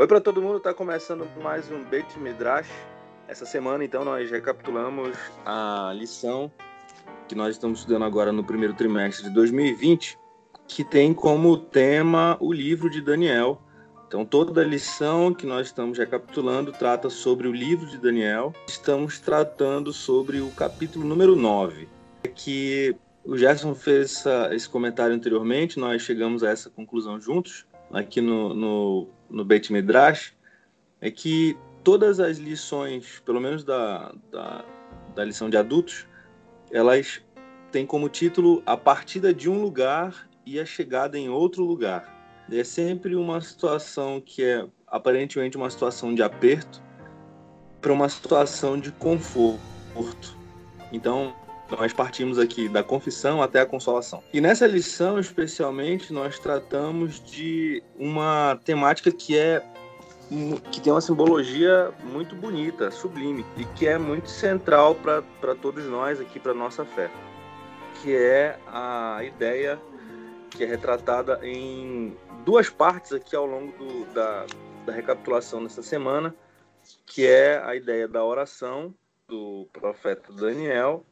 Oi para todo mundo, está começando mais um Beit Midrash. Essa semana, então, nós recapitulamos a lição que nós estamos estudando agora no primeiro trimestre de 2020, que tem como tema o livro de Daniel. Então, toda a lição que nós estamos recapitulando trata sobre o livro de Daniel. Estamos tratando sobre o capítulo número 9, que o Gerson fez esse comentário anteriormente, nós chegamos a essa conclusão juntos aqui no, no no Beit Midrash é que todas as lições, pelo menos da, da, da lição de adultos, elas têm como título a partida de um lugar e a chegada em outro lugar. É sempre uma situação que é aparentemente uma situação de aperto para uma situação de conforto. Então, nós partimos aqui da confissão até a consolação. E nessa lição, especialmente, nós tratamos de uma temática que é que tem uma simbologia muito bonita, sublime e que é muito central para todos nós aqui para nossa fé, que é a ideia que é retratada em duas partes aqui ao longo do, da, da recapitulação dessa semana, que é a ideia da oração do profeta Daniel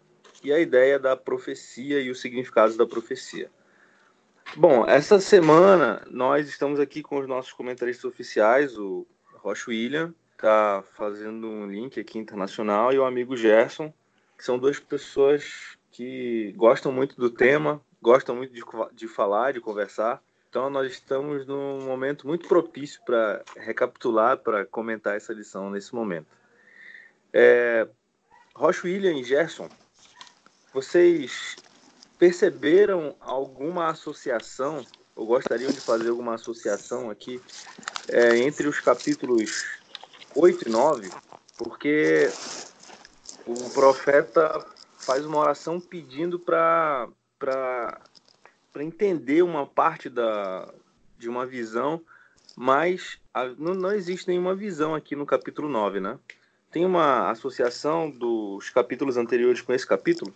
e a ideia da profecia e os significados da profecia. Bom, essa semana nós estamos aqui com os nossos comentaristas oficiais, o Rocha William, está fazendo um link aqui internacional, e o amigo Gerson, que são duas pessoas que gostam muito do tema, gostam muito de, de falar, de conversar. Então nós estamos num momento muito propício para recapitular, para comentar essa lição nesse momento. É, Rocha William e Gerson, vocês perceberam alguma associação, ou gostariam de fazer alguma associação aqui, é, entre os capítulos 8 e 9? Porque o profeta faz uma oração pedindo para entender uma parte da, de uma visão, mas a, não, não existe nenhuma visão aqui no capítulo 9, né? Tem uma associação dos capítulos anteriores com esse capítulo?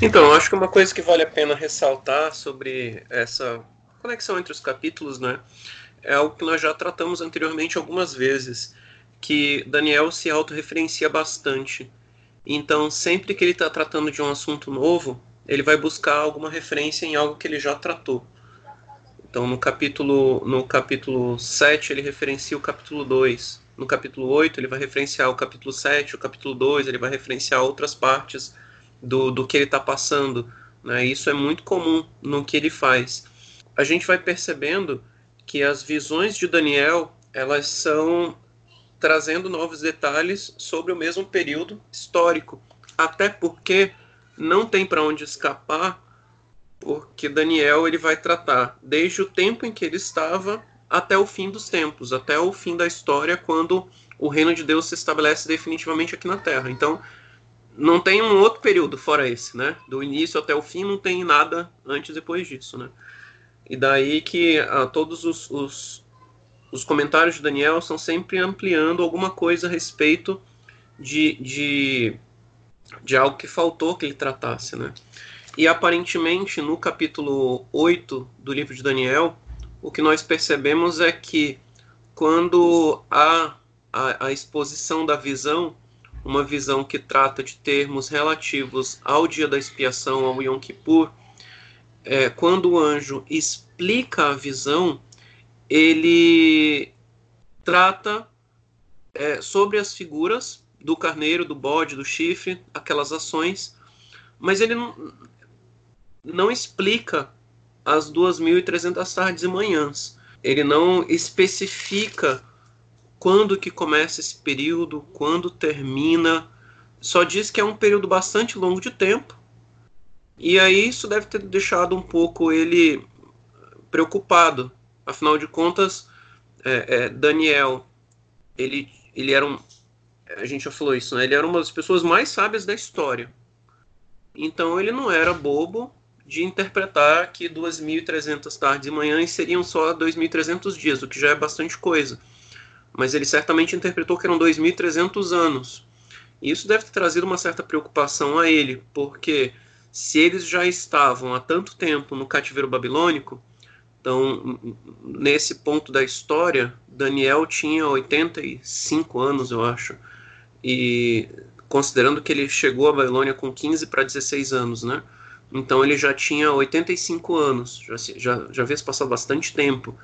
Então, acho que uma coisa que vale a pena ressaltar sobre essa conexão entre os capítulos, né, é algo que nós já tratamos anteriormente algumas vezes, que Daniel se autorreferencia bastante. Então, sempre que ele está tratando de um assunto novo, ele vai buscar alguma referência em algo que ele já tratou. Então, no capítulo, no capítulo 7, ele referencia o capítulo 2. No capítulo 8, ele vai referenciar o capítulo 7, o capítulo 2, ele vai referenciar outras partes do, do que ele está passando. Né? Isso é muito comum no que ele faz. A gente vai percebendo que as visões de Daniel elas são trazendo novos detalhes sobre o mesmo período histórico, até porque não tem para onde escapar, porque Daniel ele vai tratar desde o tempo em que ele estava até o fim dos tempos, até o fim da história, quando o reino de Deus se estabelece definitivamente aqui na Terra. Então, não tem um outro período fora esse, né? Do início até o fim não tem nada antes e depois disso, né? E daí que ah, todos os, os, os, comentários de Daniel são sempre ampliando alguma coisa a respeito de, de, de algo que faltou que ele tratasse, né? E aparentemente no capítulo 8 do livro de Daniel, o que nós percebemos é que quando há a, a exposição da visão, uma visão que trata de termos relativos ao dia da expiação, ao Yom Kippur, é, quando o anjo explica a visão, ele trata é, sobre as figuras do carneiro, do bode, do chifre, aquelas ações, mas ele não, não explica as 2.300 tardes e manhãs. Ele não especifica quando que começa esse período, quando termina. Só diz que é um período bastante longo de tempo. E aí isso deve ter deixado um pouco ele preocupado. Afinal de contas, é, é, Daniel, ele, ele era um. A gente já falou isso, né? Ele era uma das pessoas mais sábias da história. Então ele não era bobo de interpretar que 2.300 tardes e manhãs seriam só 2.300 dias, o que já é bastante coisa mas ele certamente interpretou que eram 2.300 anos. E isso deve ter trazido uma certa preocupação a ele, porque se eles já estavam há tanto tempo no cativeiro babilônico, Então, nesse ponto da história, Daniel tinha 85 anos, eu acho. E considerando que ele chegou à Babilônia com 15 para 16 anos, né? Então ele já tinha 85 anos, já, já, já havia passado bastante tempo.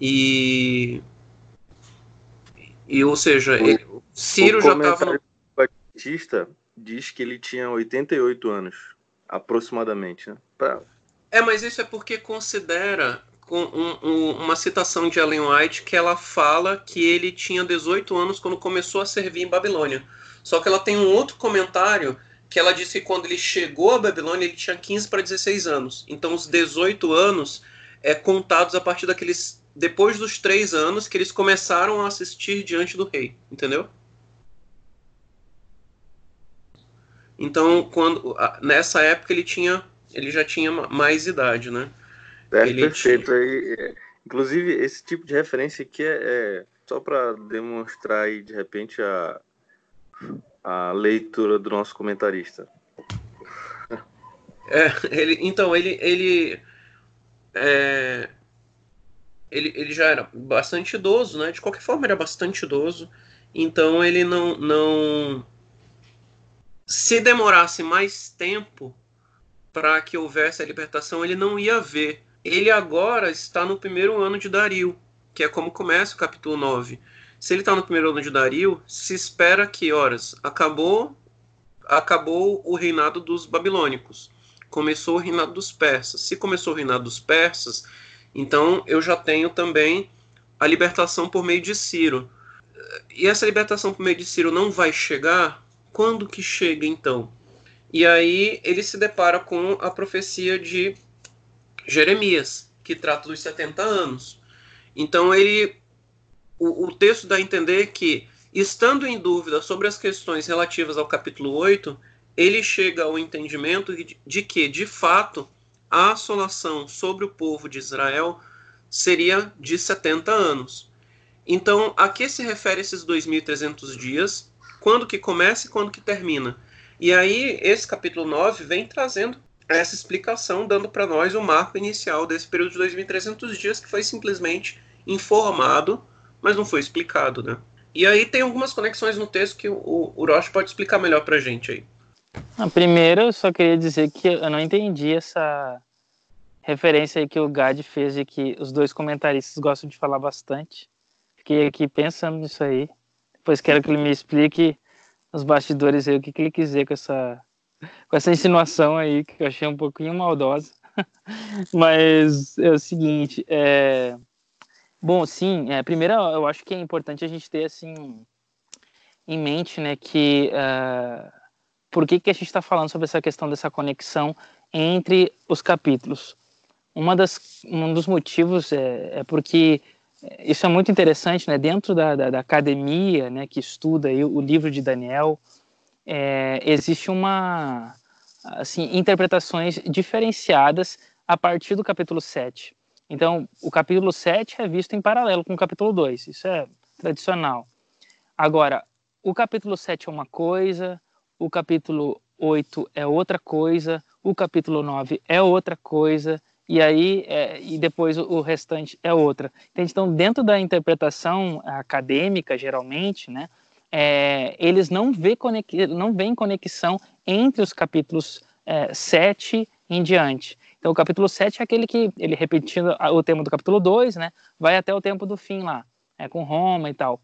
E. E, ou seja, o, ele, Ciro já estava. No... Batista diz que ele tinha 88 anos, aproximadamente, né? Pra... É, mas isso é porque considera com um, um, uma citação de Ellen White que ela fala que ele tinha 18 anos quando começou a servir em Babilônia. Só que ela tem um outro comentário que ela disse que quando ele chegou à Babilônia ele tinha 15 para 16 anos. Então os 18 anos é contados a partir daqueles depois dos três anos que eles começaram a assistir diante do rei, entendeu? Então quando nessa época ele tinha ele já tinha mais idade, né? É, ele perfeito. Tinha... Inclusive esse tipo de referência aqui é, é só para demonstrar aí de repente a a leitura do nosso comentarista. É, ele, então, ele, ele, é, ele, ele já era bastante idoso, né? De qualquer forma, era bastante idoso. Então, ele não, não. Se demorasse mais tempo para que houvesse a libertação, ele não ia ver. Ele agora está no primeiro ano de Dario, que é como começa o capítulo 9. Se ele está no primeiro ano de Dario, se espera que, horas, acabou, acabou o reinado dos babilônicos, começou o reinado dos persas. Se começou o reinado dos persas, então eu já tenho também a libertação por meio de Ciro. E essa libertação por meio de Ciro não vai chegar? Quando que chega então? E aí ele se depara com a profecia de Jeremias, que trata dos 70 anos. Então ele o, o texto dá a entender que, estando em dúvida sobre as questões relativas ao capítulo 8, ele chega ao entendimento de, de que, de fato, a assolação sobre o povo de Israel seria de 70 anos. Então, a que se refere esses 2.300 dias? Quando que começa e quando que termina? E aí, esse capítulo 9 vem trazendo essa explicação, dando para nós o marco inicial desse período de 2.300 dias, que foi simplesmente informado mas não foi explicado, né? E aí tem algumas conexões no texto que o, Roche pode explicar melhor pra gente aí. A primeira, eu só queria dizer que eu não entendi essa referência aí que o Gad fez de que os dois comentaristas gostam de falar bastante. Fiquei aqui pensando nisso aí. Depois quero que ele me explique nos bastidores aí o que, que ele quiser com essa, com essa insinuação aí, que eu achei um pouquinho maldosa. Mas é o seguinte, é, Bom, sim. É, primeiro, eu acho que é importante a gente ter assim em mente, né, que uh, por que que a gente está falando sobre essa questão dessa conexão entre os capítulos? Uma das, um dos motivos é, é porque isso é muito interessante, né? Dentro da, da, da academia, né, que estuda o livro de Daniel, é, existe uma assim interpretações diferenciadas a partir do capítulo 7. Então, o capítulo 7 é visto em paralelo com o capítulo 2, isso é tradicional. Agora, o capítulo 7 é uma coisa, o capítulo 8 é outra coisa, o capítulo 9 é outra coisa, e aí é, e depois o restante é outra. Então, dentro da interpretação acadêmica, geralmente, né, é, eles não, vê não veem conexão entre os capítulos é, 7 em diante. Então, o capítulo 7 é aquele que, ele repetindo o tema do capítulo 2, né, vai até o tempo do fim lá, é, com Roma e tal.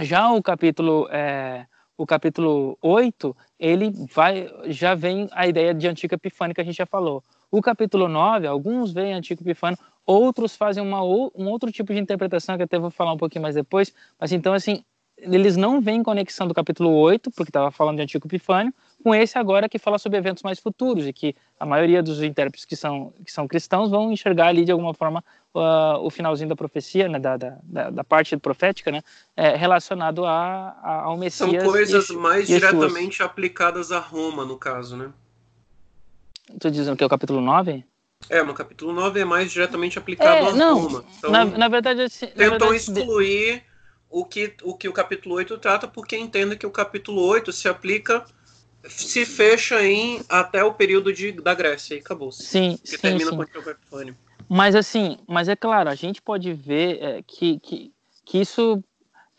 Já o capítulo, é, o capítulo 8, ele vai, já vem a ideia de Antigo Epifânio que a gente já falou. O capítulo 9, alguns veem Antigo Epifânio, outros fazem uma, um outro tipo de interpretação que até vou falar um pouquinho mais depois, mas então, assim, eles não veem conexão do capítulo 8, porque estava falando de Antigo Epifânio, com esse agora que fala sobre eventos mais futuros e que a maioria dos intérpretes que são, que são cristãos vão enxergar ali de alguma forma uh, o finalzinho da profecia, né, da, da, da parte profética, né, é, relacionado a, a, ao Messias. São coisas e, mais e diretamente aplicadas a Roma, no caso, né? Estou dizendo que é o capítulo 9? É, no capítulo 9 é mais diretamente aplicado é, a não, Roma. Então, na, na verdade, assim, tentam verdade, excluir o que, o que o capítulo 8 trata, porque entende que o capítulo 8 se aplica se fecha em até o período de, da Grécia e acabou. Sim, que sim, termina sim. com o Epifânio. Mas assim, mas é claro, a gente pode ver é, que, que, que isso,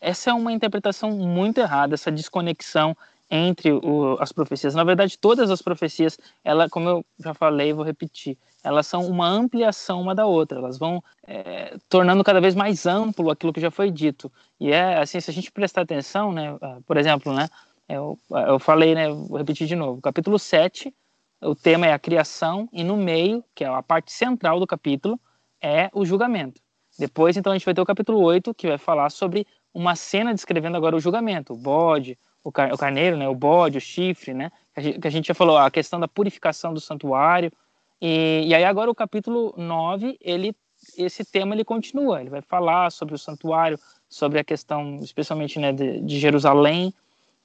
essa é uma interpretação muito errada, essa desconexão entre o, as profecias. Na verdade, todas as profecias, ela, como eu já falei, vou repetir, elas são uma ampliação uma da outra. Elas vão é, tornando cada vez mais amplo aquilo que já foi dito. E é assim, se a gente prestar atenção, né, por exemplo, né, eu, eu falei, né, vou repetir de novo, capítulo 7, o tema é a criação, e no meio, que é a parte central do capítulo, é o julgamento. Depois, então, a gente vai ter o capítulo 8, que vai falar sobre uma cena descrevendo agora o julgamento, o bode, o, car o carneiro, né, o bode, o chifre, né, que a, gente, já falou, a questão da purificação do santuário. E, e aí agora o capítulo 9, ele, esse tema ele continua, ele vai falar sobre o santuário, sobre a questão, especialmente né, de, de Jerusalém,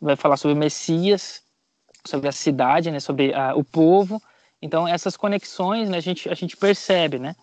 vai falar sobre o Messias, sobre a cidade, né, sobre a, o povo. Então essas conexões, né, a gente a gente percebe, né?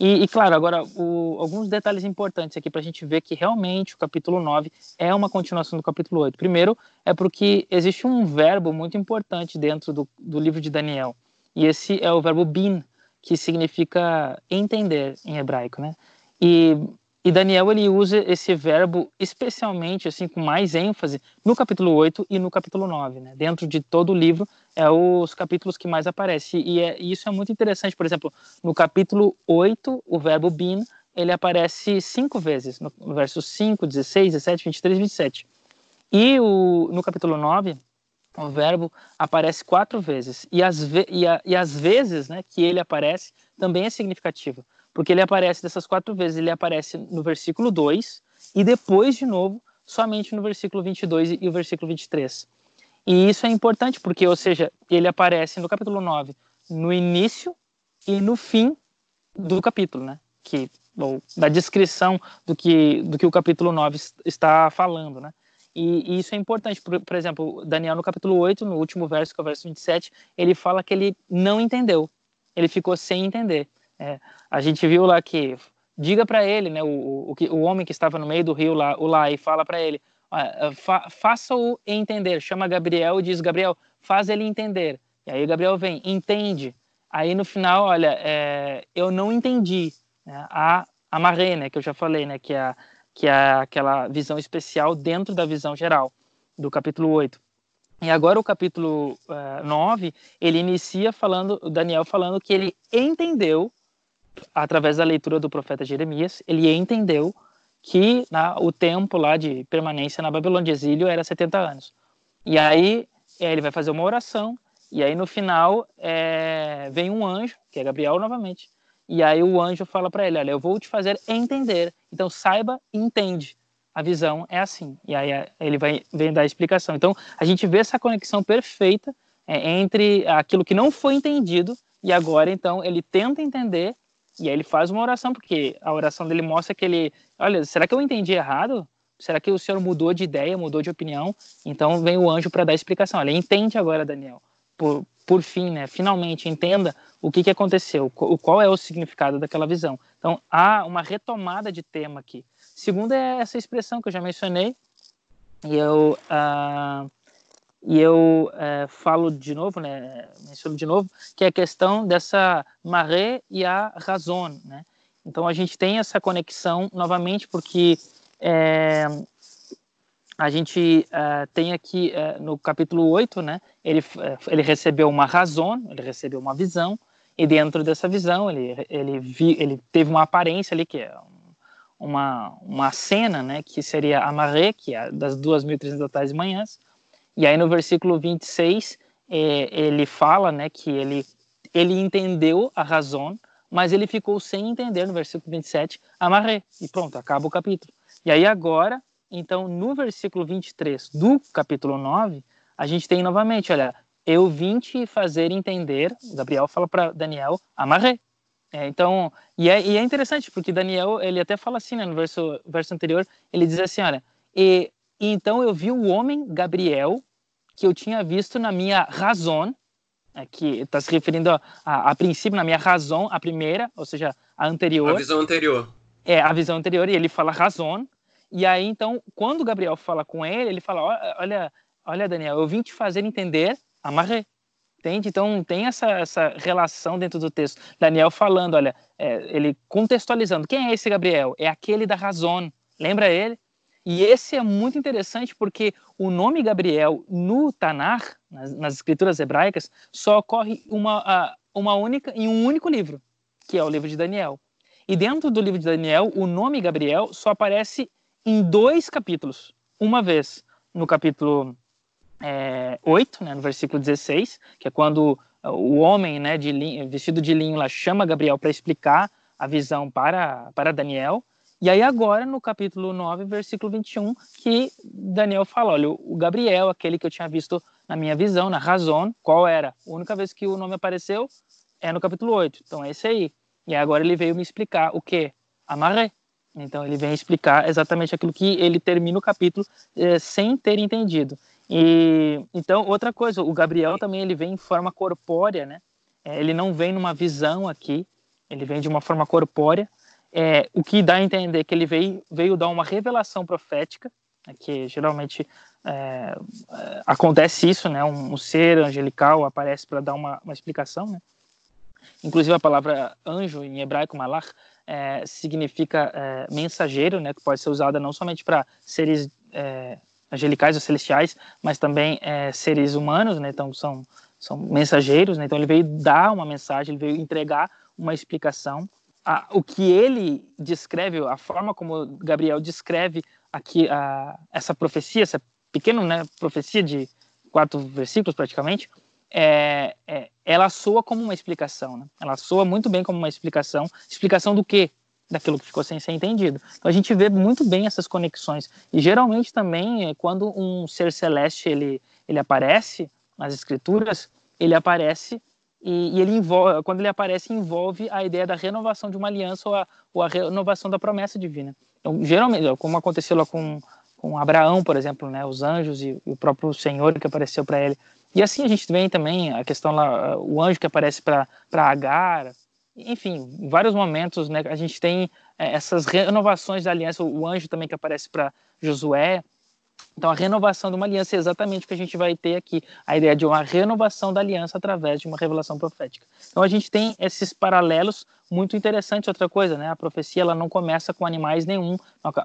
E, e claro, agora o, alguns detalhes importantes aqui para a gente ver que realmente o capítulo 9 é uma continuação do capítulo 8. Primeiro, é porque existe um verbo muito importante dentro do, do livro de Daniel, e esse é o verbo bin, que significa entender em hebraico, né? E e Daniel ele usa esse verbo especialmente assim com mais ênfase no capítulo 8 e no capítulo 9, né? Dentro de todo o livro é os capítulos que mais aparece e, é, e isso é muito interessante, por exemplo, no capítulo 8, o verbo bin, ele aparece cinco vezes, no, no verso 5, 16, 17, 23, 27. E o, no capítulo 9, o verbo aparece quatro vezes. E as, ve e, a, e as vezes né, que ele aparece também é significativo porque ele aparece dessas quatro vezes, ele aparece no versículo 2 e depois de novo somente no versículo 22 e o versículo 23. E isso é importante porque, ou seja, ele aparece no capítulo 9 no início e no fim do capítulo, né? Que ou da descrição do que do que o capítulo 9 está falando, né? E, e, isso é importante. Por, por, exemplo, Daniel no capítulo 8, no último verso, que é o verso 27, ele fala que ele não entendeu. Ele ficou sem entender. É, a gente viu lá que diga para ele, né, o, o, o homem que estava no meio do rio lá, o lá e fala para ele, fa, faça-o entender. Chama Gabriel e diz, Gabriel, faz ele entender. E aí Gabriel vem, entende. Aí no final, olha, é, eu não entendi né, a amarrei, né, que eu já falei, né, que é, que é aquela visão especial dentro da visão geral do capítulo 8. E agora o capítulo uh, 9, ele inicia falando, Daniel falando que ele entendeu através da leitura do profeta Jeremias, ele entendeu que né, o tempo lá de permanência na Babilônia de exílio era 70 anos. E aí é, ele vai fazer uma oração, e aí no final é, vem um anjo, que é Gabriel novamente, e aí o anjo fala para ele, olha, eu vou te fazer entender, então saiba e entende. A visão é assim. E aí é, ele vai vem dar a explicação. Então a gente vê essa conexão perfeita é, entre aquilo que não foi entendido e agora então ele tenta entender e aí ele faz uma oração, porque a oração dele mostra que ele, olha, será que eu entendi errado? Será que o senhor mudou de ideia, mudou de opinião? Então vem o anjo para dar a explicação. Olha, entende agora, Daniel. Por, por fim, né? Finalmente entenda o que, que aconteceu, qual é o significado daquela visão. Então há uma retomada de tema aqui. Segundo é essa expressão que eu já mencionei, e eu uh, e eu é, falo de novo, né, menciono de novo, que é a questão dessa maré e a razão, né? Então a gente tem essa conexão novamente porque é, a gente é, tem aqui no capítulo 8, né, ele, ele recebeu uma razão, ele recebeu uma visão, e dentro dessa visão ele, ele, vi, ele teve uma aparência ali que é uma, uma cena, né, que seria a maré, que é das 2.300 tardes e manhãs, e aí no versículo 26, é, ele fala né, que ele, ele entendeu a razão, mas ele ficou sem entender no versículo 27, amarrei. E pronto, acaba o capítulo. E aí agora, então, no versículo 23 do capítulo 9, a gente tem novamente, olha, eu vim te fazer entender, Gabriel fala para Daniel, amarrei. É, então, e é, e é, interessante, porque Daniel, ele até fala assim, né, no verso, verso anterior, ele diz assim, olha, e, e então eu vi o homem Gabriel que eu tinha visto na minha razão, é, que está se referindo a, a, a, princípio na minha razão, a primeira, ou seja, a anterior. A visão anterior. É, a visão anterior, e ele fala razão. E aí, então, quando Gabriel fala com ele, ele fala: Olha, olha Daniel, eu vim te fazer entender, amarrei. Entende? Então tem essa, essa relação dentro do texto. Daniel falando, olha, é, ele contextualizando. Quem é esse Gabriel? É aquele da Razão. Lembra ele? E esse é muito interessante porque o nome Gabriel no Tanar, nas, nas escrituras hebraicas, só ocorre uma, uma única, em um único livro, que é o livro de Daniel. E dentro do livro de Daniel, o nome Gabriel só aparece em dois capítulos. Uma vez no capítulo é, 8, né, no versículo 16, que é quando o homem né, de linho, vestido de linho lá chama Gabriel para explicar a visão para, para Daniel. E aí agora, no capítulo 9, versículo 21, que Daniel fala, olha, o Gabriel, aquele que eu tinha visto na minha visão, na razão, qual era? A única vez que o nome apareceu é no capítulo 8. Então é esse aí. E agora ele veio me explicar o que? Amarré. Então ele vem explicar exatamente aquilo que ele termina o capítulo eh, sem ter entendido. E então outra coisa, o Gabriel também ele vem em forma corpórea, né? É, ele não vem numa visão aqui, ele vem de uma forma corpórea, é, o que dá a entender que ele veio veio dar uma revelação profética, né, que geralmente é, é, acontece isso, né? Um, ser angelical aparece para dar uma, uma explicação, né? Inclusive a palavra anjo em hebraico malach é, significa é, mensageiro, né? Que pode ser usada não somente para seres é, angelicais ou celestiais, mas também é, seres humanos, né? Então são são mensageiros, né? Então ele veio dar uma mensagem, ele veio entregar uma explicação. A, o que ele descreve, a forma como Gabriel descreve aqui a, essa profecia, essa pequena né, profecia de quatro versículos praticamente, é, é, ela soa como uma explicação. Né? Ela soa muito bem como uma explicação. Explicação do quê? daquilo que ficou sem ser entendido. Então a gente vê muito bem essas conexões e geralmente também é, quando um ser celeste ele ele aparece nas escrituras ele aparece e, e ele envolve, quando ele aparece envolve a ideia da renovação de uma aliança ou a, ou a renovação da promessa divina. Então geralmente como aconteceu lá com com Abraão, por exemplo, né, os anjos e, e o próprio Senhor que apareceu para ele. E assim a gente vê também a questão lá, o anjo que aparece para Agar, enfim, em vários momentos, né, a gente tem é, essas renovações da aliança, o anjo também que aparece para Josué. Então, a renovação de uma aliança é exatamente o que a gente vai ter aqui, a ideia de uma renovação da aliança através de uma revelação profética. Então, a gente tem esses paralelos muito interessantes. Outra coisa, né, a profecia ela não começa com animais nenhum,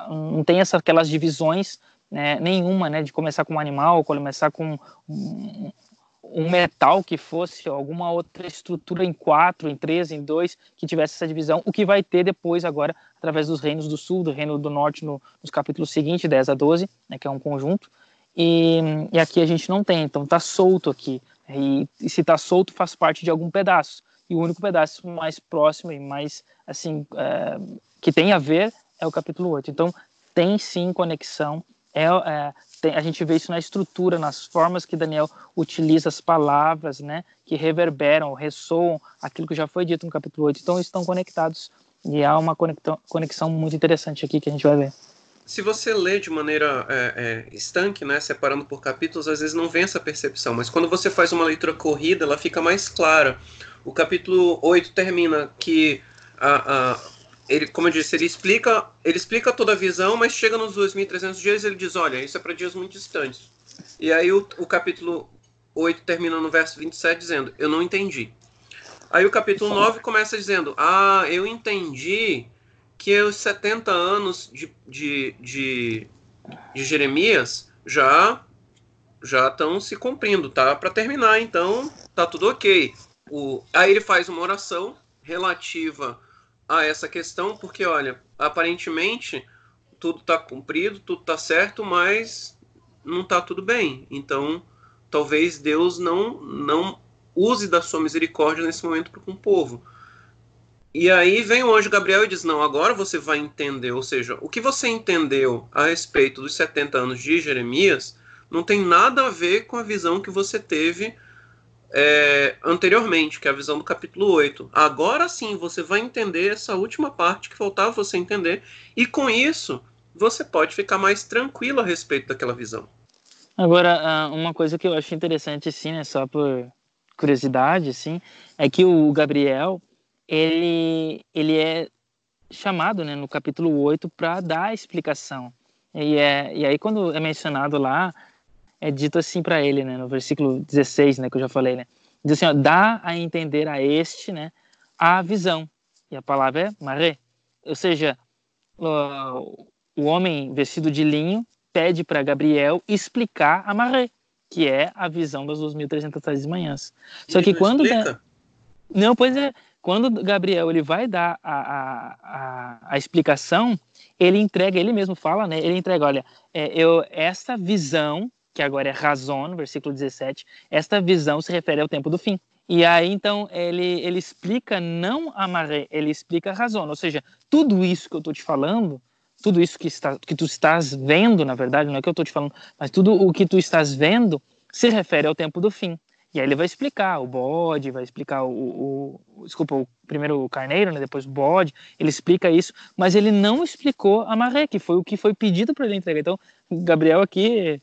não tem essas, aquelas divisões né, nenhuma, né, de começar com um animal, começar com metal que fosse alguma outra estrutura em quatro, em três, em dois, que tivesse essa divisão, o que vai ter depois agora, através dos reinos do sul, do reino do norte, no, nos capítulos seguintes, 10 a 12, né, que é um conjunto, e, e aqui a gente não tem, então está solto aqui, e, e se está solto faz parte de algum pedaço, e o único pedaço mais próximo e mais, assim, é, que tem a ver é o capítulo 8, então tem sim conexão, é, é tem, a gente vê isso na estrutura, nas formas que Daniel utiliza as palavras, né, que reverberam, ressoam aquilo que já foi dito no capítulo 8. Então, estão conectados. E há uma conexão, muito interessante aqui que a gente vai ver. Se você lê de maneira é, é, estanque, né, separando por capítulos, às vezes não vem essa percepção, mas quando você faz uma leitura corrida, ela fica mais clara. O capítulo 8 termina que a, a ele, como eu disse, ele explica, ele explica toda a visão, mas chega nos 2.300 dias ele diz, olha, isso é para dias muito distantes. E aí o, o capítulo 8 termina no verso 27 dizendo, eu não entendi. Aí o capítulo 9 começa dizendo, ah, eu entendi que os 70 anos de, de, de, de Jeremias já já estão se cumprindo, tá? Para terminar, então tá tudo ok. O, aí ele faz uma oração relativa a essa questão, porque, olha, aparentemente tudo está cumprido, tudo está certo, mas não está tudo bem. Então, talvez Deus não, não use da sua misericórdia nesse momento para com o povo. E aí vem o anjo Gabriel e diz: Não, agora você vai entender. Ou seja, o que você entendeu a respeito dos 70 anos de Jeremias não tem nada a ver com a visão que você teve é, anteriormente, que é a visão do capítulo 8. Agora sim você vai entender essa última parte que faltava você entender, e com isso você pode ficar mais tranquilo a respeito daquela visão. Agora, ah, uma coisa que eu acho interessante, sim, né, só por curiosidade, sim, é que o Gabriel, ele, ele é chamado né, no capítulo 8 para dar a explicação. E, é, e aí, quando é mencionado lá é dito assim para ele, né, no versículo 16, né, que eu já falei, né, Diz assim, ó, dá a entender a este, né, a visão. E a palavra é maré. Ou seja, o, o homem vestido de linho pede para Gabriel explicar a maré, que é a visão das 2.300 manhãs. Só que quando... Explica? Não, pois é. Quando Gabriel ele vai dar a, a, a, a, explicação, ele entrega, ele mesmo fala, né? Ele entrega, olha, é, eu, essa visão, que agora é razão, versículo 17, esta visão se refere ao tempo do fim. E aí, então, ele, ele explica não a maré, ele explica a razão. Ou seja, tudo isso que eu estou te falando, tudo isso que, está, que tu estás vendo, na verdade, não é que eu estou te falando, mas tudo o que tu estás vendo se refere ao tempo do fim. E aí ele vai explicar o bode, vai explicar o, o, desculpa, o primeiro o carneiro, né, depois o bode, ele explica isso, mas ele não explicou a maré, que foi o que foi pedido para ele entregar. Então, Gabriel aqui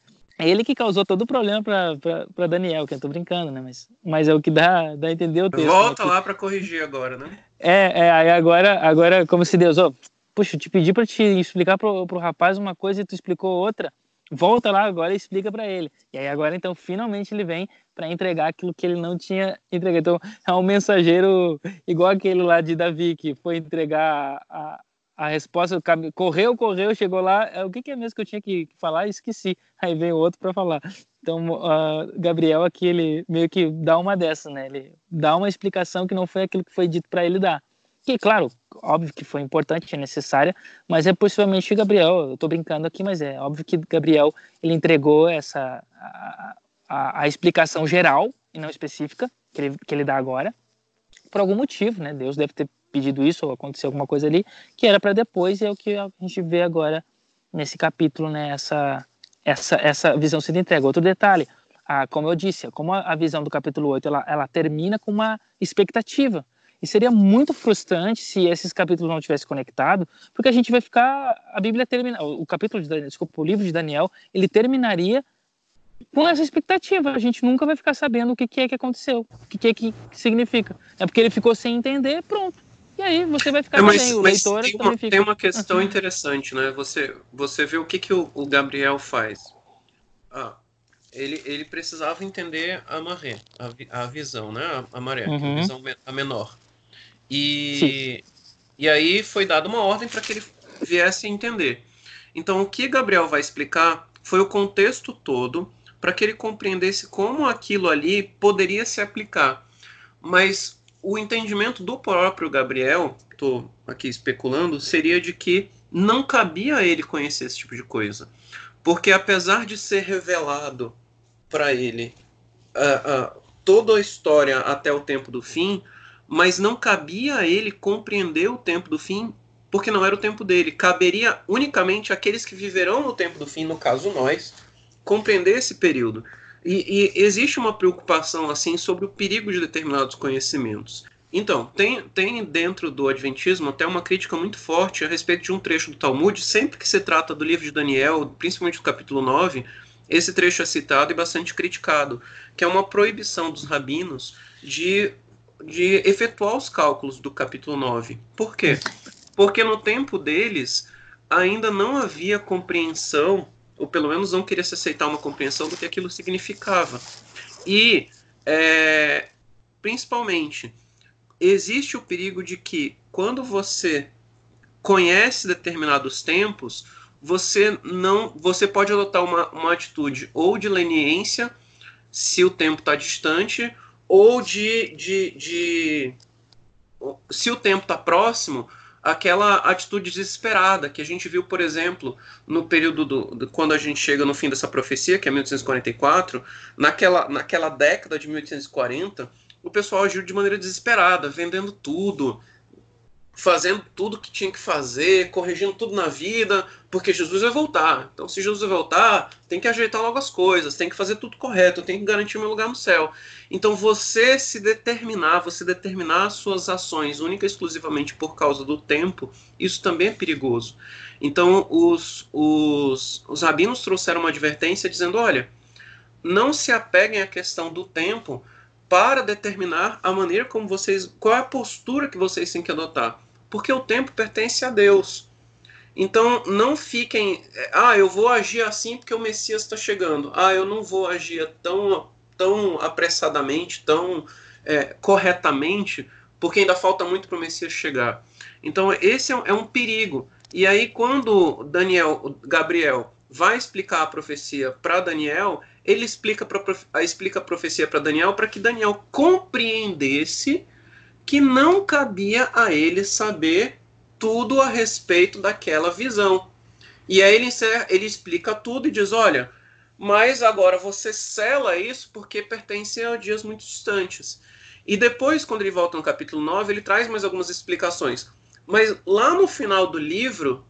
ele que causou todo o problema para Daniel, que eu tô brincando, né? Mas, mas é o que dá, dá a entender o texto. Né, Volta né? lá para corrigir agora, né? É, é, aí agora, agora como se Deus, oh, puxa, eu te pedi para te explicar pro, pro rapaz uma coisa e tu explicou outra volta lá agora e explica para ele. E aí agora então finalmente ele vem para entregar aquilo que ele não tinha entregado. Então é um mensageiro igual aquele lá de Davi que foi entregar a, a resposta, correu, correu, chegou lá, é, o que, que é mesmo que eu tinha que falar? Esqueci. Aí vem o outro para falar. Então, uh, Gabriel aqui, ele meio que dá uma dessa, né? Ele dá uma explicação que não foi aquilo que foi dito para ele dar que, claro, óbvio que foi importante, é necessária, mas é possivelmente Gabriel, eu estou brincando aqui, mas é óbvio que Gabriel ele entregou essa a, a, a, explicação geral e não específica que ele, que ele dá agora, por algum motivo, né? Deus deve ter pedido isso ou aconteceu alguma coisa ali que era para depois e é o que a gente vê agora nesse capítulo, né? Essa essa visão sendo entregue. Outro detalhe, a, como eu disse, como a, a visão do capítulo 8 ela, ela termina com uma expectativa e seria muito frustrante se esses capítulos não tivessem conectado, porque a gente vai ficar. A Bíblia termina. O capítulo de Daniel, desculpa, o livro de Daniel, ele terminaria com essa expectativa. A gente nunca vai ficar sabendo o que, que é que aconteceu, o que, que é que significa. É porque ele ficou sem entender, pronto. E aí você vai ficar é, mas, sem, o leitor tem uma, fica... Tem uma questão interessante, né? Você, você vê o que, que o, o Gabriel faz. Ah, ele, ele precisava entender a maré, a, a visão, né? A, a maré, uhum. a visão a menor. E, e aí foi dada uma ordem para que ele viesse a entender. Então, o que Gabriel vai explicar foi o contexto todo para que ele compreendesse como aquilo ali poderia se aplicar. Mas o entendimento do próprio Gabriel, estou aqui especulando, seria de que não cabia a ele conhecer esse tipo de coisa. Porque apesar de ser revelado para ele uh, uh, toda a história até o tempo do fim, mas não cabia a ele compreender o tempo do fim, porque não era o tempo dele. Caberia unicamente àqueles que viverão no tempo do fim, no caso nós, compreender esse período. E, e existe uma preocupação assim sobre o perigo de determinados conhecimentos. Então, tem, tem dentro do Adventismo até uma crítica muito forte a respeito de um trecho do Talmud. Sempre que se trata do livro de Daniel, principalmente do capítulo 9, esse trecho é citado e bastante criticado, que é uma proibição dos rabinos de de efetuar os cálculos do capítulo 9. Por quê? Porque no tempo deles ainda não havia compreensão, ou pelo menos não queria se aceitar uma compreensão do que aquilo significava. E, é, principalmente, existe o perigo de que quando você conhece determinados tempos, você não, você pode adotar uma, uma atitude ou de leniência se o tempo está distante, ou de, de, de se o tempo está próximo, aquela atitude desesperada que a gente viu, por exemplo, no período do, do, quando a gente chega no fim dessa profecia, que é 1844, naquela, naquela década de 1840, o pessoal agiu de maneira desesperada, vendendo tudo, fazendo tudo que tinha que fazer, corrigindo tudo na vida, porque Jesus vai voltar. Então, se Jesus vai voltar, tem que ajeitar logo as coisas, tem que fazer tudo correto, tem que garantir meu lugar no céu. Então, você se determinar, você determinar as suas ações única e exclusivamente por causa do tempo, isso também é perigoso. Então, os, os, os rabinos trouxeram uma advertência dizendo: olha, não se apeguem à questão do tempo para determinar a maneira como vocês, qual é a postura que vocês têm que adotar porque o tempo pertence a Deus. Então não fiquem, ah, eu vou agir assim porque o Messias está chegando. Ah, eu não vou agir tão tão apressadamente, tão é, corretamente, porque ainda falta muito para o Messias chegar. Então esse é um, é um perigo. E aí quando Daniel, Gabriel vai explicar a profecia para Daniel, ele explica, pra, explica a profecia para Daniel para que Daniel compreendesse que não cabia a ele saber tudo a respeito daquela visão. E aí ele, encerra, ele explica tudo e diz: olha, mas agora você sela isso porque pertence a dias muito distantes. E depois, quando ele volta no capítulo 9, ele traz mais algumas explicações. Mas lá no final do livro,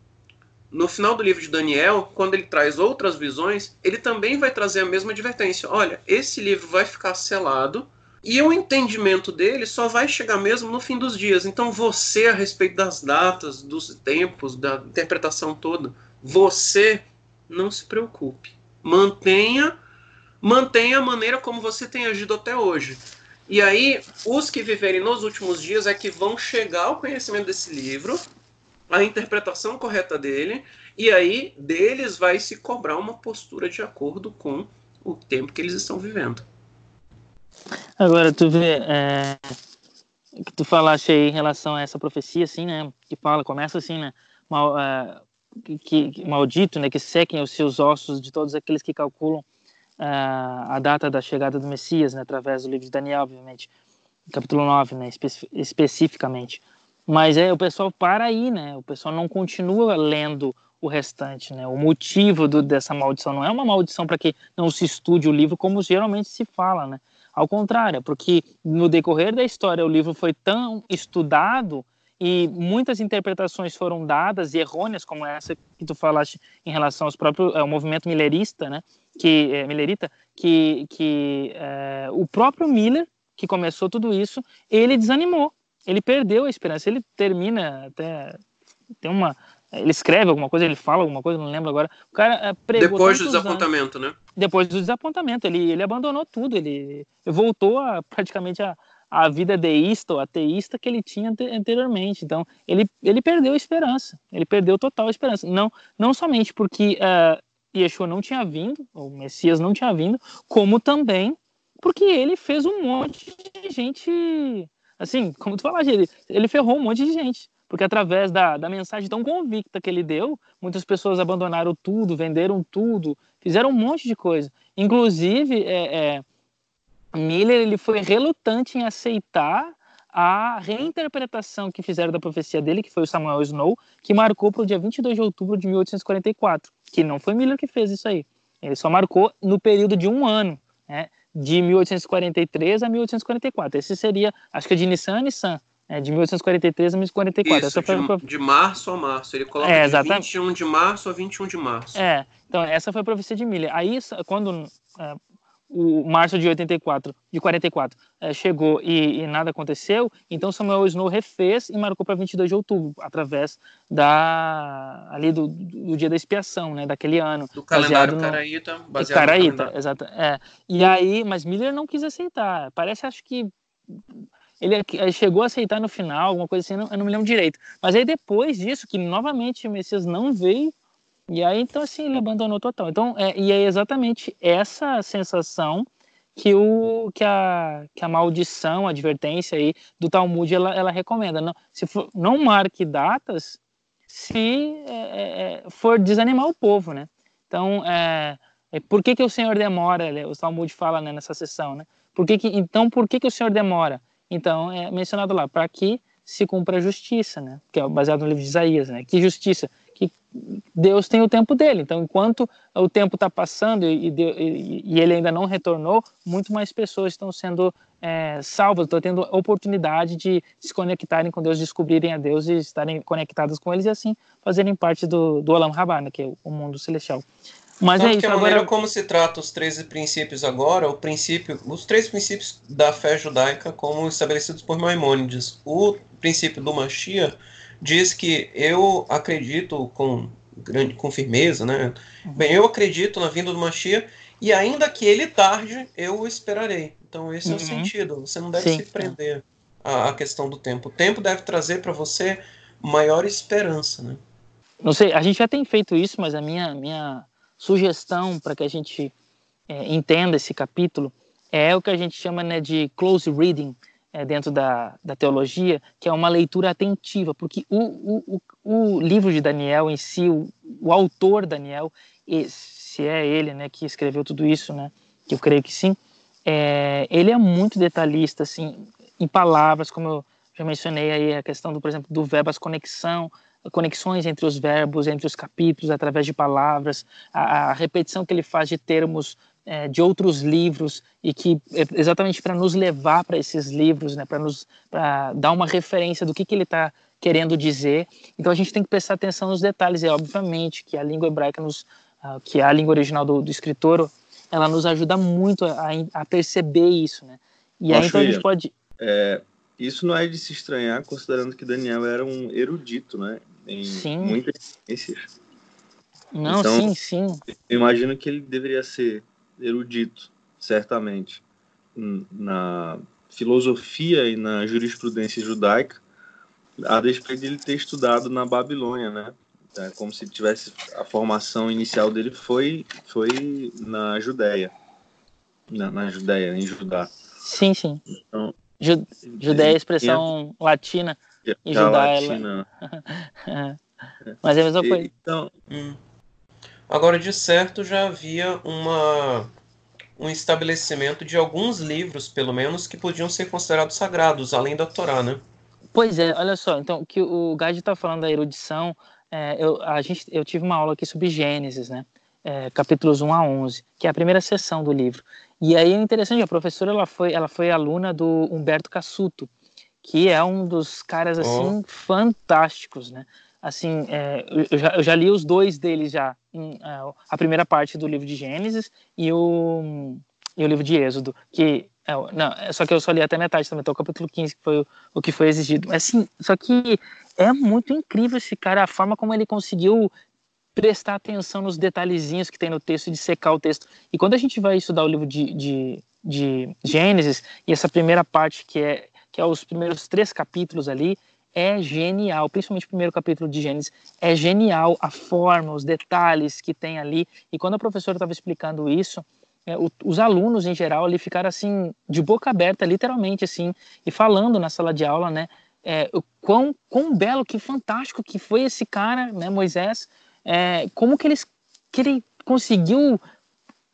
no final do livro de Daniel, quando ele traz outras visões, ele também vai trazer a mesma advertência. Olha, esse livro vai ficar selado e o entendimento dele só vai chegar mesmo no fim dos dias. Então você, a respeito das datas, dos tempos, da interpretação toda, você não se preocupe. Mantenha, mantenha a maneira como você tem agido até hoje. E aí, os que viverem nos últimos dias é que vão chegar ao conhecimento desse livro a interpretação correta dele, e aí deles vai se cobrar uma postura de acordo com o tempo que eles estão vivendo. Agora, tu vê, é, que tu falaste aí em relação a essa profecia, assim, né, que fala, começa assim, né, mal, é, que, que, maldito, né, que sequem os seus ossos de todos aqueles que calculam é, a data da chegada do Messias, né, através do livro de Daniel, obviamente, capítulo 9, né, espe especificamente. Mas é, o pessoal para aí, né? O pessoal não continua lendo o restante, né? O motivo do, dessa maldição não é uma maldição para que não se estude o livro como geralmente se fala, né? Ao contrário, é porque no decorrer da história o livro foi tão estudado e muitas interpretações foram dadas e errôneas como essa que tu falaste em relação aos próprios ao movimento millerista, né? Que é, millerita, que que é, o próprio Miller que começou tudo isso, ele desanimou ele perdeu a esperança. Ele termina até tem uma ele escreve alguma coisa, ele fala alguma coisa, não lembro agora. O cara é, pregou depois do desapontamento, anos, né? Depois do desapontamento, ele ele abandonou tudo, ele voltou a praticamente a, a vida deísta ou ateísta que ele tinha anteriormente. Então, ele ele perdeu a esperança. Ele perdeu total a esperança. Não não somente porque uh, Yeshua não tinha vindo, o Messias não tinha vindo, como também porque ele fez um monte de gente assim, como tu falaste, ele, ele ferrou um monte de gente. Porque através da, da mensagem tão convicta que ele deu, muitas pessoas abandonaram tudo, venderam tudo, fizeram um monte de coisa. Inclusive, é, é, Miller ele foi relutante em aceitar a reinterpretação que fizeram da profecia dele, que foi o Samuel Snow, que marcou para o dia 22 de outubro de 1844, que não foi Miller que fez isso aí. Ele só marcou no período de um ano. Né? De 1843 a 1844. Esse seria, acho que é de Nissan a Nissan, é, de 1843 a 1844. Isso, de, de março a março. Ele coloca é, de 21 de março a 21 de março. É, então essa foi a profecia de Miller. Aí, quando é, o março de 84, de 44, é, chegou e, e, nada aconteceu, então Samuel Snow refez e marcou para 22 de outubro, através da ali do, do, dia da expiação, né, daquele ano. Do calendário no, caraíta, baseado caraíta, no exato. É. E aí, mas Miller não quis aceitar. Parece, acho que ele chegou a aceitar no final, alguma coisa assim, eu não me lembro direito. Mas aí depois disso, que novamente o Messias não veio, e aí, então, assim, ele abandonou total. Então, é, e é exatamente essa sensação que, o, que, a, que a maldição, a advertência aí do Talmud, ela, ela recomenda. Não, se for, não marque datas se é, é, é for desanimar o povo, né? Então, é, é, por que, que o Senhor demora? O Talmud fala né, nessa sessão, né? Por que que, então, por que, que o Senhor demora? Então, é mencionado lá, para que se cumpra a justiça, né? Que é baseado no livro de Isaías, né? Que justiça? Deus tem o tempo dele. Então, enquanto o tempo está passando e, e, e, ele ainda não retornou, muito mais pessoas estão sendo é, salvas, estão tendo oportunidade de se conectarem com Deus, descobrirem a Deus e estarem conectadas com eles e assim fazerem parte do, do Olam Rabá, né, que é o mundo celestial. Mas Tanto é isso. Que a agora... maneira como se trata os 13 princípios agora, o princípio, os três princípios da fé judaica como estabelecidos por Maimônides. O princípio do Mashiach diz que eu acredito com grande com firmeza, né? Uhum. Bem, eu acredito na vinda do Mashiach e ainda que ele tarde, eu o esperarei. Então esse uhum. é o uhum. sentido. Você não deve Sim. se prender à, à questão do tempo. O tempo deve trazer para você maior esperança, né? Não sei, a gente já tem feito isso, mas a minha minha sugestão para que a gente é, entenda esse capítulo é o que a gente chama né, de close reading é, dentro da, da teologia, que é uma leitura atentiva, porque o, o, o, livro de Daniel em si, o, o autor Daniel, se é ele né, que escreveu tudo isso, né, que eu creio que sim, é, ele é muito detalhista, assim, em palavras, como eu já mencionei aí a questão do, por exemplo, do verbo, as conexão, conexões entre os verbos, entre os capítulos, através de palavras, a, a repetição que ele faz de termos é, de outros livros e que é exatamente para nos levar para esses livros, né, para nos pra dar uma referência do que, que ele está querendo dizer. Então a gente tem que prestar atenção nos detalhes. E obviamente que a língua hebraica, nos, uh, que é a língua original do, do escritor, ela nos ajuda muito a, a perceber isso, né? E aí então a gente pode. É, isso não é de se estranhar, considerando que Daniel era um erudito, né? Em sim. muitas ciências. Não, então, sim, sim. Eu imagino que ele deveria ser erudito, certamente, na filosofia e na jurisprudência judaica, a despeito de ele ter estudado na Babilônia, né? É como se tivesse a formação inicial dele foi foi na Judéia, na, na Judéia, em Judá. Sim, sim. Então, Ju, Judéia é expressão latina e Judá é latina. Ela... Mas é a mesma coisa. Então, hum. Agora, de certo, já havia uma, um estabelecimento de alguns livros, pelo menos, que podiam ser considerados sagrados, além da Torá, né? Pois é, olha só, então, que o Gade está falando da erudição, é, eu, a gente, eu tive uma aula aqui sobre Gênesis, né? É, capítulos 1 a 11, que é a primeira sessão do livro. E aí é interessante, a professora ela foi, ela foi aluna do Humberto Cassuto, que é um dos caras assim oh. fantásticos, né? assim, é, eu, já, eu, já, li os dois deles já, a primeira parte do livro de Gênesis e o, e o livro de Êxodo, que é, não, é, só que eu só li até metade também, até o capítulo 15, que foi o, o que foi exigido. Assim, só que é muito incrível esse cara, a forma como ele conseguiu prestar atenção nos detalhezinhos que tem no texto de secar o texto. E quando a gente vai estudar o livro de, de, de Gênesis, e essa primeira parte que é, que é os primeiros três capítulos ali, é genial, principalmente o primeiro capítulo de Gênesis, é genial a forma, os detalhes que tem ali. E quando a professora estava explicando isso, é, o, os alunos em geral ali ficaram assim de boca aberta, literalmente assim, e falando na sala de aula, né? É, o quão, quão belo, que fantástico que foi esse cara, né, Moisés, é, como que, eles, que ele conseguiu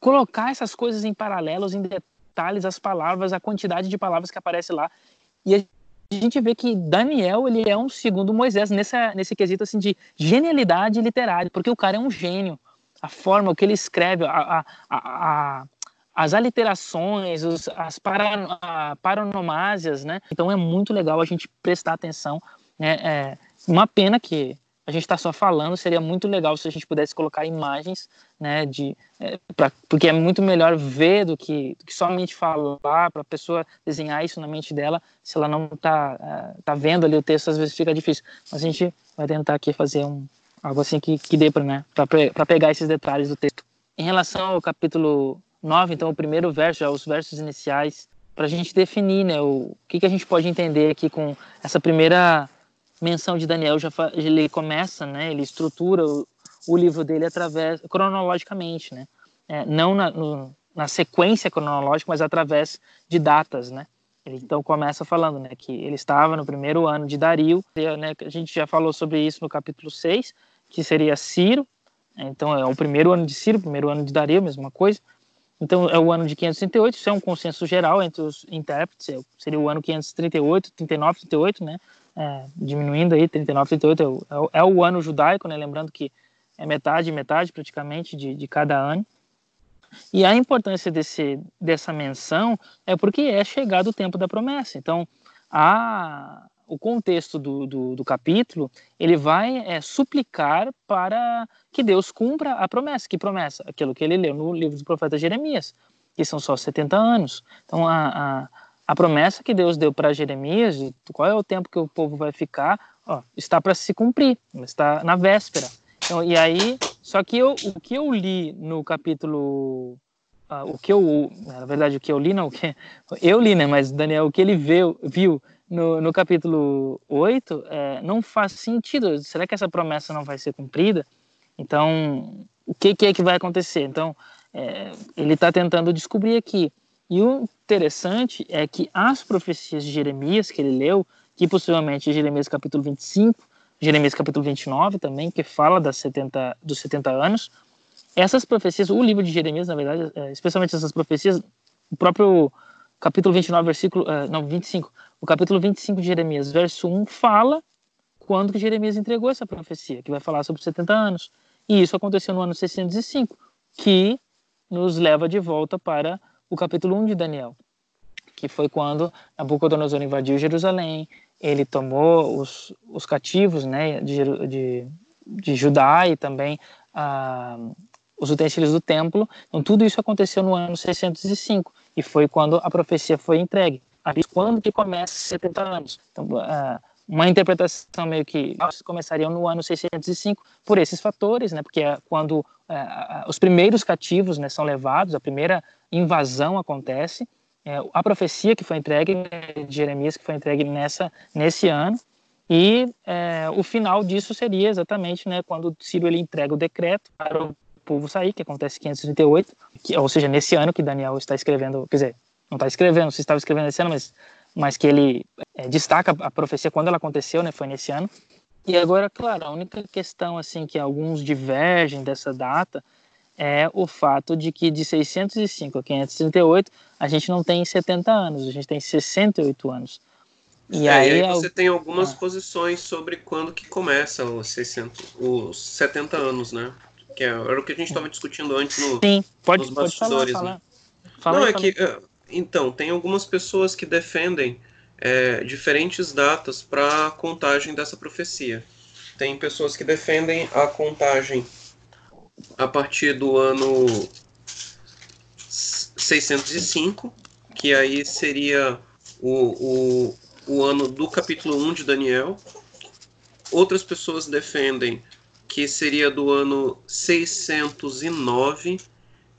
colocar essas coisas em paralelos, em detalhes, as palavras, a quantidade de palavras que aparece lá. E a a gente vê que Daniel ele é um segundo Moisés nessa, nesse quesito assim de genialidade literária, porque o cara é um gênio. A forma, o que ele escreve, a, a, a, as aliterações, os, as para, paronomásias, né? Então é muito legal a gente prestar atenção. Né? É uma pena que a gente está só falando, seria muito legal se a gente pudesse colocar imagens, né, de, é, pra, porque é muito melhor ver do que, do que somente falar, para a pessoa desenhar isso na mente dela, se ela não está é, tá vendo ali o texto, às vezes fica difícil. Mas a gente vai tentar aqui fazer um, algo assim que, que dê para né, pegar esses detalhes do texto. Em relação ao capítulo 9, então, o primeiro verso, já os versos iniciais, para a gente definir né, o, o que, que a gente pode entender aqui com essa primeira menção de Daniel já ele começa, né? Ele estrutura o, o livro dele através cronologicamente, né? É, não na, no, na sequência cronológica, mas através de datas, né? Ele então começa falando, né, que ele estava no primeiro ano de Dario, né, a gente já falou sobre isso no capítulo 6, que seria Ciro, então é o primeiro ano de Ciro, primeiro ano de Dario, mesma coisa. Então é o ano de 538, isso é um consenso geral entre os intérpretes, é seria o ano 538, 39, 38, né? É, diminuindo aí, 39, 38 é o, é o ano judaico, né? Lembrando que é metade, metade praticamente de, de cada ano. E a importância desse, dessa menção é porque é chegado o tempo da promessa. Então, a, o contexto do, do, do capítulo ele vai é, suplicar para que Deus cumpra a promessa. Que promessa? Aquilo que ele leu no livro do profeta Jeremias, que são só 70 anos. Então, a, a a promessa que Deus deu para Jeremias, de qual é o tempo que o povo vai ficar, ó, está para se cumprir, está na véspera. Então, e aí, só que eu, o que eu li no capítulo, uh, o que eu, na verdade, o que eu li, não, o que eu li, né, mas Daniel, o que ele viu, viu no, no capítulo 8, é, não faz sentido. Será que essa promessa não vai ser cumprida? Então, o que, que é que vai acontecer? Então, é, ele está tentando descobrir aqui E o interessante é que as profecias de Jeremias que ele leu, que possivelmente Jeremias capítulo 25, Jeremias capítulo 29 também, que fala das 70, dos 70 anos, essas profecias, o livro de Jeremias, na verdade, é, especialmente essas profecias, o próprio capítulo 29, versículo, é, não, 25, o capítulo 25 de Jeremias, verso 1, fala quando que Jeremias entregou essa profecia, que vai falar sobre 70 anos. E isso aconteceu no ano 605, que nos leva de volta para o capítulo 1 de Daniel, que foi quando Nabucodonosor invadiu Jerusalém, ele tomou os, os cativos né, de, de, de Judá e também ah, os utensílios do templo. Então, tudo isso aconteceu no ano 605 e foi quando a profecia foi entregue. Quando que começa 70 anos? Então, ah, uma interpretação meio que começariam no ano 605 por esses fatores, né? Porque é quando é, os primeiros cativos né, são levados, a primeira invasão acontece, é, a profecia que foi entregue né, de Jeremias que foi entregue nessa nesse ano e é, o final disso seria exatamente, né, quando Ciro ele entrega o decreto para o povo sair, que acontece em 538, que, ou seja, nesse ano que Daniel está escrevendo, quer dizer, não está escrevendo, se estava escrevendo esse ano, mas mas que ele é, destaca a profecia quando ela aconteceu, né, foi nesse ano. E agora, claro, a única questão assim que alguns divergem dessa data é o fato de que de 605 a 538 a gente não tem 70 anos, a gente tem 68 anos. E, é, aí, aí, você tem algumas ah. posições sobre quando que começa os 600, os 70 anos, né? Que é, era o que a gente estava discutindo antes no, Sim, pode, nos bastidores, pode falar, né? Fala, não, é que então, tem algumas pessoas que defendem é, diferentes datas para a contagem dessa profecia. Tem pessoas que defendem a contagem a partir do ano 605, que aí seria o, o, o ano do capítulo 1 de Daniel. Outras pessoas defendem que seria do ano 609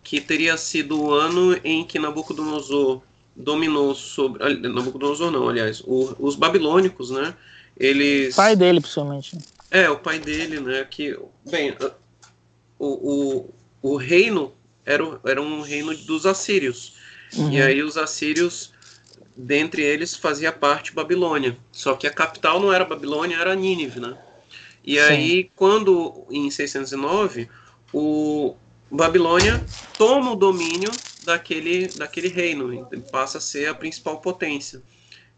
que teria sido o ano em que Nabucodonosor dominou sobre. Nabucodonosor não, aliás, o, os babilônicos, né? Eles. Pai dele, principalmente. É, o pai dele, né? Que, bem, o, o, o reino era, era um reino dos assírios. Uhum. E aí os assírios, dentre eles, fazia parte Babilônia. Só que a capital não era Babilônia, era Nínive, né? E Sim. aí, quando, em 609, o, Babilônia toma o domínio daquele, daquele reino, ele passa a ser a principal potência.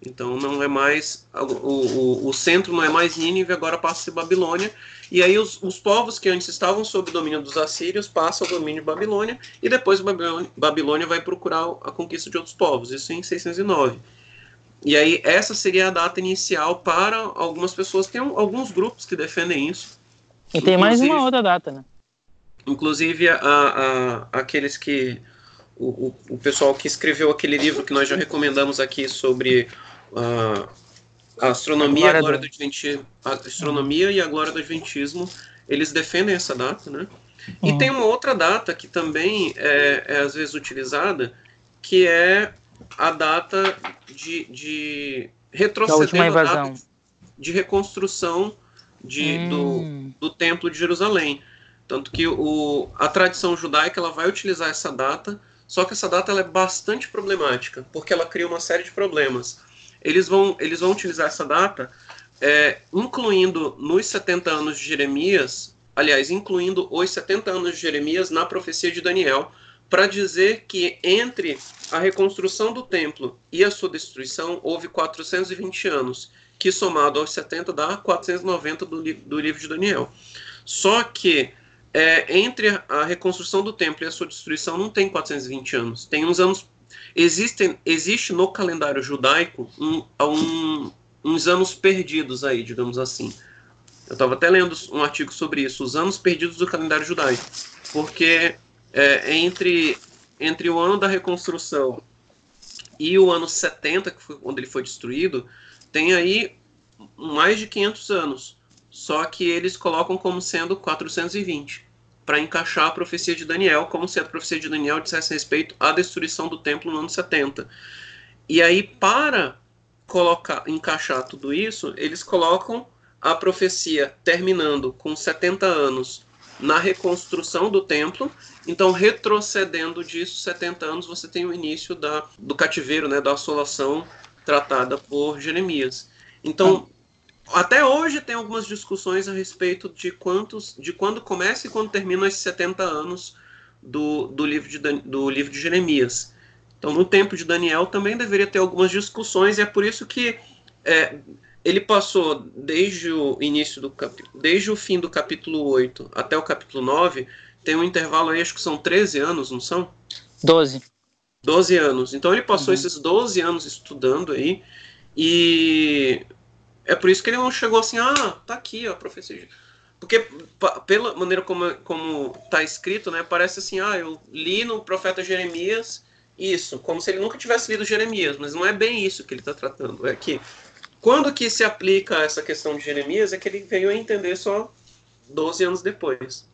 Então não é mais o, o, o centro não é mais Nínive, agora passa a ser Babilônia. E aí os, os povos que antes estavam sob o domínio dos assírios passam ao domínio de Babilônia e depois Babilônia, Babilônia vai procurar a conquista de outros povos. Isso em 609. E aí essa seria a data inicial para algumas pessoas. Tem alguns grupos que defendem isso. E tem mais uma outra data, né? Inclusive, a, a, aqueles que. O, o, pessoal que escreveu aquele livro que nós já recomendamos aqui sobre uh, a astronomia, a glória do, Adventismo, a astronomia e a glória do Adventismo, eles defendem essa data, né? Uhum. E tem uma outra data que também é, é, às vezes utilizada, que é a data de, de retroceder a data de reconstrução de, hum. do, do Templo de Jerusalém. Tanto que o, a tradição judaica ela vai utilizar essa data, só que essa data ela é bastante problemática, porque ela cria uma série de problemas. Eles vão, eles vão utilizar essa data, é, incluindo nos 70 anos de Jeremias, aliás, incluindo os 70 anos de Jeremias na profecia de Daniel, para dizer que entre a reconstrução do templo e a sua destruição houve 420 anos, que somado aos 70 dá 490 do, do livro de Daniel. Só que é, entre a reconstrução do templo e a sua destruição não tem 420 anos. Tem uns anos. Existem, existe no calendário judaico um, um, uns anos perdidos aí, digamos assim. Eu estava até lendo um artigo sobre isso, os anos perdidos do calendário judaico. Porque é, entre, entre o ano da reconstrução e o ano 70, que foi quando ele foi destruído, tem aí mais de 500 anos. Só que eles colocam como sendo 420 para encaixar a profecia de Daniel, como se a profecia de Daniel dissesse respeito à destruição do templo no ano 70. E aí, para colocar, encaixar tudo isso, eles colocam a profecia terminando com 70 anos na reconstrução do templo. Então, retrocedendo disso 70 anos, você tem o início da, do cativeiro, né, da assolação tratada por Jeremias. Então, até hoje tem algumas discussões a respeito de quantos, de quando começa e quando terminam esses 70 anos do, do, livro, de, do livro de Jeremias. Então, no tempo de Daniel também deveria ter algumas discussões, e é por isso que é, ele passou desde o início do capítulo, desde o fim do capítulo 8 até o capítulo 9, tem um intervalo aí, acho que são 13 anos, não são? 12. 12 anos. Então ele passou uhum. esses 12 anos estudando aí, e é por isso que ele não chegou assim, ah, tá aqui a profecia. Porque pela maneira como, como tá escrito, né, parece assim, ah, eu li no profeta Jeremias isso, como se ele nunca tivesse lido Jeremias, mas não é bem isso que ele está tratando. É que quando que se aplica essa questão de Jeremias é que ele veio a entender só 12 anos depois.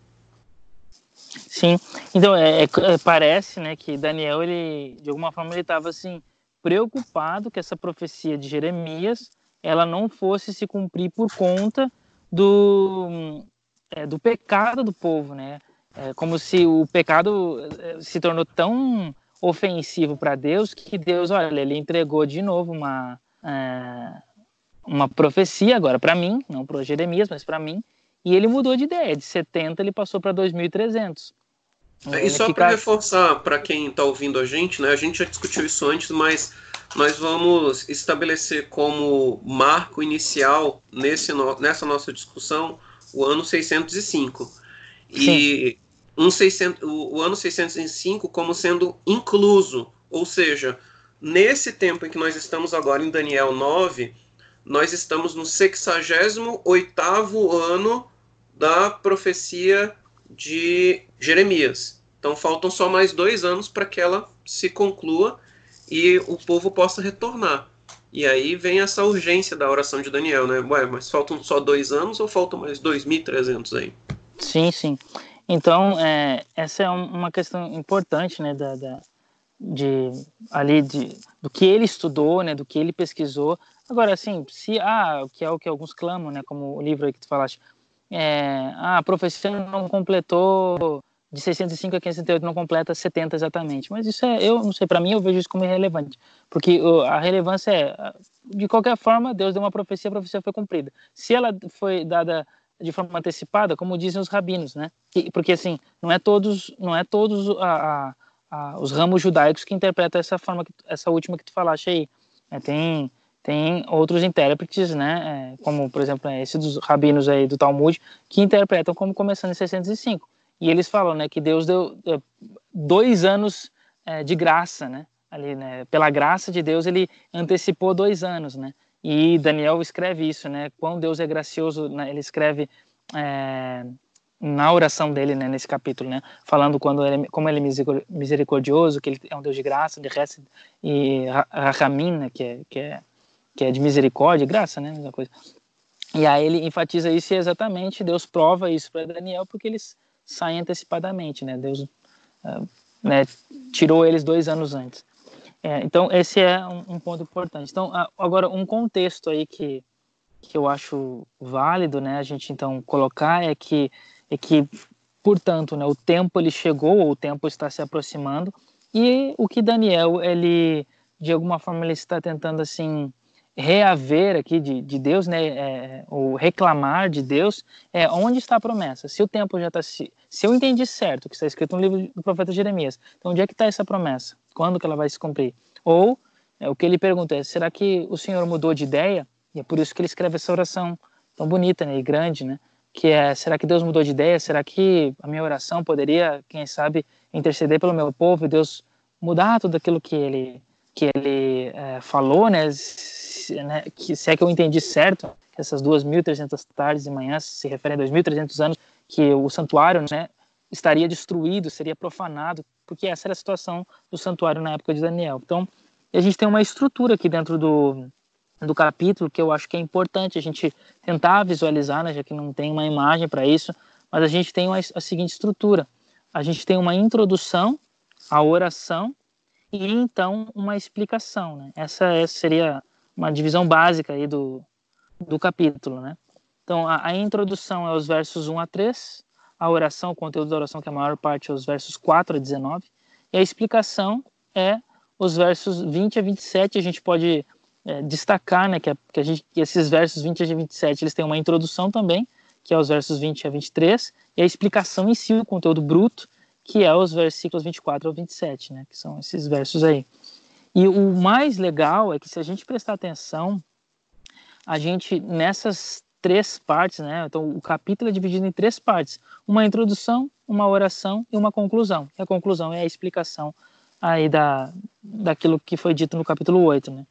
Sim, então é, é, é parece, né, que Daniel ele de alguma forma ele estava assim preocupado que essa profecia de Jeremias ela não fosse se cumprir por conta do é, do pecado do povo, né? É como se o pecado é, se tornou tão ofensivo para Deus que Deus, olha, ele entregou de novo uma é, uma profecia agora para mim, não para Jeremias, mas para mim, e ele mudou de ideia, de 70 ele passou para 2.300. É, e só para reforçar para quem está ouvindo a gente, né, a gente já discutiu isso antes, mas nós vamos estabelecer como marco inicial nesse no, nessa nossa discussão o ano 605. Sim. E um 600, o, o ano 605 como sendo incluso, ou seja, nesse tempo em que nós estamos agora em Daniel 9, nós estamos no 68 ano da profecia de Jeremias. Então faltam só mais dois anos para que ela se conclua e o povo possa retornar. E aí vem essa urgência da oração de Daniel, né? Ué, mas faltam só dois anos ou faltam mais 2.300 aí? Sim, sim. Então, é, essa é uma questão importante, né, da, da, de, ali de, do que ele estudou, né, do que ele pesquisou, Agora, assim, se ah, que é o que alguns clamam, né, como o livro aí que tu falaste, é, ah, a profecia não completou de 605 a 538 não completa 70 exatamente. Mas isso é, eu não sei, para mim eu vejo isso como irrelevante, porque a relevância é, de qualquer forma, Deus deu uma profecia, a profecia foi cumprida. Se ela foi dada de forma antecipada, como dizem os rabinos, né? Porque assim, não é todos, não é todos a, a, a, os ramos judaicos que interpretam essa forma, essa última que tu falaste aí. É, tem tem outros intérpretes, né, é, como por exemplo esse dos rabinos aí do Talmud, que interpretam como começando em 605. E eles falam, né, que Deus deu é, dois anos é, de graça, né, ali, né, pela graça de Deus ele antecipou dois anos, né. E Daniel escreve isso, né, quão Deus é gracioso, né, ele escreve é, na oração dele, né, nesse capítulo, né, falando quando ele, como ele é misericordioso, que ele é um Deus de graça, de resto e Rahamim, né, que é, que é que é de misericórdia, graça, né? Mesma coisa. E aí ele enfatiza isso e exatamente Deus prova isso para Daniel porque eles saem antecipadamente, né? Deus uh, né, tirou eles dois anos antes. É, então esse é um, um, ponto importante. Então agora um contexto aí que que eu acho válido, né? A gente então colocar é que é que portanto, né? O tempo ele chegou, ou o tempo está se aproximando e o que Daniel ele de alguma forma ele está tentando assim reaver aqui de, de Deus, né, é, o reclamar de Deus, é onde está a promessa? Se o tempo já está se, se eu entendi certo que está escrito no livro do profeta Jeremias, então onde é que está essa promessa? Quando que ela vai se cumprir? Ou é, o que ele pergunta é: será que o Senhor mudou de ideia? E é por isso que ele escreve essa oração tão bonita, né, e grande, né? Que é: será que Deus mudou de ideia? Será que a minha oração poderia, quem sabe, interceder pelo meu povo e Deus mudar tudo aquilo que ele que ele é, falou, né? Né, que, se é que eu entendi certo, essas 2.300 tardes e manhãs se referem a 2.300 anos que o santuário né, estaria destruído, seria profanado, porque essa era a situação do santuário na época de Daniel. Então, a gente tem uma estrutura aqui dentro do, do capítulo que eu acho que é importante a gente tentar visualizar, né, já que não tem uma imagem para isso, mas a gente tem uma, a seguinte estrutura. A gente tem uma introdução, a oração e então uma explicação. Né? Essa, essa seria uma divisão básica aí do, do capítulo, né? Então, a, a, introdução é os versos 1 a 3, a oração, o conteúdo da oração, que é a maior parte é os versos 4 a 19, e a explicação é os versos 20 a 27. A gente pode é, destacar né, que, a, que, a gente, que esses versos 20 a 27 eles têm uma introdução também, que é os versos 20 a 23, e a explicação em si, o conteúdo bruto, que é os versículos 24 ao 27, né, que são esses versos aí. E o mais legal é que se a gente prestar atenção, a gente nessas três partes, né? Então o capítulo é dividido em três partes: uma introdução, uma oração e uma conclusão. E a conclusão é a explicação aí da daquilo que foi dito no capítulo 8, né?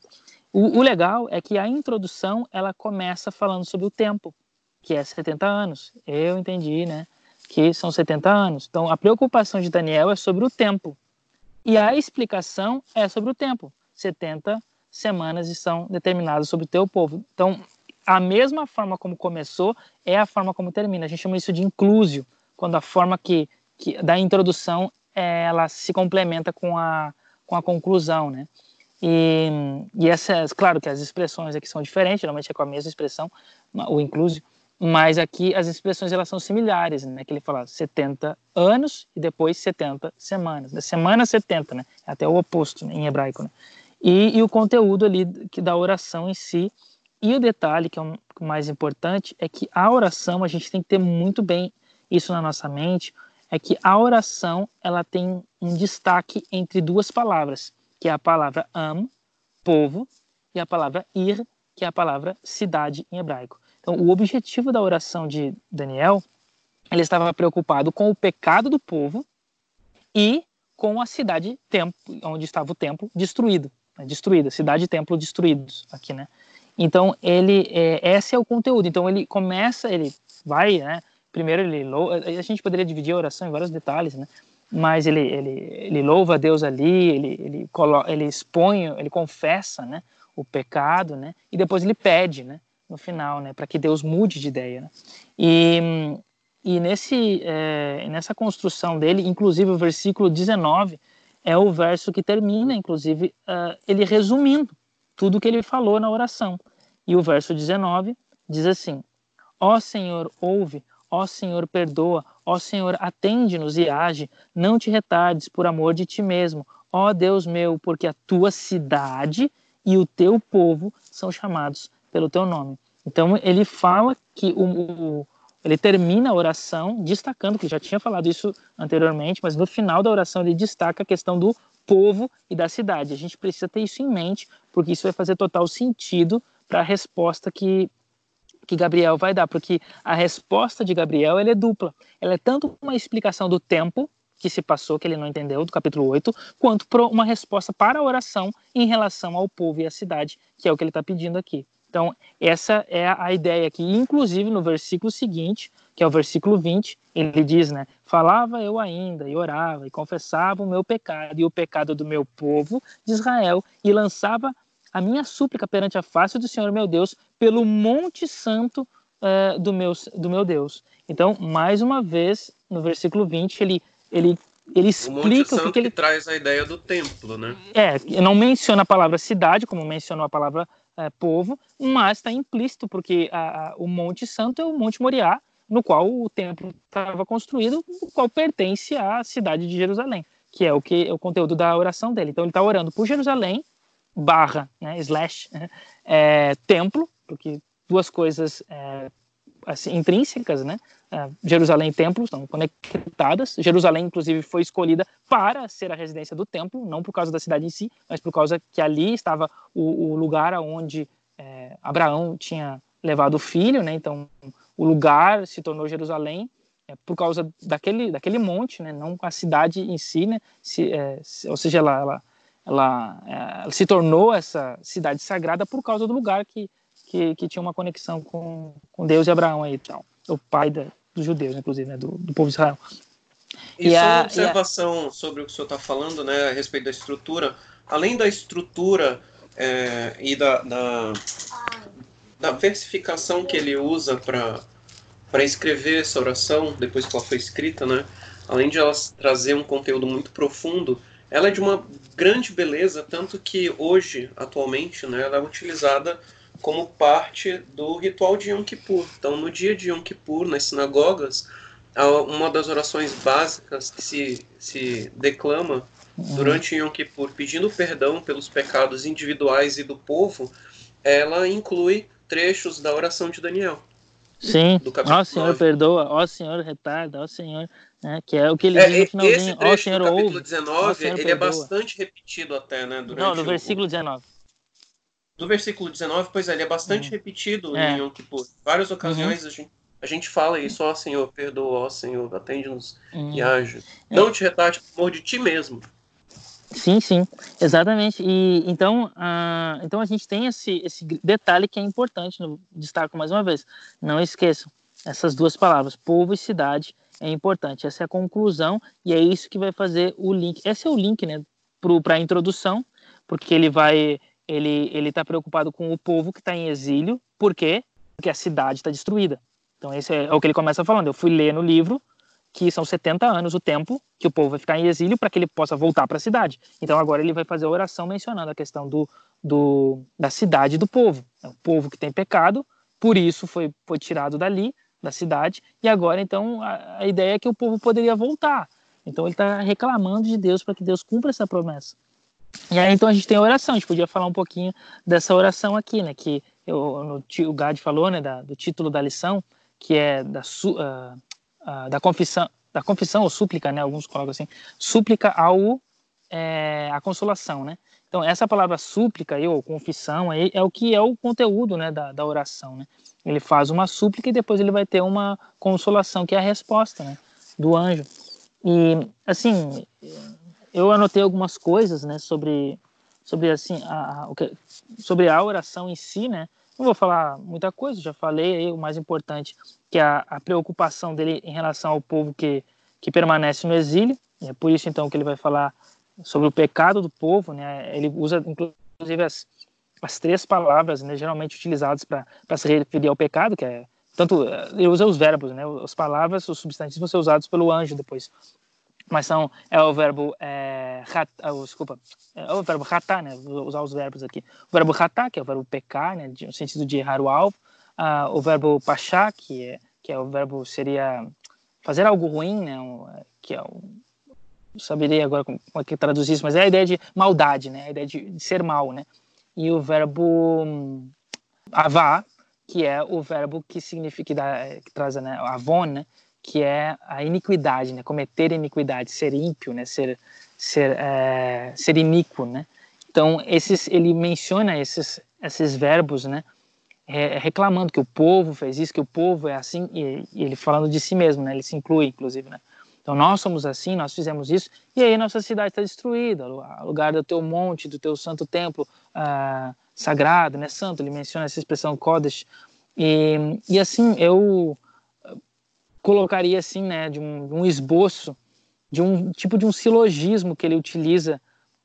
O, o legal é que a introdução ela começa falando sobre o tempo, que é 70 anos. Eu entendi, né? Que são 70 anos. Então a preocupação de Daniel é sobre o tempo. E a explicação é sobre o tempo. 70 semanas são determinadas sobre o teu povo. Então, a mesma forma como começou é a forma como termina. A gente chama isso de inclusio, quando a forma que, que da introdução ela se complementa com a, com a conclusão, né? E, e essas, claro que as expressões aqui são diferentes, geralmente é com a mesma expressão, o inclusio, mas aqui as expressões elas são similares, né? Que ele fala 70 anos e depois 70 semanas. Da semana 70, né? É até o oposto né? em hebraico, né? E, e, o conteúdo ali que da oração em si. E o detalhe que é o mais importante é que a oração a gente tem que ter muito bem isso na nossa mente, é que a oração ela tem um destaque entre duas palavras, que é a palavra am, povo, e a palavra ir, que é a palavra cidade em hebraico. Então, o objetivo da oração de Daniel, ele estava preocupado com o pecado do povo e com a cidade templo, onde estava o templo destruído, né, destruída, cidade e templo destruídos aqui, né? Então ele, é, esse é o conteúdo. Então ele começa, ele vai, né? Primeiro ele louva, a gente poderia dividir a oração em vários detalhes, né? Mas ele, ele, ele louva a Deus ali, ele, ele, ele expõe, ele confessa, né? O pecado, né? E depois ele pede, né? No final, né, para que Deus mude de ideia. Né? E, e nesse, é, nessa construção dele, inclusive o versículo 19 é o verso que termina, inclusive, uh, ele resumindo tudo que ele falou na oração. E o verso 19 diz assim: Ó Senhor, ouve, ó Senhor, perdoa, ó Senhor, atende-nos e age, não te retardes por amor de ti mesmo, ó Deus meu, porque a tua cidade e o teu povo são chamados pelo teu nome. Então ele fala que o, o, ele termina a oração destacando que já tinha falado isso anteriormente, mas no final da oração ele destaca a questão do povo e da cidade. A gente precisa ter isso em mente, porque isso vai fazer total sentido para a resposta que que Gabriel vai dar, porque a resposta de Gabriel é dupla. Ela é tanto uma explicação do tempo que se passou, que ele não entendeu, do capítulo 8, quanto uma resposta para a oração em relação ao povo e à cidade, que é o que ele está pedindo aqui. Então, essa é a ideia aqui. Inclusive, no versículo seguinte, que é o versículo 20, ele diz, né? Falava eu ainda, e orava, e confessava o meu pecado e o pecado do meu povo de Israel, e lançava a minha súplica perante a face do Senhor meu Deus, pelo monte santo uh, do, meu, do meu Deus. Então, mais uma vez, no versículo 20, ele, ele ele explica o, Monte Santo que, ele traz a ideia do templo, né? É, não menciona a palavra cidade, como mencionou a palavra é, povo, mas está implícito, porque a, a, o Monte Santo é o Monte Moriá, no qual o templo estava construído, o qual pertence à cidade de Jerusalém, que é o que é o conteúdo da oração dele. Então ele está orando por Jerusalém, barra, né, slash, é, templo, porque duas coisas é, assim, intrínsecas, né? É, Jerusalém e templo estão conectadas. Jerusalém, inclusive, foi escolhida para ser a residência do templo, não por causa da cidade em si, mas por causa que ali estava o, o lugar onde é, Abraão tinha levado o filho, né? Então, o lugar se tornou Jerusalém é, por causa daquele, daquele monte, né? Não a cidade em si, né? Se, é, ou seja, ela, ela, ela, é, ela se tornou essa cidade sagrada por causa do lugar que que, que tinha uma conexão com, com Deus e Abraão aí, então, o pai da, dos judeus, inclusive, né, do, do povo de Israel. E, e só uma observação a... sobre o que o senhor está falando, né, a respeito da estrutura. Além da estrutura é, e da, da, da versificação que ele usa para escrever essa oração, depois que ela foi escrita, né, além de ela trazer um conteúdo muito profundo, ela é de uma grande beleza, tanto que hoje, atualmente, né, ela é utilizada como parte do ritual de Yom Kippur. Então, no dia de Yom Kippur, nas sinagogas, uma das orações básicas que se, se declama durante Yom Kippur, pedindo perdão pelos pecados individuais e do povo, ela inclui trechos da oração de Daniel. Sim, ó Senhor 9. perdoa, ó Senhor retarda, ó Senhor, né, que é o que ele é, diz no finalzinho, ó Senhor do capítulo ouve, 19, Senhor ele é perdoa. é bastante repetido até, né, durante Não, no versículo 19. No versículo 19, pois é, ele é bastante uhum. repetido é. em Yom Kippur. Várias ocasiões uhum. a, gente, a gente fala isso, ó Senhor, perdoa, ó Senhor, atende-nos uhum. e age. É. Não te retarde por amor de ti mesmo. Sim, sim, exatamente. E então, uh, então a gente tem esse, esse detalhe que é importante, no, destaco mais uma vez. Não esqueçam essas duas palavras, povo e cidade, é importante. Essa é a conclusão e é isso que vai fazer o link. Esse é o link, né, para a introdução, porque ele vai, ele ele está preocupado com o povo que está em exílio. Por quê? Porque a cidade está destruída. Então esse é, é o que ele começa falando. Eu fui ler no livro que são 70 anos o tempo que o povo vai ficar em exílio para que ele possa voltar para a cidade. Então agora ele vai fazer a oração mencionando a questão do, do, da cidade do povo. É o povo que tem pecado, por isso foi, foi tirado dali, da cidade, e agora então a, a ideia é que o povo poderia voltar. Então ele está reclamando de Deus para que Deus cumpra essa promessa. E aí então a gente tem a oração, a gente podia falar um pouquinho dessa oração aqui, né? Que eu, no, o Gad falou, né? Da, do título da lição, que é da, uh, uh, da confissão, da confissão ou súplica, né? Alguns colocam assim, súplica ao é, a consolação, né? Então essa palavra súplica ou confissão aí é o que é o conteúdo, né, da, da oração, né? Ele faz uma súplica e depois ele vai ter uma consolação que é a resposta, né, do anjo. E assim, eu anotei algumas coisas, né, sobre sobre assim a, a, sobre a oração em si, né? Não vou falar muita coisa, já falei aí o mais importante, que é a, a preocupação dele em relação ao povo que, que permanece no exílio. É por isso, então, que ele vai falar sobre o pecado do povo. Né? Ele usa, inclusive, as, as três palavras né, geralmente utilizadas para se referir ao pecado, que é tanto ele usa os verbos, né? As palavras, os substantivos vão ser usados pelo anjo depois mas são é o verbo é, rat, oh, desculpa é o verbo ratar né? Vou usar os verbos aqui. O verbo ratar que é o verbo pecar né? No sentido de errar o alvo. Uh, o verbo pachá que é que é o verbo seria fazer algo ruim né? Que é o saberia agora como é que traduzir isso mas é a ideia de maldade né? A ideia de, de ser mal né? E o verbo um, avá que é o verbo que significa que, dá, que traz né? Avon né que é a iniquidade, né? Cometer iniquidade, ser ímpio, né? Ser ser é, ser iníquo, né? Então esses ele menciona esses esses verbos, né? É, reclamando que o povo fez isso, que o povo é assim e, e, ele falando de si mesmo, né? Ele se inclui, inclusive, né? Então nós somos assim, nós fizemos isso e aí nossa cidade está destruída, o lugar do teu monte, do teu santo templo uh, sagrado, né? Santo. Ele menciona essa expressão Kodesh e, e assim eu colocaria assim, né, de um, um, esboço, de um tipo de um silogismo que ele utiliza,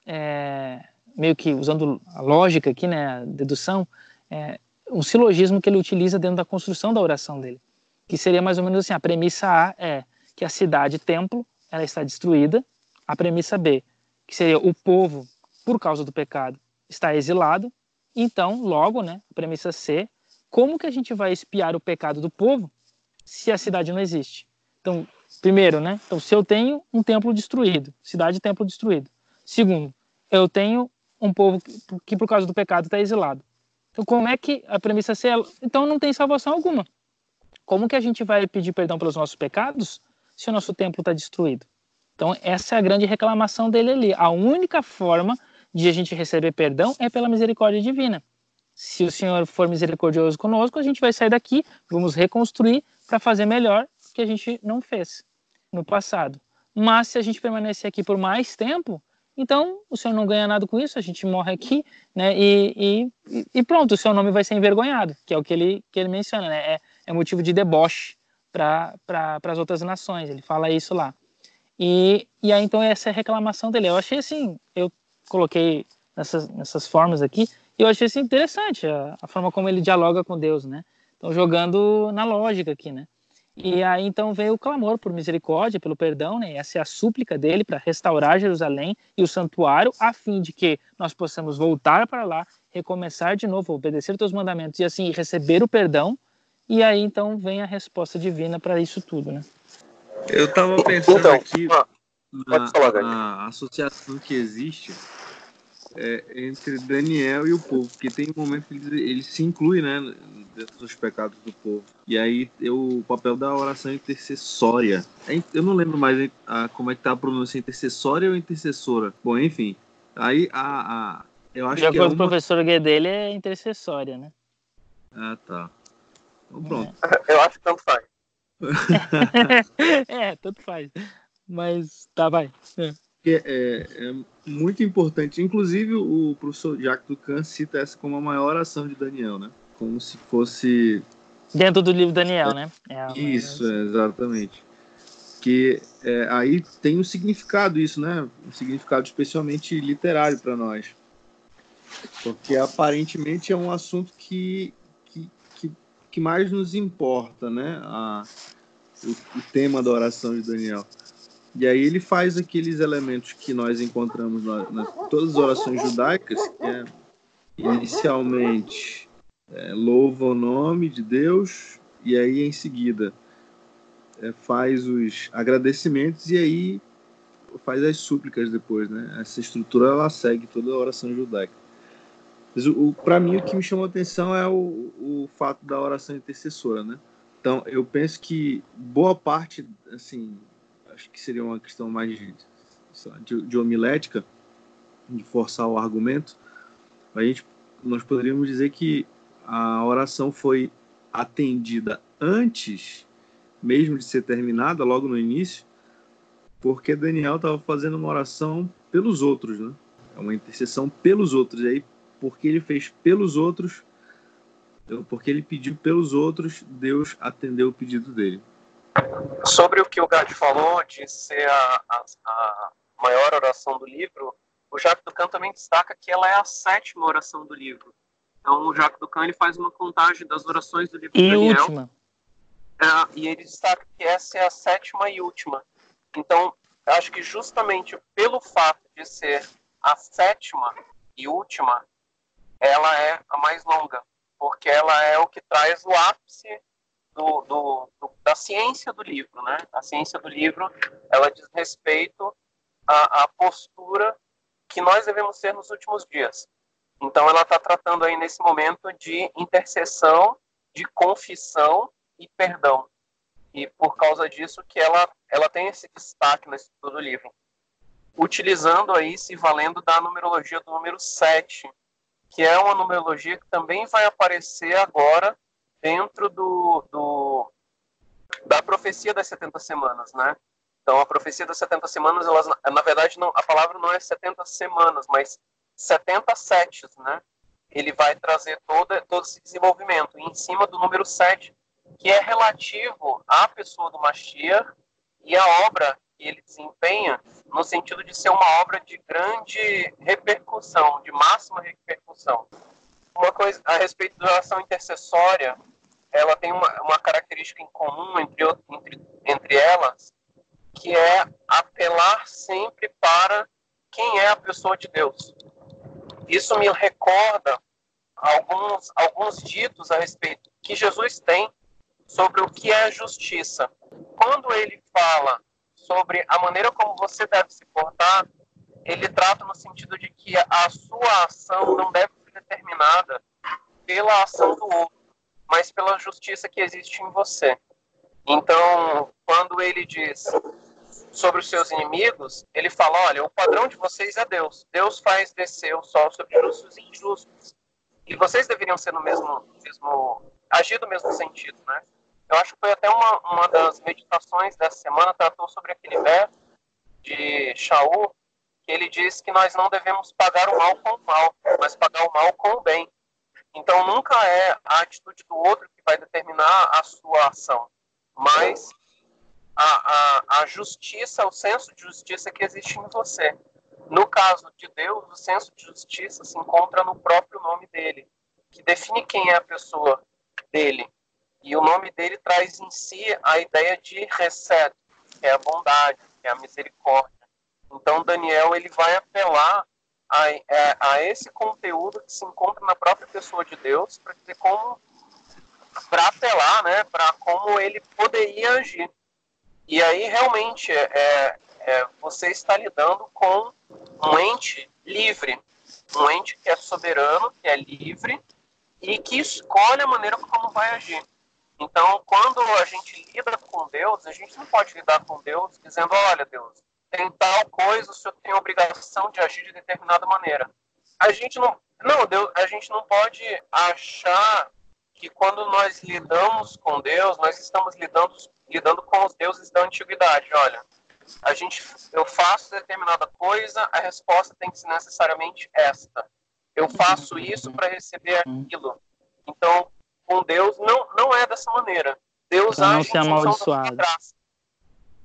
é, meio que usando a lógica aqui, né, a dedução, é, um silogismo que ele utiliza dentro da construção da oração dele, que seria mais ou menos assim, a premissa A é que a cidade-templo, ela está destruída, a premissa B, que seria o povo, por causa do pecado, está exilado, então, logo, né, a premissa C, como que a gente vai espiar o pecado do povo se a cidade não existe. Então, primeiro, né? Então, se eu tenho um templo destruído, cidade templo destruído. Segundo, eu tenho um povo que, que por causa do pecado está exilado. Então, como é que a premissa é então não tem salvação alguma? Como que a gente vai pedir perdão pelos nossos pecados se o nosso templo está destruído? Então, essa é a grande reclamação dele ali. A única forma de a gente receber perdão é pela misericórdia divina. Se o Senhor for misericordioso conosco, a gente vai sair daqui, vamos reconstruir para fazer melhor que a gente não fez no passado. Mas se a gente permanecer aqui por mais tempo, então o senhor não ganha nada com isso, a gente morre aqui, né? E, e, e pronto, o seu nome vai ser envergonhado, que é o que ele, que ele menciona, né? É, é motivo de deboche para as outras nações. Ele fala isso lá. E, e aí então essa é a reclamação dele. Eu achei assim, eu coloquei nessas, nessas formas aqui, e eu achei assim, interessante a, a forma como ele dialoga com Deus, né? Estão jogando na lógica aqui, né? E aí então veio o clamor por misericórdia, pelo perdão, né? Essa é a súplica dele para restaurar Jerusalém e o santuário, a fim de que nós possamos voltar para lá, recomeçar de novo, obedecer teus mandamentos e assim receber o perdão. E aí então vem a resposta divina para isso tudo, né? Eu estava pensando então, aqui na, falar, na associação que existe é, entre Daniel e o povo, porque tem um momento que ele, ele se inclui, né, dentro dos pecados do povo. E aí eu, o papel da oração intercessória. É, eu não lembro mais a, como é que tá a pronúncia intercessória ou intercessora. Bom, enfim. Aí a, a eu acho De que é uma... o professor dele é intercessória, né? Ah, tá. Então pronto. É. Eu acho que tanto faz. é, tanto faz. Mas tá, vai. É. É, é, muito importante. Inclusive, o professor Jacques Ducan cita essa como a maior oração de Daniel, né? Como se fosse. Dentro do livro Daniel, né? É isso, é, exatamente. Que é, aí tem um significado, isso, né? Um significado especialmente literário para nós. Porque aparentemente é um assunto que, que, que, que mais nos importa, né? A, o, o tema da oração de Daniel. E aí ele faz aqueles elementos que nós encontramos na, na todas as orações judaicas, que é inicialmente é, louva o nome de Deus e aí em seguida é, faz os agradecimentos e aí faz as súplicas depois, né? Essa estrutura ela segue toda a oração judaica. Mas o, o para mim o que me chamou a atenção é o, o fato da oração intercessora, né? Então eu penso que boa parte, assim, acho que seria uma questão mais de, de, homilética, de forçar o argumento, a gente, nós poderíamos dizer que a oração foi atendida antes mesmo de ser terminada, logo no início, porque Daniel estava fazendo uma oração pelos outros, né? É uma intercessão pelos outros. E aí, porque ele fez pelos outros, porque ele pediu pelos outros, Deus atendeu o pedido dele. Sobre o que o Gad falou, de ser a, a, a maior oração do livro, o Jacques Ducan também destaca que ela é a sétima oração do livro. Então, o Jacques Ducan ele faz uma contagem das orações do livro e Daniel. Última. É, e ele destaca que essa é a sétima e última. Então, acho que justamente pelo fato de ser a sétima e última, ela é a mais longa, porque ela é o que traz o ápice do, do, do, da ciência do livro, né? A ciência do livro, ela diz respeito à, à postura que nós devemos ser nos últimos dias. Então, ela está tratando aí nesse momento de intercessão, de confissão e perdão. E por causa disso que ela, ela tem esse destaque nesse do livro. Utilizando aí, se valendo da numerologia do número 7, que é uma numerologia que também vai aparecer agora dentro do, do, da profecia das 70 semanas, né? Então, a profecia das 70 semanas, elas, na verdade, não, a palavra não é 70 semanas, mas 70 setes, né? Ele vai trazer todo, todo esse desenvolvimento. E em cima do número 7, que é relativo à pessoa do Mashiach e à obra que ele desempenha, no sentido de ser uma obra de grande repercussão, de máxima repercussão. Uma coisa a respeito da oração intercessória, ela tem uma, uma característica em comum entre, entre, entre elas, que é apelar sempre para quem é a pessoa de Deus. Isso me recorda alguns, alguns ditos a respeito que Jesus tem sobre o que é justiça. Quando ele fala sobre a maneira como você deve se portar, ele trata no sentido de que a sua ação não deve determinada pela ação do outro, mas pela justiça que existe em você. Então, quando ele diz sobre os seus inimigos, ele fala: olha, o padrão de vocês é Deus. Deus faz descer o sol sobre justos e injustos. E vocês deveriam ser no mesmo, mesmo agir do mesmo sentido, né? Eu acho que foi até uma, uma das meditações dessa semana, tratou sobre aquele verso de Shaul, ele diz que nós não devemos pagar o mal com o mal, mas pagar o mal com o bem. Então nunca é a atitude do outro que vai determinar a sua ação, mas a, a, a justiça, o senso de justiça que existe em você. No caso de Deus, o senso de justiça se encontra no próprio nome dele, que define quem é a pessoa dele. E o nome dele traz em si a ideia de reset, que é a bondade, que é a misericórdia. Então Daniel ele vai apelar a, a, é, a esse conteúdo que se encontra na própria pessoa de Deus para dizer como para apelar, né, para como ele poderia agir. E aí, realmente, é, é, é, você está lidando com um ente livre, um ente que é soberano, que é livre e que escolhe a maneira como vai agir. Então, quando a gente lida com Deus, a gente não pode lidar com Deus dizendo: olha, Deus, tem tal coisa, o senhor tem a obrigação de agir de determinada maneira. A gente não. Não, Deus, a gente não pode achar que quando nós lidamos com Deus, nós estamos lidando, lidando com os deuses da antiguidade. Olha, a gente, eu faço determinada coisa, a resposta tem que ser necessariamente esta. Eu faço isso para receber aquilo. Então, com Deus não, não é dessa maneira. Deus não age ser em função da graça.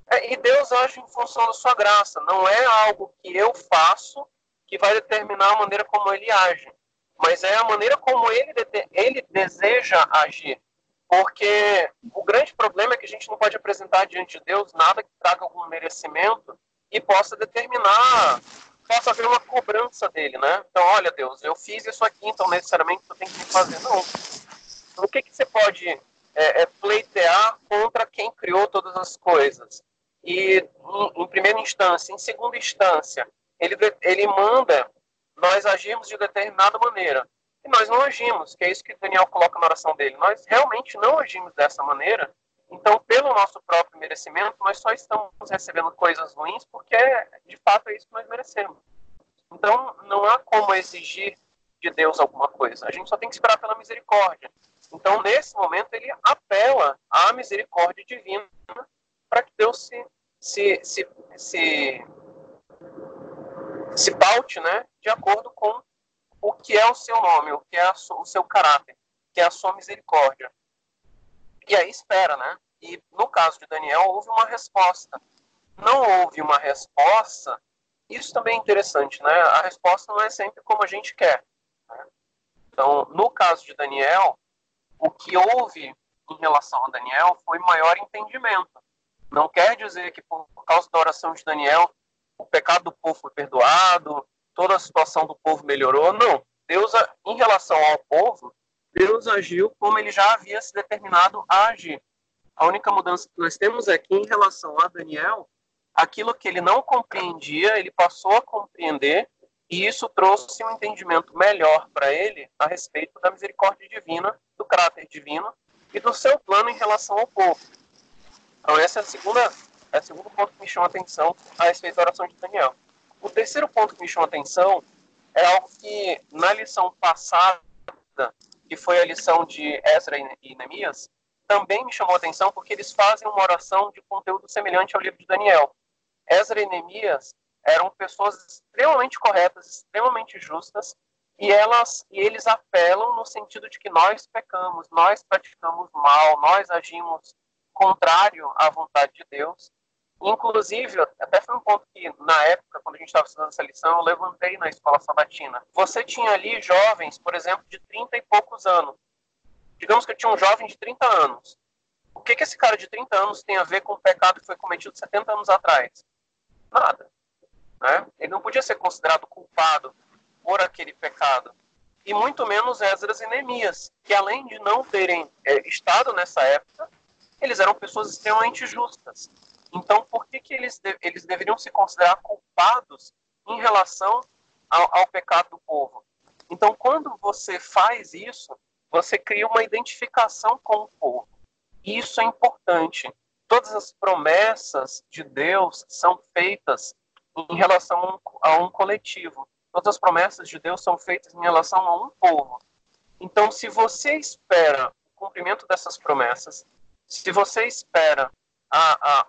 É, e Deus age em função da sua graça. Não é algo que eu faço que vai determinar a maneira como ele age. Mas é a maneira como ele, ele deseja agir. Porque o grande problema é que a gente não pode apresentar diante de Deus nada que traga algum merecimento e possa determinar, possa haver uma cobrança dele, né? Então, olha, Deus, eu fiz isso aqui, então necessariamente tu tem que fazer. Não. O que, que você pode é, é, pleitear contra quem criou todas as coisas? E, em, primeira instância, em segunda instância, ele, ele manda nós agirmos de determinada maneira. E nós não agimos, que é isso que Daniel coloca na oração dele. Nós realmente não agimos dessa maneira. Então, pelo nosso próprio merecimento, nós só estamos recebendo coisas ruins porque, de fato, é isso que nós merecemos. Então, não há como exigir de Deus alguma coisa. A gente só tem que esperar pela misericórdia. Então, nesse momento, ele apela à misericórdia divina para que Deus se, se, se, se, se paute né, de acordo com o que é o seu nome, o que é o seu caráter, que é a sua misericórdia. E aí espera, né? E no caso de Daniel, houve uma resposta. Não houve uma resposta, isso também é interessante, né? A resposta não é sempre como a gente quer. né? Então, no caso de Daniel, o que houve em relação a Daniel foi maior entendimento. Não quer dizer que por causa da oração de Daniel o pecado do povo foi perdoado, toda a situação do povo melhorou. Não. Deus, em relação ao povo, Deus agiu como ele já havia se determinado a agir. A única mudança que nós temos é que, em relação a Daniel, aquilo que ele não compreendia, ele passou a compreender, e isso trouxe um entendimento melhor para ele a respeito da misericórdia divina, do caráter divino e do seu plano em relação ao povo. Então, essa é a segunda, é o segundo ponto que me chama a atenção a respeito da oração de Daniel. O terceiro ponto que me chama a atenção é algo que, na lição passada, que foi a lição de Ezra e Neemias, também me chamou a atenção porque eles fazem uma oração de conteúdo semelhante ao livro de Daniel. Ezra e Neemias eram pessoas extremamente corretas, extremamente justas, e elas e eles apelam no sentido de que nós pecamos, nós praticamos mal, nós agimos contrário à vontade de Deus. Inclusive, até foi um ponto que, na época, quando a gente estava estudando essa lição, eu levantei na escola sabatina. Você tinha ali jovens, por exemplo, de 30 e poucos anos. Digamos que eu tinha um jovem de 30 anos. O que, que esse cara de 30 anos tem a ver com o pecado que foi cometido 70 anos atrás? Nada. Né? Ele não podia ser considerado culpado por aquele pecado. E muito menos Esdras e Neemias, que além de não terem é, estado nessa época, eles eram pessoas extremamente justas. Então, por que, que eles, de, eles deveriam se considerar culpados em relação ao, ao pecado do povo? Então, quando você faz isso, você cria uma identificação com o povo. E isso é importante. Todas as promessas de Deus são feitas em relação a um, coletivo. Todas as promessas de Deus são feitas em relação a um povo. Então, se você espera o cumprimento dessas promessas, se você espera a, a,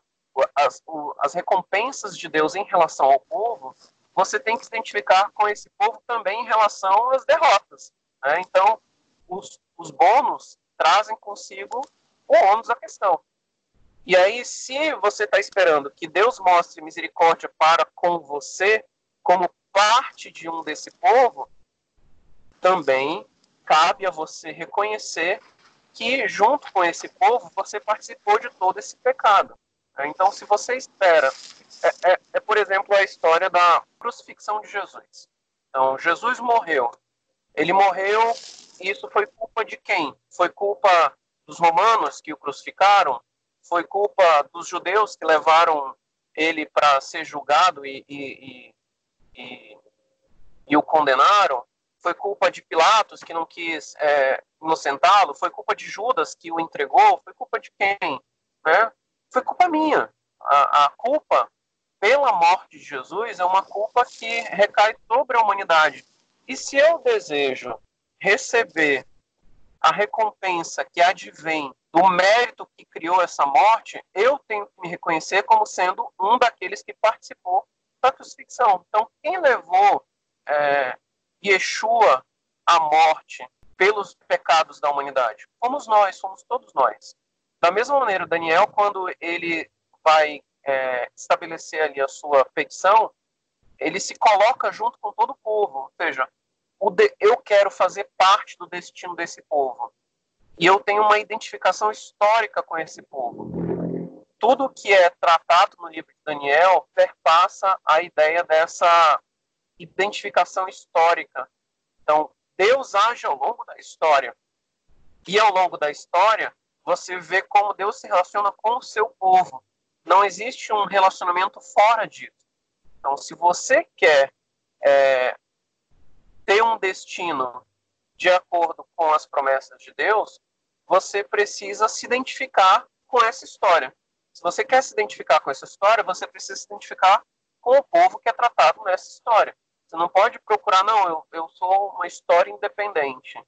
as, o, as recompensas de Deus em relação ao povo, você tem que se identificar com esse povo também em relação às derrotas. Né? Então, os, os bônus trazem consigo o ônus da questão. E aí, se você está esperando que Deus mostre misericórdia para com você, como parte de um desse povo, também cabe a você reconhecer que, junto com esse povo, você participou de todo esse pecado. Então, se você espera. É, é, é, por exemplo, a história da crucifixão de Jesus. Então, Jesus morreu. Ele morreu, e isso foi culpa de quem? Foi culpa dos romanos que o crucificaram? foi culpa dos judeus que levaram ele para ser julgado e, e, e, e, o condenaram? Foi culpa de Pilatos que não quis é, inocentá-lo? Foi culpa de Judas que o entregou? Foi culpa de quem? Né? Foi culpa minha. A, a culpa pela morte de Jesus é uma culpa que recai sobre a humanidade. E se eu desejo receber a recompensa que advém do mérito que criou essa morte, eu tenho que me reconhecer como sendo um daqueles que participou da crucifixão. Então, quem levou é, Yeshua à morte pelos pecados da humanidade? Fomos nós, somos todos nós. Da mesma maneira, Daniel, quando ele vai é, estabelecer ali a sua petição, ele se coloca junto com todo o povo. Ou seja, de, eu quero fazer parte do destino desse povo. E eu tenho uma identificação histórica com esse povo. Tudo que é tratado no livro de Daniel perpassa a ideia dessa identificação histórica. Então, Deus age ao longo da história. E ao longo da história, você vê como Deus se relaciona com o seu povo. Não existe um relacionamento fora disso. Então, se você quer é, ter um destino de acordo com as promessas de Deus, você precisa se identificar com essa história. Se você quer se identificar com essa história, você precisa se identificar com o povo que é tratado nessa história. Você não pode procurar, não, eu, eu sou uma história independente.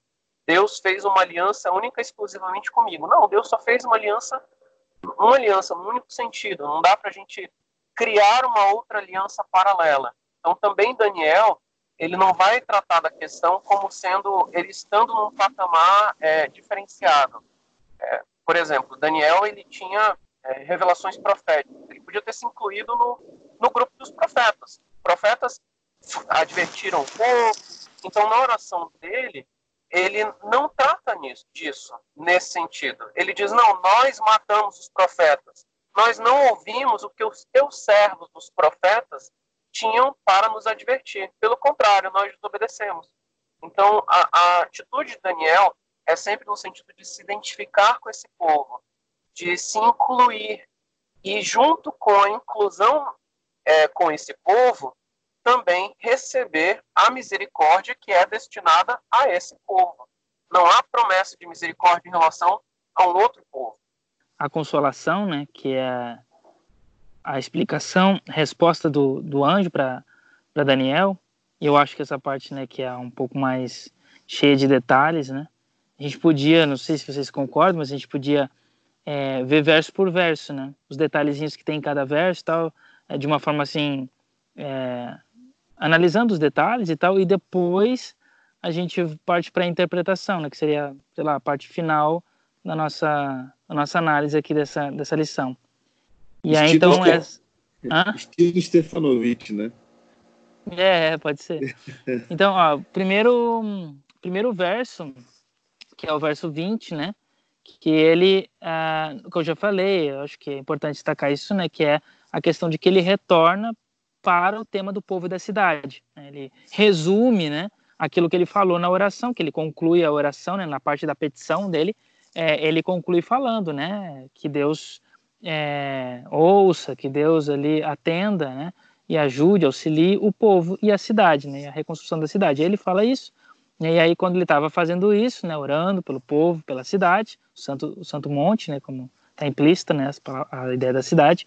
Deus fez uma aliança única exclusivamente comigo. Não, Deus só fez uma aliança, uma aliança no único sentido. Não dá para a gente criar uma outra aliança paralela. Então também Daniel ele não vai tratar da questão como sendo ele estando num patamar é, diferenciado. É, por exemplo, Daniel ele tinha é, revelações proféticas. Ele podia ter se incluído no, no grupo dos profetas. Profetas advertiram o povo. Então, na oração dele, ele não trata nisso, disso, nesse sentido. Ele diz: não, nós matamos os profetas. Nós não ouvimos o que os teus servos, os profetas, tinham para nos advertir. Pelo contrário, nós desobedecemos. Então, a, a atitude de Daniel é sempre no sentido de se identificar com esse povo, de se incluir. E, junto com a inclusão é, com esse povo, também receber a misericórdia que é destinada a esse povo. Não há promessa de misericórdia em relação a um outro povo. A consolação, né, que é a explicação, resposta do, do anjo para Daniel. Eu acho que essa parte, né, que é um pouco mais cheia de detalhes, né? A gente podia, não sei se vocês concordam, mas a gente podia é, ver verso por verso, né? Os detalhezinhos que tem em cada verso, tal, é, de uma forma assim, é, analisando os detalhes e tal, e depois a gente parte para a interpretação, né? Que seria, sei lá, a parte final da nossa, da nossa análise aqui dessa, dessa lição. E aí, então. É... Estilo Stefanovic, né? É, pode ser. Então, ó, primeiro, primeiro verso, que é o verso 20, né? Que ele, ah, que eu já falei, eu acho que é importante destacar isso, né? Que é a questão de que ele retorna para o tema do povo e da cidade. Né? Ele resume, né? Aquilo que ele falou na oração, que ele conclui a oração, né? Na parte da petição dele, é, ele conclui falando, né? Que Deus é, ouça, que Deus ali atenda, né? E ajude, auxilie o povo e a cidade, né? A reconstrução da cidade. ele fala isso. E aí quando ele estava fazendo isso, né? Orando pelo povo, pela cidade, o Santo, o Santo Monte, né? Como está implícita, né? A ideia da cidade.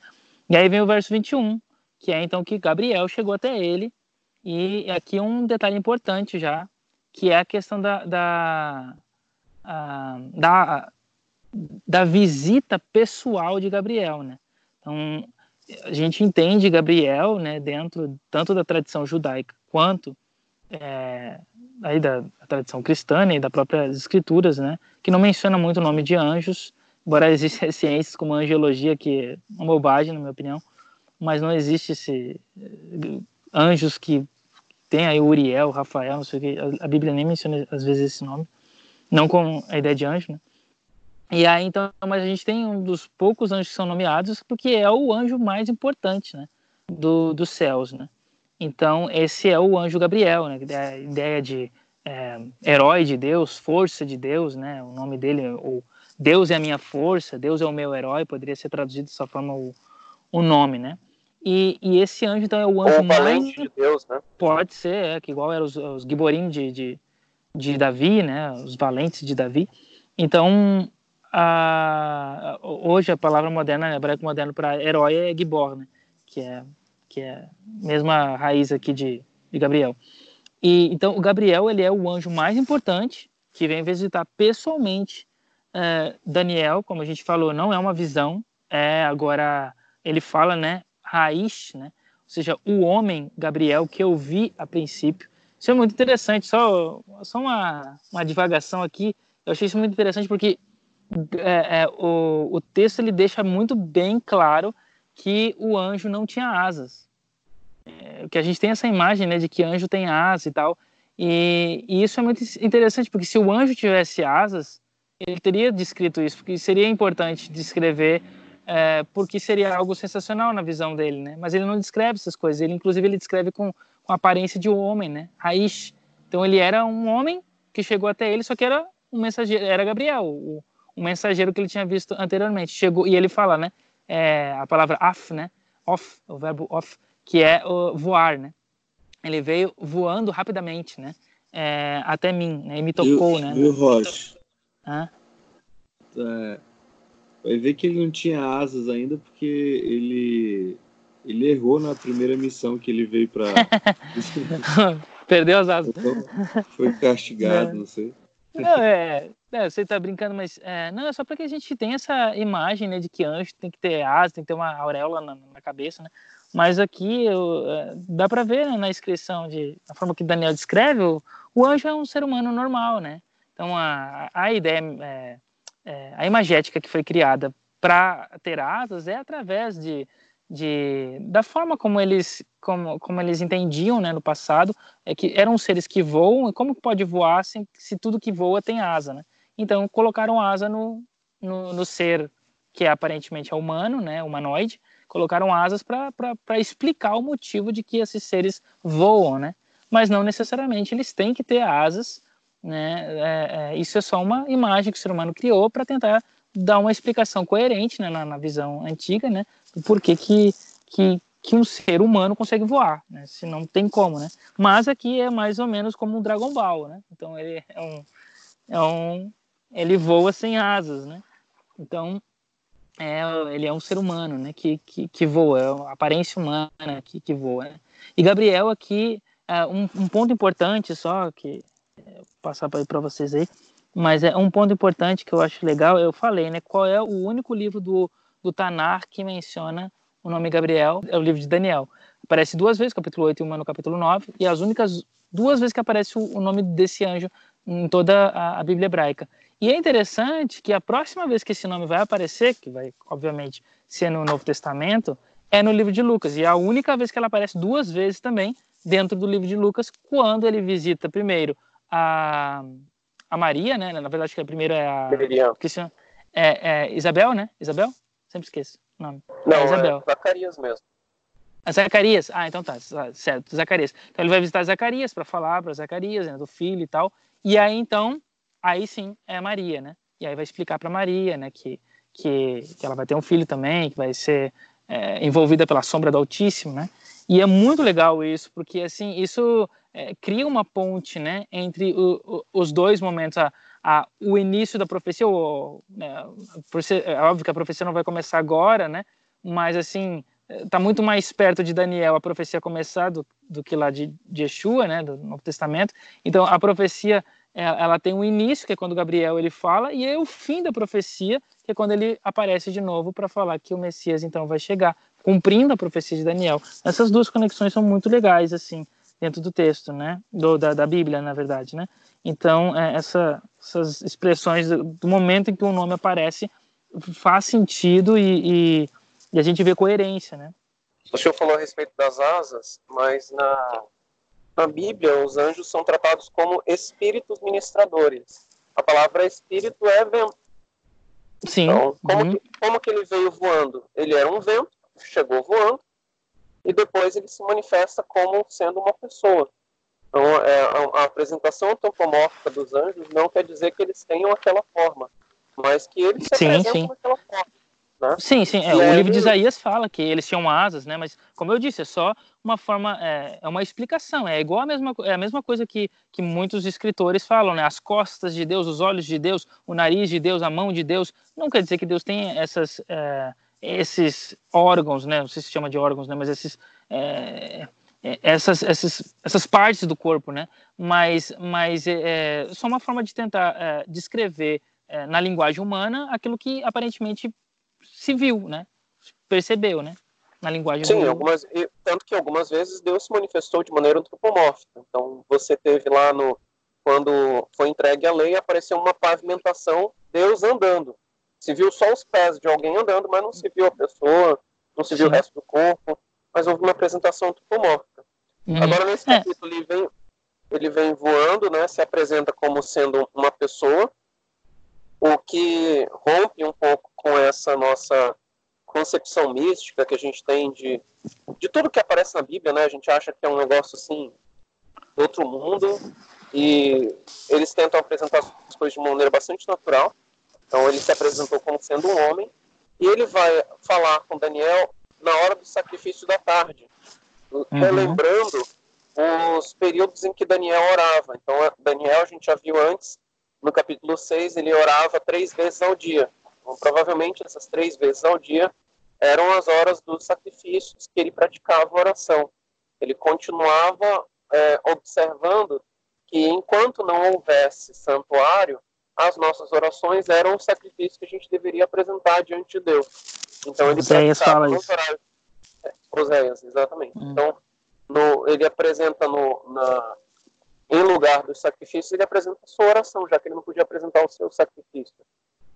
E aí vem o verso 21, que é então que Gabriel chegou até ele. E aqui um detalhe importante já, que é a questão da, da, a, da da visita pessoal de Gabriel, né? Então, a gente entende Gabriel, né, dentro tanto da tradição judaica quanto é, aí da, da, tradição cristã e das próprias escrituras, né, que não menciona muito o nome de anjos, embora existam ciências como a angelologia, que é uma bobagem, na minha opinião, mas não existe esse anjos que tem aí Uriel, Rafael, não sei o que, a, Bíblia nem menciona às vezes esse nome, não com a ideia de anjo, né? E aí, então, mas a gente tem um dos poucos anjos que são nomeados, porque é o anjo mais importante, né? Do, dos céus, né? Então, esse é o anjo Gabriel, né? A ideia de é, herói de Deus, força de Deus, né? O nome dele, o Deus é a minha força, Deus é o meu herói, poderia ser traduzido dessa forma o, o nome, né? E, e esse anjo, então, é o anjo mais... de Deus, né? Pode ser, é, que igual eram os, os giborim de, de, de Davi, né? Os valentes de Davi. Então, a, hoje a palavra moderna, hebraico moderno para herói é gibor, né? Que é, que é a mesma raiz aqui de, de Gabriel. E, então, o Gabriel, ele é o anjo mais importante que vem visitar pessoalmente é, Daniel, como a gente falou, não é uma visão, é agora ele fala, né, raiz, né? Ou seja, o homem Gabriel que eu vi a princípio. Isso é muito interessante, só, só uma, uma divagação aqui. Eu achei isso muito interessante porque é, é, o, o texto ele deixa muito bem claro que o anjo não tinha asas. É, que a gente tem essa imagem né, de que anjo tem asas e tal. E, e, isso é muito interessante, porque se o anjo tivesse asas, ele teria descrito isso, porque seria importante descrever é, porque seria algo sensacional na visão dele, né? Mas ele não descreve essas coisas. Ele, inclusive, ele descreve com, com a aparência de um homem, né? Raiz. Então, ele era um homem que chegou até ele, só que era um mensageiro, era Gabriel, o, o mensageiro que ele tinha visto anteriormente. Chegou e ele fala, né? É, a palavra af, né? Off, o verbo off, que é o voar, né? Ele veio voando rapidamente, né? É, até mim, né? E me tocou, viu, né? Viu, Rocha? Hã? É, vai ver que ele não tinha asas ainda porque ele ele errou na primeira missão que ele veio para perdeu as asas. Foi castigado não sei. Não é, é você tá brincando mas é, não é só para que a gente tenha essa imagem né de que anjo tem que ter asas tem que ter uma auréola na, na cabeça né? Mas aqui eu, é, dá para ver né, na inscrição de a forma que Daniel descreve o, o anjo é um ser humano normal né? Então a, a ideia é, é, a imagética que foi criada para ter asas é através de, de, da forma como eles como, como eles entendiam né, no passado é que eram seres que voam e como pode voar se, se tudo que voa tem asa né? então colocaram asa no, no, no ser que é aparentemente é humano né humanoide colocaram asas para explicar o motivo de que esses seres voam né mas não necessariamente eles têm que ter asas né? É, é, isso é só uma imagem que o ser humano criou para tentar dar uma explicação coerente né, na, na, visão antiga, né, do porquê que, que, que um ser humano consegue voar, né, se não tem como, né. Mas aqui é mais ou menos como um Dragon Ball, né. Então ele é um, é um ele voa sem asas, né. Então é, ele é um ser humano, né, que, que, que voa, é aparência humana que, que voa. Né? E Gabriel aqui, é, um, um ponto importante só que passar para vocês aí. Mas é um ponto importante que eu acho legal, eu falei, né? Qual é o único livro do, do Tanar que menciona o nome Gabriel? É o livro de Daniel. Aparece duas vezes, capítulo 8 e uma no capítulo 9, e as únicas duas vezes que aparece o, o nome desse anjo em toda a, a, Bíblia hebraica. E é interessante que a próxima vez que esse nome vai aparecer, que vai, obviamente, ser no Novo Testamento, é no livro de Lucas. E é a única vez que ela aparece duas vezes também dentro do livro de Lucas, quando ele visita primeiro a, a Maria, né? Na verdade, que a primeira é a. É, é, Isabel, né? Isabel? Sempre esqueço o nome. Não, é Isabel. É Zacarias mesmo. A Zacarias? Ah, então tá, certo, Zacarias. Então ele vai visitar Zacarias para falar para Zacarias, né, do filho e tal. E aí então, aí sim é a Maria, né? E aí vai explicar para Maria, né, que, que, que, ela vai ter um filho também, que vai ser é, envolvida pela sombra do Altíssimo, né? E é muito legal isso, porque assim, isso é, cria uma ponte né, entre o, o, os dois momentos, a, a, o início da profecia, o, né, é óbvio que a profecia não vai começar agora, né, mas assim, está muito mais perto de Daniel a profecia começar do, do que lá de, de Yeshua, né, do Novo Testamento. Então a profecia é, ela tem um início, que é quando Gabriel ele fala, e é o fim da profecia, que é quando ele aparece de novo para falar que o Messias então vai chegar, cumprindo a profecia de Daniel. Essas duas conexões são muito legais, assim dentro do texto, né? Do, da, da Bíblia, na verdade, né? Então, é, essa, essas expressões do momento em que um nome aparece faz sentido e, e, e, a gente vê coerência, né? O senhor falou a respeito das asas, mas na, na Bíblia os anjos são tratados como espíritos ministradores. A palavra espírito é vento. Sim. Então, como, uhum. que, como que ele veio voando? Ele era um vento, chegou voando, e depois ele se manifesta como sendo uma pessoa. Então, é, a, a apresentação antropomórfica dos anjos não quer dizer que eles tenham aquela forma, mas que eles se sim, apresentam sim. daquela forma. Né? Sim, sim. É, o livro de Isaías fala que eles tinham asas, né? Mas, como eu disse, é só uma forma, é, é, uma explicação. É igual a mesma, é a mesma coisa que, que muitos escritores falam, né? As costas de Deus, os olhos de Deus, o nariz de Deus, a mão de Deus. Não quer dizer que Deus tem essas, é, esses órgãos, né? Não sei se chama de órgãos, né? Mas esses, é, é, essas, essas, essas partes do corpo, né? Mas, mas é, é só uma forma de tentar é, descrever é, na linguagem humana aquilo que aparentemente se viu, né? Percebeu, né? Na linguagem Sim, algumas, tanto que algumas vezes Deus se manifestou de maneira antropomórfica. Então, você teve lá no quando foi entregue a lei, apareceu uma pavimentação, Deus andando. Se viu só os pés de alguém andando, mas não se viu a pessoa, não se viu Sim. o resto do corpo, mas houve uma apresentação antropomórfica. Uhum. Agora, nesse é. capítulo, ele vem, ele vem voando, né, se apresenta como sendo uma pessoa, o que rompe um pouco com essa nossa concepção mística que a gente tem de, de tudo que aparece na Bíblia, né? A gente acha que é um negócio assim outro mundo e eles tentam apresentar as coisas de uma maneira bastante natural. Então ele se apresentou como sendo um homem e ele vai falar com Daniel na hora do sacrifício da tarde, uhum. relembrando os períodos em que Daniel orava. Então Daniel a gente já viu antes no capítulo 6, ele orava três vezes ao dia. Então, provavelmente, essas três vezes ao dia eram as horas dos sacrifícios que ele praticava oração. Ele continuava é, observando que, enquanto não houvesse santuário, as nossas orações eram o sacrifício que a gente deveria apresentar diante de Deus. Então, ele Oséias fala isso. Horários... É, Oséias, exatamente. Hum. Então, no, ele apresenta no, na, em lugar dos sacrifícios, ele apresenta a sua oração, já que ele não podia apresentar o seu sacrifício.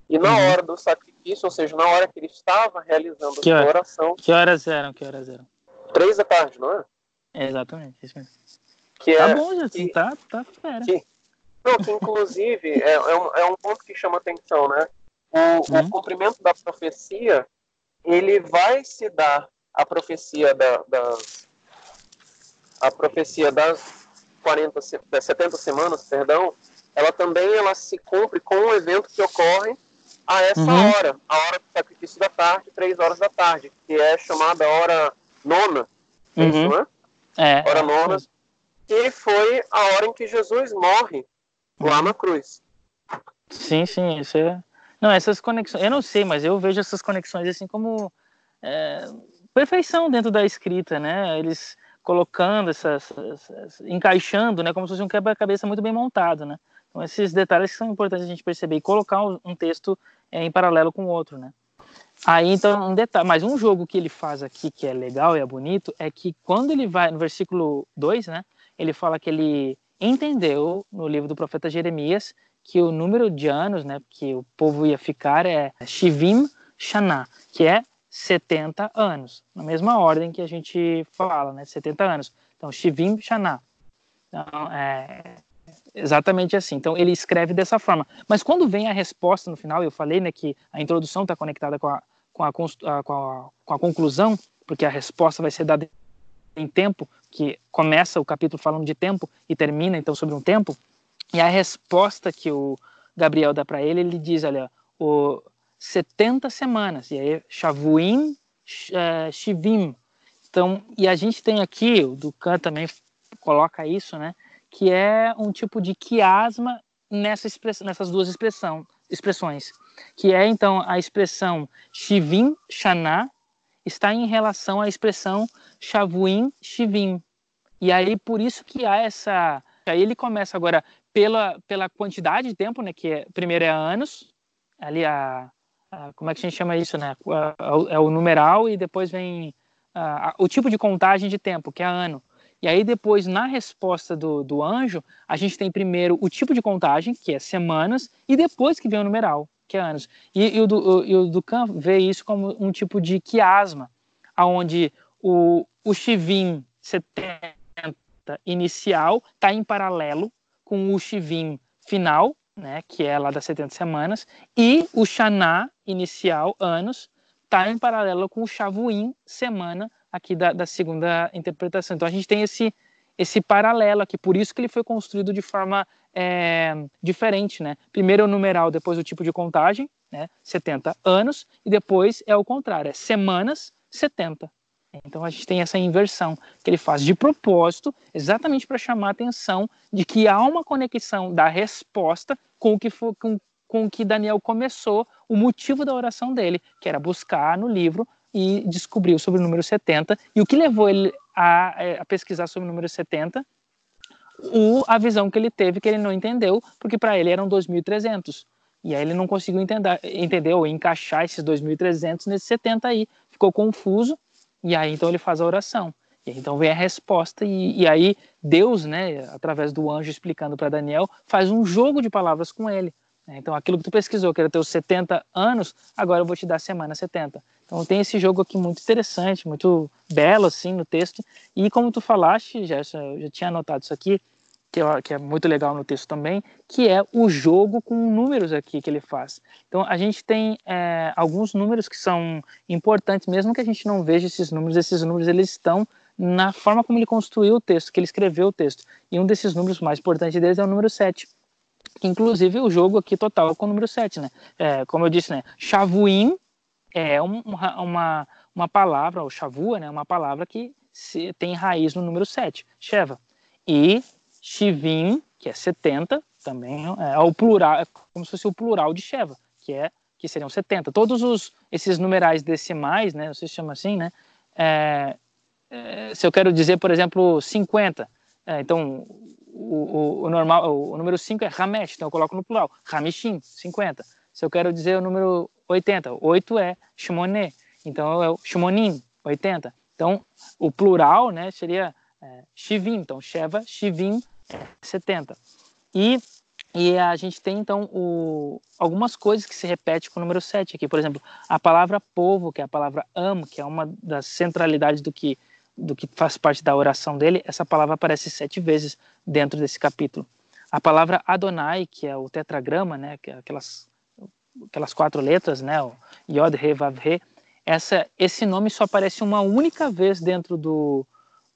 E na uhum. hora do sacrifício, ou seja, na hora que ele estava realizando que a sua oração. Que horas eram? Que horas eram? Três da tarde, não é? é exatamente, isso mesmo. Que tá é, bom, já que, tá, tá fera. Que, não, que inclusive é, é, um, é um ponto que chama atenção, né? O, uhum. o cumprimento da profecia, ele vai se dar a profecia da, das a profecia das 40, 70 semanas, perdão, ela também ela se cumpre com um evento que ocorre a essa uhum. hora, a hora do sacrifício da tarde, três horas da tarde, que é chamada hora nona, é uhum. isso, né? É. Hora nona, que foi a hora em que Jesus morre lá na cruz. Sim, sim, isso é. Não, essas conexões, eu não sei, mas eu vejo essas conexões assim como é, perfeição dentro da escrita, né? Eles colocando essas, essas, encaixando, né, como se fosse um quebra-cabeça muito bem montado, né? Então esses detalhes são importantes a gente perceber e colocar um texto é, em paralelo com o outro, né? Aí então um detalhe, mas um jogo que ele faz aqui que é legal e é bonito é que quando ele vai no versículo 2, né, ele fala que ele entendeu no livro do profeta Jeremias que o número de anos, né, que o povo ia ficar é Shivim Shana, que é 70 anos, na mesma ordem que a gente fala, né? 70 anos. Então, Shivim Shana. Então, é exatamente assim. Então, ele escreve dessa forma. Mas quando vem a resposta no final, eu falei né, que a introdução está conectada com a, com, a, com, a, com a conclusão, porque a resposta vai ser dada em tempo, que começa o capítulo falando de tempo e termina então sobre um tempo. E a resposta que o Gabriel dá para ele, ele diz, olha, o 70 semanas, e aí Shavuim, uh, Shivim. Então, e a gente tem aqui, o Ducan também coloca isso, né, que é um tipo de quiasma nessa nessas duas expressão, expressões, que é então a expressão Shivim, Shana, está em relação à expressão Shavuim, Shivim. E aí, por isso que há essa... Aí ele começa agora pela, pela quantidade de tempo, né, que é, primeiro é anos, ali a, como é que a gente chama isso, né? É o numeral e depois vem o tipo de contagem de tempo, que é ano. E aí depois, na resposta do, do anjo, a gente tem primeiro o tipo de contagem, que é semanas, e depois que vem o numeral, que anos. E, e o, e o Ducan vê isso como um tipo de quiasma, aonde o, o Shivim 70 inicial está em paralelo com o Shivim final, né, que é lá das 70 semanas, e o Xaná inicial, anos, está em paralelo com o Shavuim, semana, aqui da, da, segunda interpretação. Então a gente tem esse, esse paralelo aqui, por isso que ele foi construído de forma é, diferente, né? Primeiro é o numeral, depois o tipo de contagem, né? 70 anos, e depois é o contrário, é semanas, 70. Então a gente tem essa inversão que ele faz de propósito, exatamente para chamar a atenção de que há uma conexão da resposta com o que foi, com, com o que Daniel começou, o motivo da oração dele, que era buscar no livro e descobriu sobre o número 70. E o que levou ele a, é, a pesquisar sobre o número 70? O, a visão que ele teve, que ele não entendeu, porque para ele eram 2.300. E aí ele não conseguiu entender, entender ou encaixar esses 2.300 nesses 70 aí. Ficou confuso, e aí então ele faz a oração. E aí, então vem a resposta, e, e aí Deus, né, através do anjo explicando para Daniel, faz um jogo de palavras com ele. Né? Então, aquilo que tu pesquisou, que era ter os 70 anos, agora eu vou te dar semana 70. Então, tem esse jogo aqui muito interessante, muito belo, assim, no texto. E como tu falaste, eu já tinha anotado isso aqui, que, eu, que é muito legal no texto também, que é o jogo com números aqui que ele faz. Então, a gente tem é, alguns números que são importantes, mesmo que a gente não veja esses números, esses números eles estão na forma como ele construiu o texto, que ele escreveu o texto. E um desses números mais importantes deles é o número 7 inclusive o jogo aqui total com o número 7, né? É, como eu disse, né? Shavuim é um, uma, uma palavra, ou Shavua, né? Uma palavra que se, tem raiz no número 7, Sheva. E Shivim, que é 70, também é o plural, é como se fosse o plural de Sheva, que é que seriam 70. Todos os, esses numerais decimais, né? Você chama assim, né? É, é, se eu quero dizer, por exemplo, 50, é, então o, o, o, normal, o, número 5 é Ramesh, então eu coloco no plural, Ramishim, 50. Se eu quero dizer o número 80, 8 é Shimoné, então é o Shimonim, 80. Então, o plural, né, seria é, Shivim, então Sheva, Shivim, é 70. E, e a gente tem, então, o, algumas coisas que se repetem com o número 7 aqui. Por exemplo, a palavra povo, que é a palavra am, que é uma das centralidades do que do que faz parte da oração dele, essa palavra aparece sete vezes dentro desse capítulo. A palavra Adonai, que é o tetragrama, né, é aquelas, aquelas quatro letras, né, o Yod, He, Vav, He, essa, esse nome só aparece uma única vez dentro do,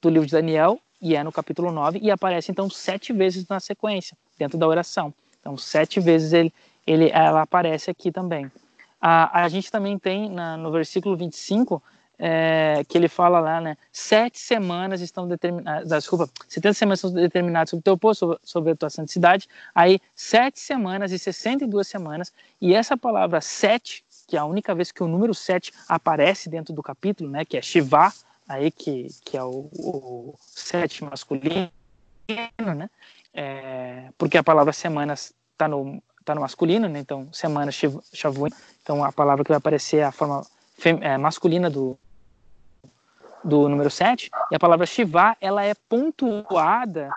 do livro de Daniel, e é no capítulo 9, e aparece então sete vezes na sequência, dentro da oração. Então, sete vezes ele, ele, ela aparece aqui também. A, a gente também tem na, no versículo 25 é, que ele fala lá, né? Sete semanas estão determinadas, ah, desculpa, 70 semanas estão determinadas sobre o teu posto, sobre, a tua santidade. Aí, sete semanas e 62 semanas. E essa palavra sete, que é a única vez que o número sete aparece dentro do capítulo, né? Que é Shiva, aí que, que é o, o sete masculino, né? É, porque a palavra semanas está no, tá no masculino, né? Então, semana, Shavuim. Então, a palavra que vai aparecer é a forma é, masculina do, do número 7, e a palavra Shiva, ela é pontuada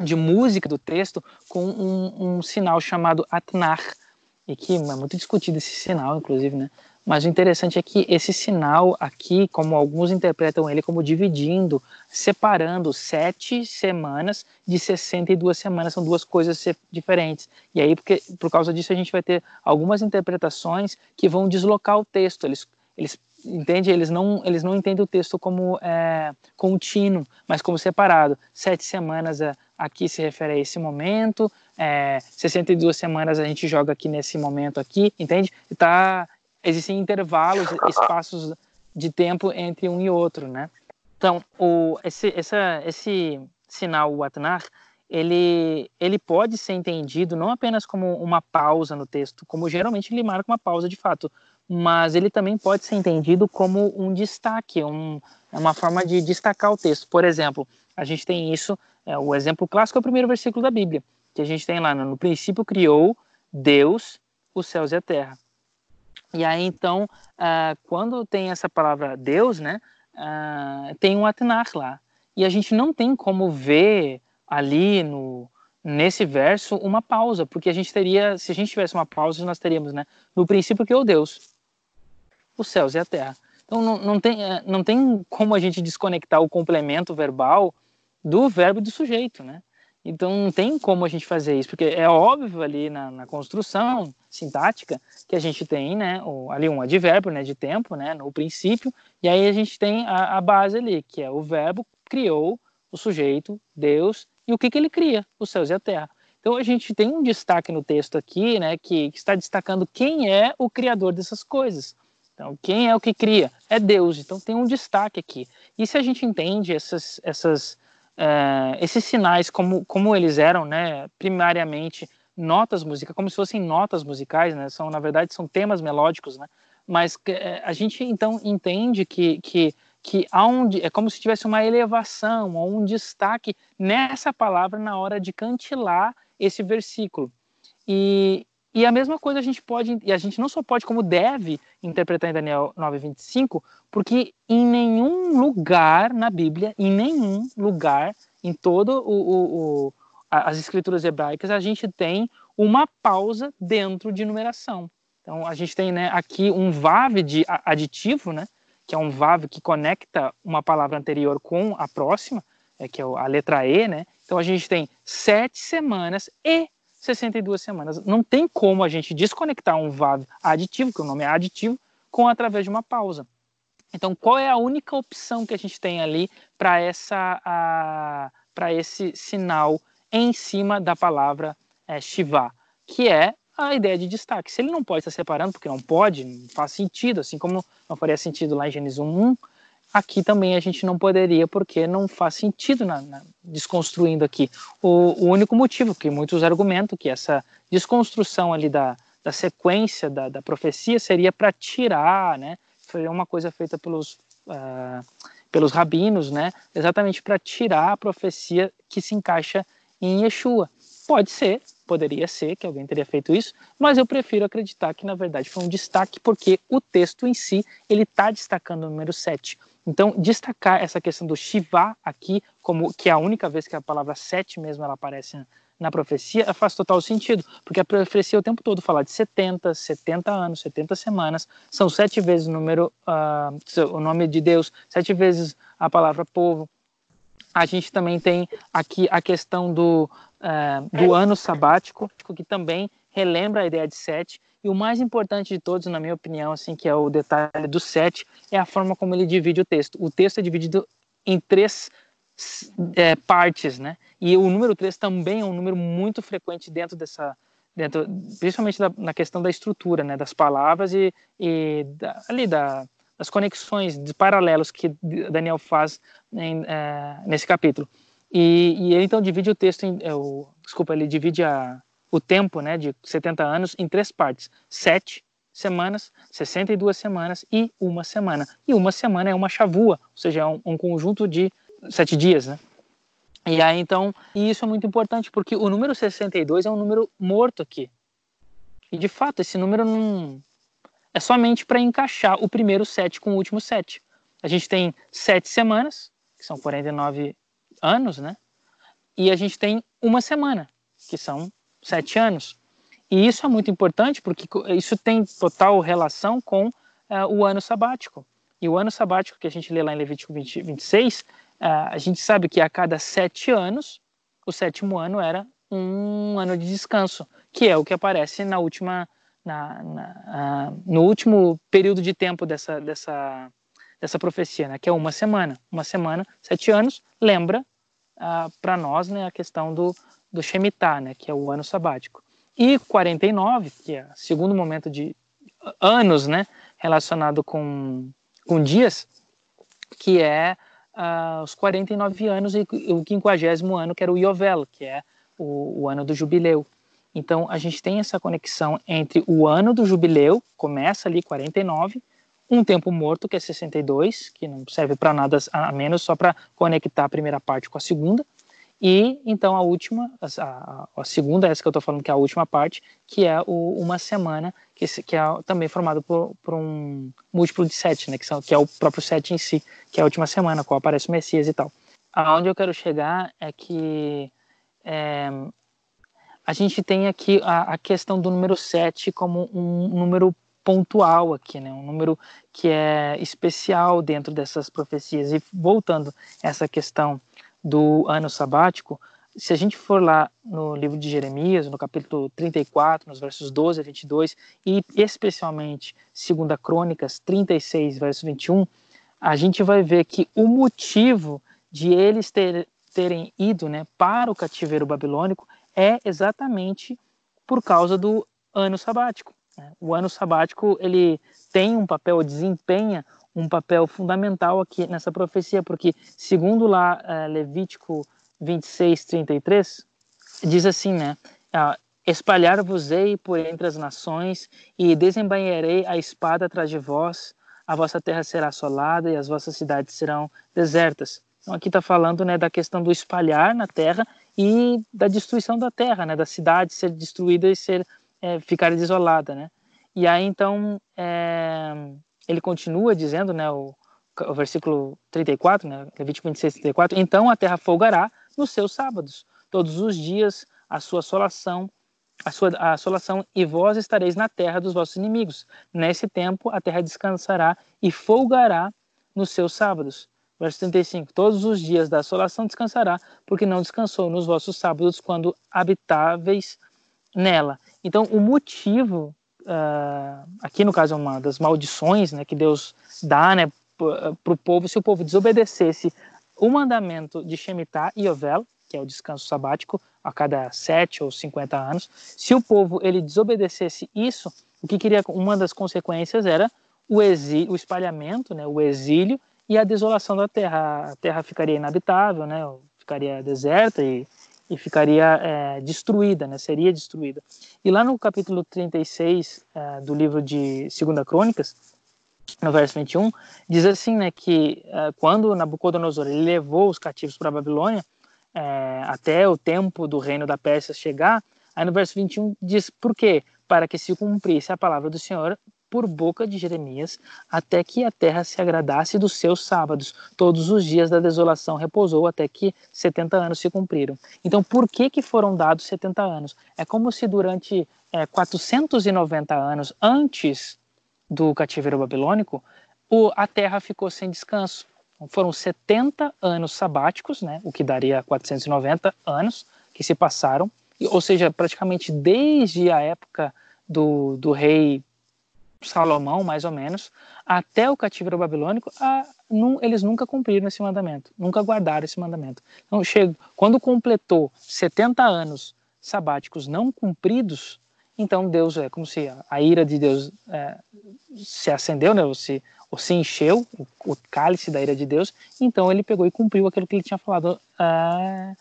de música do texto com um, um, sinal chamado Atnar, e que é muito discutido esse sinal, inclusive, né? Mas o interessante é que esse sinal aqui, como alguns interpretam ele como dividindo, separando sete semanas de 62 semanas, são duas coisas diferentes. E aí, porque, por causa disso, a gente vai ter algumas interpretações que vão deslocar o texto. Eles, eles entende? Eles não, eles não entendem o texto como é, contínuo, mas como separado. Sete semanas é, aqui se refere a esse momento, é, 62 semanas a gente joga aqui nesse momento aqui, entende? Tá, existem intervalos, espaços de tempo entre um e outro, né? Então, o, esse, essa, esse sinal, o Atnar, ele, ele pode ser entendido não apenas como uma pausa no texto, como geralmente ele marca uma pausa de fato, mas ele também pode ser entendido como um destaque, um, é uma forma de destacar o texto. Por exemplo, a gente tem isso, é, o exemplo clássico é o primeiro versículo da Bíblia, que a gente tem lá, no princípio criou Deus os céus e a terra. E aí, então, uh, quando tem essa palavra Deus, né, uh, tem um Atnar lá. E a gente não tem como ver ali no, nesse verso uma pausa, porque a gente teria, se a gente tivesse uma pausa, nós teríamos, né, no princípio que o Deus, os céus e a terra. Então não, não, tem, eh, não tem como a gente desconectar o complemento verbal do verbo e do sujeito, né? Então não tem como a gente fazer isso, porque é óbvio ali na, na construção sintática que a gente tem, né, o, ali um advérbio, né, de tempo, né, no princípio, e aí a gente tem a, a, base ali, que é o verbo criou o sujeito, Deus, e o que, que ele cria? Os céus e a terra. Então a gente tem um destaque no texto aqui, né, que, que está destacando quem é o criador dessas coisas. Então, quem é o que cria? É Deus. Então tem um destaque aqui. E se a gente entende essas, essas, uh, esses sinais como, como eles eram, né, primariamente notas musicais, como se fossem notas musicais, né, são na verdade são temas melódicos, né, mas uh, a gente então entende que, que que há um, é como se tivesse uma elevação ou um destaque nessa palavra na hora de cantilar esse versículo. E, e a mesma coisa a gente pode, e a gente não só pode, como deve interpretar em Daniel 9:25, porque em nenhum lugar na Bíblia, em nenhum lugar, em todo o, o, o as escrituras hebraicas, a gente tem uma pausa dentro de numeração. Então a gente tem né, aqui um vav de aditivo, né, que é um vav que conecta uma palavra anterior com a próxima, é, que é a letra E, né? Então a gente tem sete semanas e 62 semanas. Não tem como a gente desconectar um VAV aditivo, que o nome é aditivo, com através de uma pausa. Então, qual é a única opção que a gente tem ali para essa para esse sinal em cima da palavra é, Shiva, que é a ideia de destaque. Se ele não pode estar separando, porque não pode, não faz sentido, assim como não faria sentido lá em Gênesis 1, aqui também a gente não poderia, porque não faz sentido na, na desconstruindo aqui. O, o, único motivo que muitos argumentam que essa desconstrução ali da, da sequência da, da profecia seria para tirar, né? Foi uma coisa feita pelos uh, pelos rabinos, né? Exatamente para tirar a profecia que se encaixa em Yeshua. Pode ser, poderia ser que alguém teria feito isso, mas eu prefiro acreditar que na verdade foi um destaque porque o texto em si ele está destacando o número 7. Então, destacar essa questão do Shiva aqui, como que é a única vez que a palavra sete mesmo ela aparece na profecia, faz total sentido, porque a profecia o tempo todo fala de 70, 70 anos, 70 semanas, são sete vezes o número, uh, o nome de Deus, sete vezes a palavra povo. A gente também tem aqui a questão do, uh, do ano sabático, que também relembra a ideia de sete, e o mais importante de todos, na minha opinião, assim, que é o detalhe do sete, é a forma como ele divide o texto. O texto é dividido em três é, partes, né? E o número três também é um número muito frequente dentro dessa, dentro, principalmente da, na questão da estrutura, né? Das palavras e, e da, ali da, das conexões, de paralelos que Daniel faz em, é, nesse capítulo. E, e, ele então divide o texto em, é, desculpa, ele divide a, o tempo né, de 70 anos em três partes: sete semanas, 62 semanas e uma semana. E uma semana é uma chavua, ou seja, é um, um conjunto de sete dias, né? E aí então, e isso é muito importante porque o número 62 é um número morto aqui. E de fato, esse número não é somente para encaixar o primeiro sete com o último sete. A gente tem sete semanas, que são 49 anos, né? E a gente tem uma semana, que são sete anos. E isso é muito importante porque isso tem total relação com uh, o ano sabático. E o ano sabático que a gente lê lá em Levítico 20, 26, uh, a gente sabe que a cada sete anos, o sétimo ano era um ano de descanso, que é o que aparece na última, na, na, uh, no último período de tempo dessa, dessa, dessa profecia, né, que é uma semana. Uma semana, sete anos, lembra uh, para nós né, a questão do, do Shemitah, né, que é o ano sabático. E 49, que é o segundo momento de anos, né, relacionado com, com dias, que é uh, os 49 anos e o 50 ano, que era o Yovel, que é o, o ano do jubileu. Então, a gente tem essa conexão entre o ano do jubileu, começa ali 49, um tempo morto, que é 62, que não serve para nada a menos, só para conectar a primeira parte com a segunda, e então a última, a, a segunda, essa que eu estou falando que é a última parte, que é o, uma semana, que, que é também formado por, por, um múltiplo de sete, né, que, são, que é o próprio sete em si, que é a última semana, qual aparece o Messias e tal. Aonde eu quero chegar é que é, a gente tem aqui a, a questão do número sete como um número pontual aqui, né? Um número que é especial dentro dessas profecias. E voltando a essa questão do ano sabático, se a gente for lá no livro de Jeremias, no capítulo 34, nos versos 12 a 22, e especialmente 2 Crônicas 36, verso 21, a gente vai ver que o motivo de eles ter, terem ido né, para o cativeiro babilônico é exatamente por causa do ano sabático. Né? O ano sabático ele tem um papel, desempenha um papel fundamental aqui nessa profecia, porque segundo lá é, Levítico 26, 33, diz assim, né? Ah, Espalhar-vos-ei por entre as nações e desembainharei a espada atrás de vós, a vossa terra será assolada e as vossas cidades serão desertas. Então aqui está falando né, da questão do espalhar na terra e da destruição da terra, né, da cidade ser destruída e ser é, ficar desolada, né? E aí então é, ele continua dizendo, né, o, o versículo 34, né, Levítico 26, 34, então a terra folgará nos seus sábados, todos os dias a sua assolação, a sua a assolação, e vós estareis na terra dos vossos inimigos. Nesse tempo a terra descansará e folgará nos seus sábados. Verso 35. Todos os dias da assolação descansará, porque não descansou nos vossos sábados quando habitáveis nela. Então, o motivo, uh, aqui no caso é uma das maldições né, que Deus dá né, para o povo, se o povo desobedecesse o mandamento de Shemitah e Yovel, que é o descanso sabático, a cada sete ou cinquenta anos, se o povo ele desobedecesse isso, o que queria uma das consequências era o exílio, o espalhamento, né, o exílio e a desolação da terra. A terra ficaria inabitável, né, ficaria deserta e, e ficaria é, destruída, né, seria destruída. E lá no capítulo 36 é, do livro de Segunda Crônicas, no verso 21, diz assim, né, que é, quando Nabucodonosor levou os cativos para a Babilônia, é, até o tempo do reino da Pérsia chegar, aí no verso 21 diz por quê? Para que se cumprisse a palavra do Senhor por boca de Jeremias, até que a terra se agradasse dos seus sábados. Todos os dias da desolação repousou até que 70 anos se cumpriram. Então, por que que foram dados 70 anos? É como se durante é, 490 anos antes do cativeiro babilônico, o, a terra ficou sem descanso. Então, foram 70 anos sabáticos, né, o que daria 490 anos que se passaram, ou seja, praticamente desde a época do, do rei Salomão, mais ou menos, até o cativeiro babilônico, a, num, eles nunca cumpriram esse mandamento, nunca guardaram esse mandamento. Então, chego, quando completou 70 anos sabáticos não cumpridos, então Deus é como se a, a ira de Deus é, se acendeu, né, ou se, ou se encheu, o, o, cálice da ira de Deus, então ele pegou e cumpriu aquilo que ele tinha falado, é,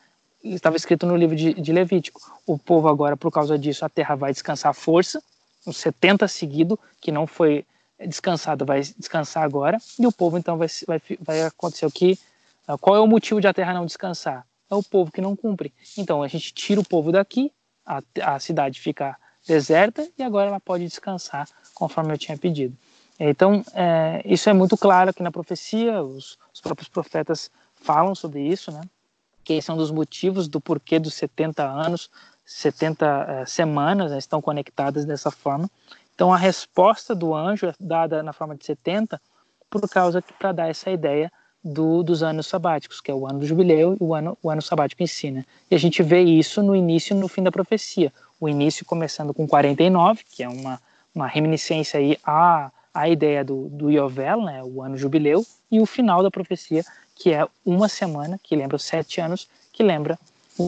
estava escrito no livro de, de Levítico. O povo agora, por causa disso, a terra vai descansar força, uns 70 seguido, que não foi descansado, vai descansar agora, e o povo então vai, vai, vai acontecer o que. Ah, qual é o motivo de a terra não descansar? É o povo que não cumpre. Então a gente tira o povo daqui, a, a cidade fica deserta e agora ela pode descansar conforme eu tinha pedido. Então, é, isso é muito claro aqui na profecia, os, os, próprios profetas falam sobre isso, né? que esse é um dos motivos do porquê dos 70 anos 70 é, semanas né, estão conectadas dessa forma. Então a resposta do anjo é dada na forma de 70 por causa para dar essa ideia do, dos anos sabáticos, que é o ano do jubileu e o ano, o ano sabático em si. Né? E a gente vê isso no início e no fim da profecia. O início começando com 49, que é uma, uma reminiscência aí à, à ideia do, do Yovel, né? o ano jubileu, e o final da profecia, que é uma semana, que lembra os sete anos, que lembra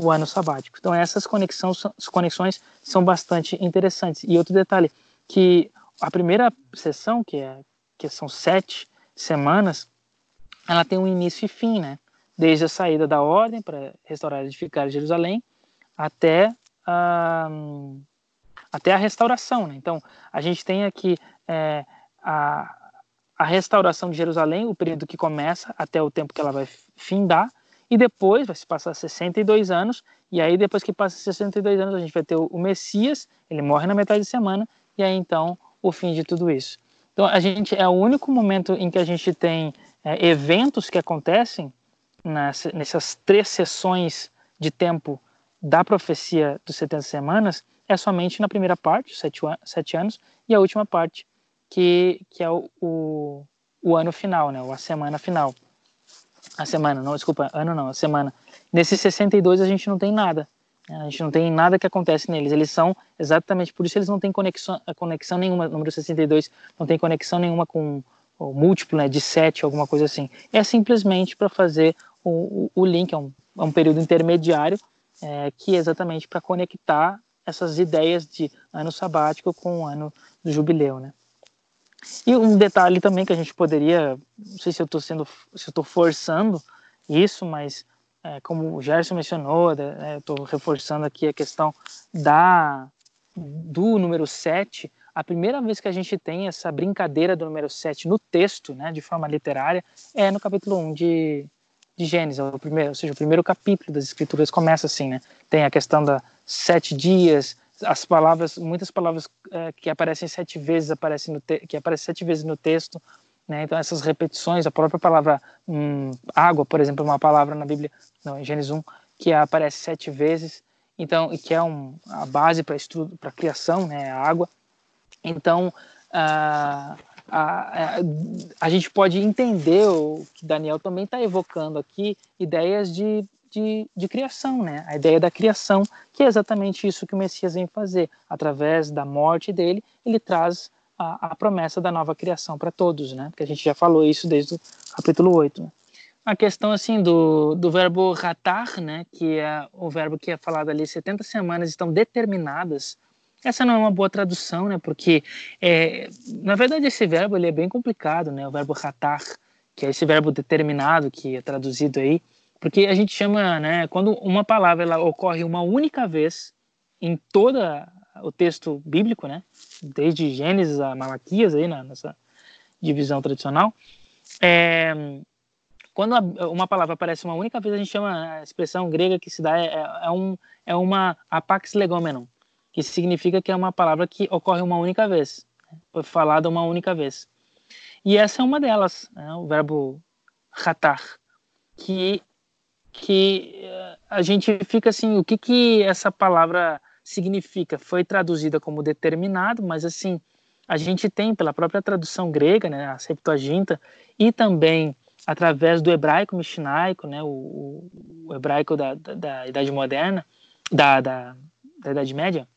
o ano sabático. Então essas conexões, conexões são bastante interessantes. E outro detalhe, que a primeira sessão, que, é, que são sete semanas, ela tem um início e fim, né? Desde a saída da ordem para restaurar e edificar Jerusalém até a, até a restauração, né? Então, a gente tem aqui é, a, a restauração de Jerusalém, o período que começa até o tempo que ela vai findar, e depois vai se passar 62 anos, e aí depois que passa 62 anos a gente vai ter o Messias, ele morre na metade de semana, e aí então o fim de tudo isso. Então a gente é o único momento em que a gente tem é, eventos que acontecem nas, nessas três sessões de tempo da profecia dos 70 semanas, é somente na primeira parte, sete, sete anos, e a última parte, que, que é o, o, o ano final, né, ou a semana final a semana, não, desculpa, ano não, a semana. Nesses 62 a gente não tem nada. Né? A gente não tem nada que acontece neles. Eles são exatamente por isso eles não têm conexão, conexão nenhuma. O número 62 não tem conexão nenhuma com o múltiplo né, de 7, alguma coisa assim. É simplesmente para fazer o, o link, é um, é um período intermediário é, que é exatamente para conectar essas ideias de ano sabático com o ano do jubileu, né? E um detalhe também que a gente poderia, não sei se eu estou sendo, se eu estou forçando isso, mas é, como o Gerson mencionou, né, estou reforçando aqui a questão da do número 7, a primeira vez que a gente tem essa brincadeira do número 7 no texto, né, de forma literária, é no capítulo 1 de, de Gênesis, o primeiro, ou seja, o primeiro capítulo das Escrituras começa assim, né? Tem a questão da sete dias, as palavras, muitas palavras é, que aparecem sete vezes aparecem no que aparecem sete vezes no texto, né? Então essas repetições, a própria palavra hum, água, por exemplo, é uma palavra na Bíblia, não, em Gênesis 1, que aparece sete vezes, então e que é um, a base para estudo, para criação, né? A água. Então a, a, a gente pode entender o que Daniel também está evocando aqui, ideias de, de, de, criação, né? A ideia da criação, que é exatamente isso que o Messias vem fazer. Através da morte dele, ele traz a, a promessa da nova criação para todos, né? Porque a gente já falou isso desde o capítulo 8. Né? A questão, assim, do, do verbo ratar, né? Que é o verbo que é falado ali, 70 semanas estão determinadas essa não é uma boa tradução, né? Porque, é, na verdade, esse verbo ele é bem complicado, né? O verbo ratar, que é esse verbo determinado que é traduzido aí, porque a gente chama, né? Quando uma palavra ela ocorre uma única vez em toda o texto bíblico, né? Desde Gênesis a Malaquias aí na, nessa divisão tradicional, é, quando uma palavra aparece uma única vez, a gente chama a expressão grega que se dá é, é, um, é uma apax legomenon, que significa que é uma palavra que ocorre uma única vez, né? foi falada uma única vez. E essa é uma delas, né? o verbo ratar, que que eh, a gente fica assim, o que que essa palavra significa? Foi traduzida como determinado, mas assim, a gente tem pela própria tradução grega, né, a Septuaginta, e também através do hebraico mishnaico, né, o, o hebraico da, da, da, Idade Moderna, da, da, da Idade Média,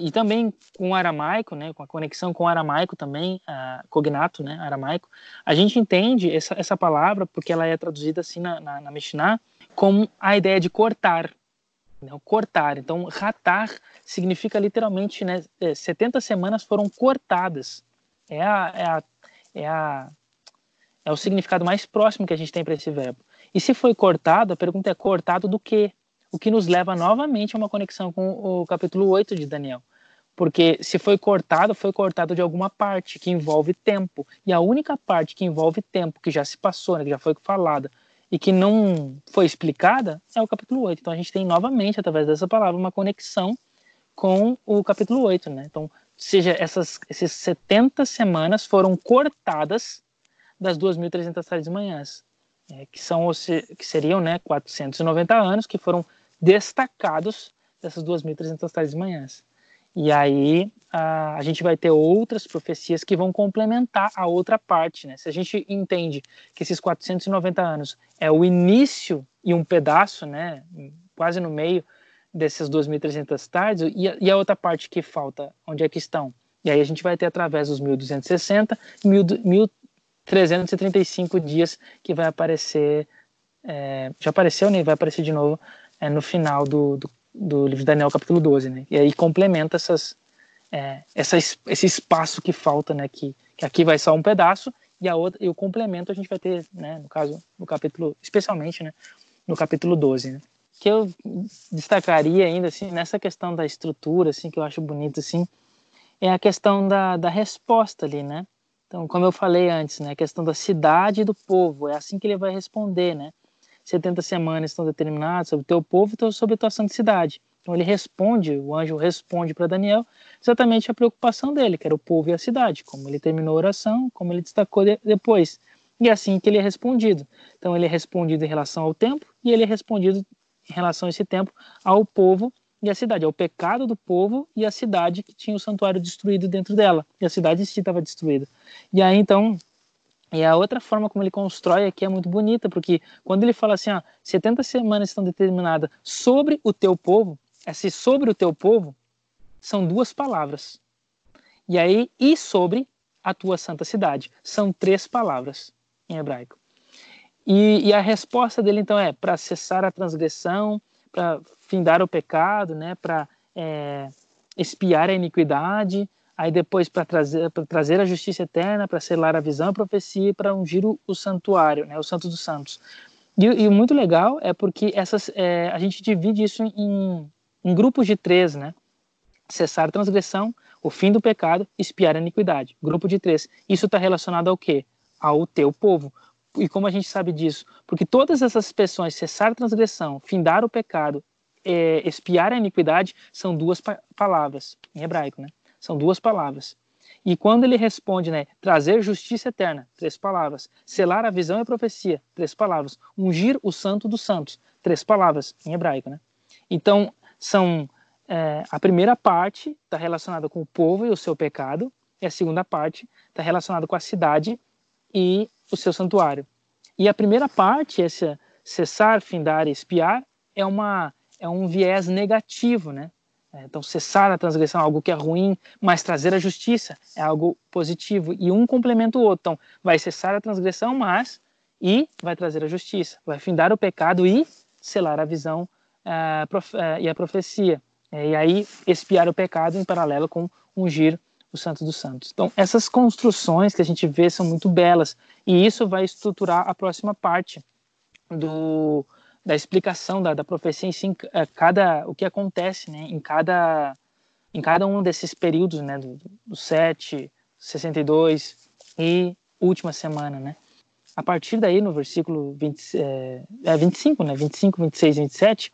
e também com o aramaico, né, com a conexão com o aramaico também, uh, cognato, né, aramaico, a gente entende essa, essa palavra, porque ela é traduzida assim na, na, na Mishnah, como a ideia de cortar, né, cortar. Então, ratar significa literalmente, né, 70 é, semanas foram cortadas. É a, é a, é a é o significado mais próximo que a gente tem para esse verbo. E se foi cortado, a pergunta é cortado do quê? o que nos leva novamente a uma conexão com o capítulo 8 de Daniel. Porque se foi cortado, foi cortado de alguma parte que envolve tempo. E a única parte que envolve tempo, que já se passou, né, que já foi falada, e que não foi explicada, é o capítulo 8. Então a gente tem novamente, através dessa palavra, uma conexão com o capítulo 8. Né? Então, seja, essas esses 70 semanas foram cortadas das 2.300 tardes de manhãs, é, que, são, que seriam né, 490 anos, que foram destacados dessas 2.300 tardes de manhãs. E aí a, gente vai ter outras profecias que vão complementar a outra parte. Né? Se a gente entende que esses 490 anos é o início e um pedaço, né, quase no meio dessas 2.300 tardes, e a, e a outra parte que falta, onde é que estão? E aí a gente vai ter através dos 1.260 e 1.335 dias que vai aparecer, é, já apareceu, né? Vai aparecer de novo é, no final do, do, do, livro de Daniel, capítulo 12, né? E aí complementa essas, é, essa, esse espaço que falta, né? Que, que aqui vai só um pedaço e a outra e o complemento a gente vai ter, né? No caso, no capítulo, especialmente, né? No capítulo 12, né? Que eu destacaria ainda, assim, nessa questão da estrutura, assim, que eu acho bonito, assim, é a questão da, da resposta ali, né? Então, como eu falei antes, né, a questão da cidade e do povo, é assim que ele vai responder, né? 70 semanas estão determinadas sobre o teu povo e sobre a tua santidade. Então ele responde, o anjo responde para Daniel exatamente a preocupação dele, que era o povo e a cidade, como ele terminou a oração, como ele destacou de, depois. E é assim que ele é respondido. Então ele é respondido em relação ao tempo e ele é respondido em relação a esse tempo ao povo e à cidade, ao pecado do povo e à cidade que tinha o santuário destruído dentro dela. E a cidade em si estava destruída. E aí então e a outra forma como ele constrói aqui é muito bonita, porque quando ele fala assim, ó, 70 semanas estão determinadas sobre o teu povo, esse sobre o teu povo são duas palavras. E aí, e sobre a tua santa cidade, são três palavras em hebraico. E, e a resposta dele, então, é para cessar a transgressão, para findar o pecado, né? para é, espiar a iniquidade, aí depois para trazer, trazer a justiça eterna, para selar a visão e a profecia, para ungir o, o, santuário, né? o Santo dos Santos. E, e muito legal é porque essas, é, a gente divide isso em, em grupos de três, né? Cessar a transgressão, o fim do pecado, espiar a iniquidade. Grupo de três. Isso está relacionado ao quê? Ao teu povo. E como a gente sabe disso? Porque todas essas expressões, cessar a transgressão, findar o pecado, é, espiar a iniquidade, são duas pa palavras, em hebraico, né? São duas palavras. E quando ele responde, né, trazer justiça eterna, três palavras, selar a visão e a profecia, três palavras, ungir o santo dos santos, três palavras, em hebraico, né? Então, são é, a primeira parte está relacionada com o povo e o seu pecado, e a segunda parte está relacionada com a cidade e o seu santuário. E a primeira parte, essa cessar, findar espiar, é uma é um viés negativo, né? É, então, cessar a transgressão é algo que é ruim, mas trazer a justiça é algo positivo. E um complementa o outro. Então, vai cessar a transgressão, mas e vai trazer a justiça. Vai findar o pecado e selar a visão uh, uh, e a profecia. E aí, espiar o pecado em paralelo com ungir o Santo dos Santos. Então, essas construções que a gente vê são muito belas. E isso vai estruturar a próxima parte do, da explicação da, da profecia em si, é, cada, o que acontece né, em, cada, em cada um desses períodos, né, do, do 7, 62 e última semana. Né. A partir daí, no versículo 20, é, é 25, né, 25, 26 e 27,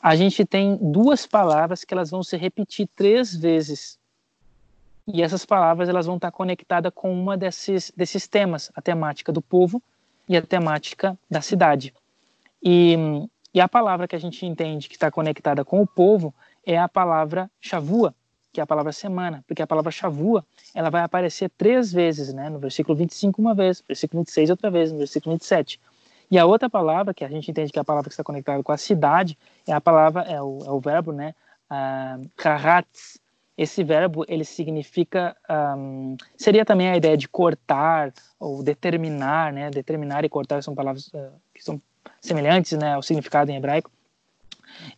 a gente tem duas palavras que elas vão se repetir três vezes. E essas palavras elas vão estar conectadas com uma desses, desses temas, a temática do povo e a temática da cidade. E, e a palavra que a gente entende que está conectada com o povo é a palavra chavua, que é a palavra semana, porque a palavra chavua ela vai aparecer três vezes, né? No versículo 25 uma vez, no versículo 26 outra vez, no versículo 27. E a outra palavra que a gente entende que é a palavra que está conectada com a cidade é a palavra é o, é o verbo, né? Uh, karatz. Esse verbo ele significa um, seria também a ideia de cortar ou determinar, né? Determinar e cortar são palavras uh, que são semelhantes né, ao significado em hebraico.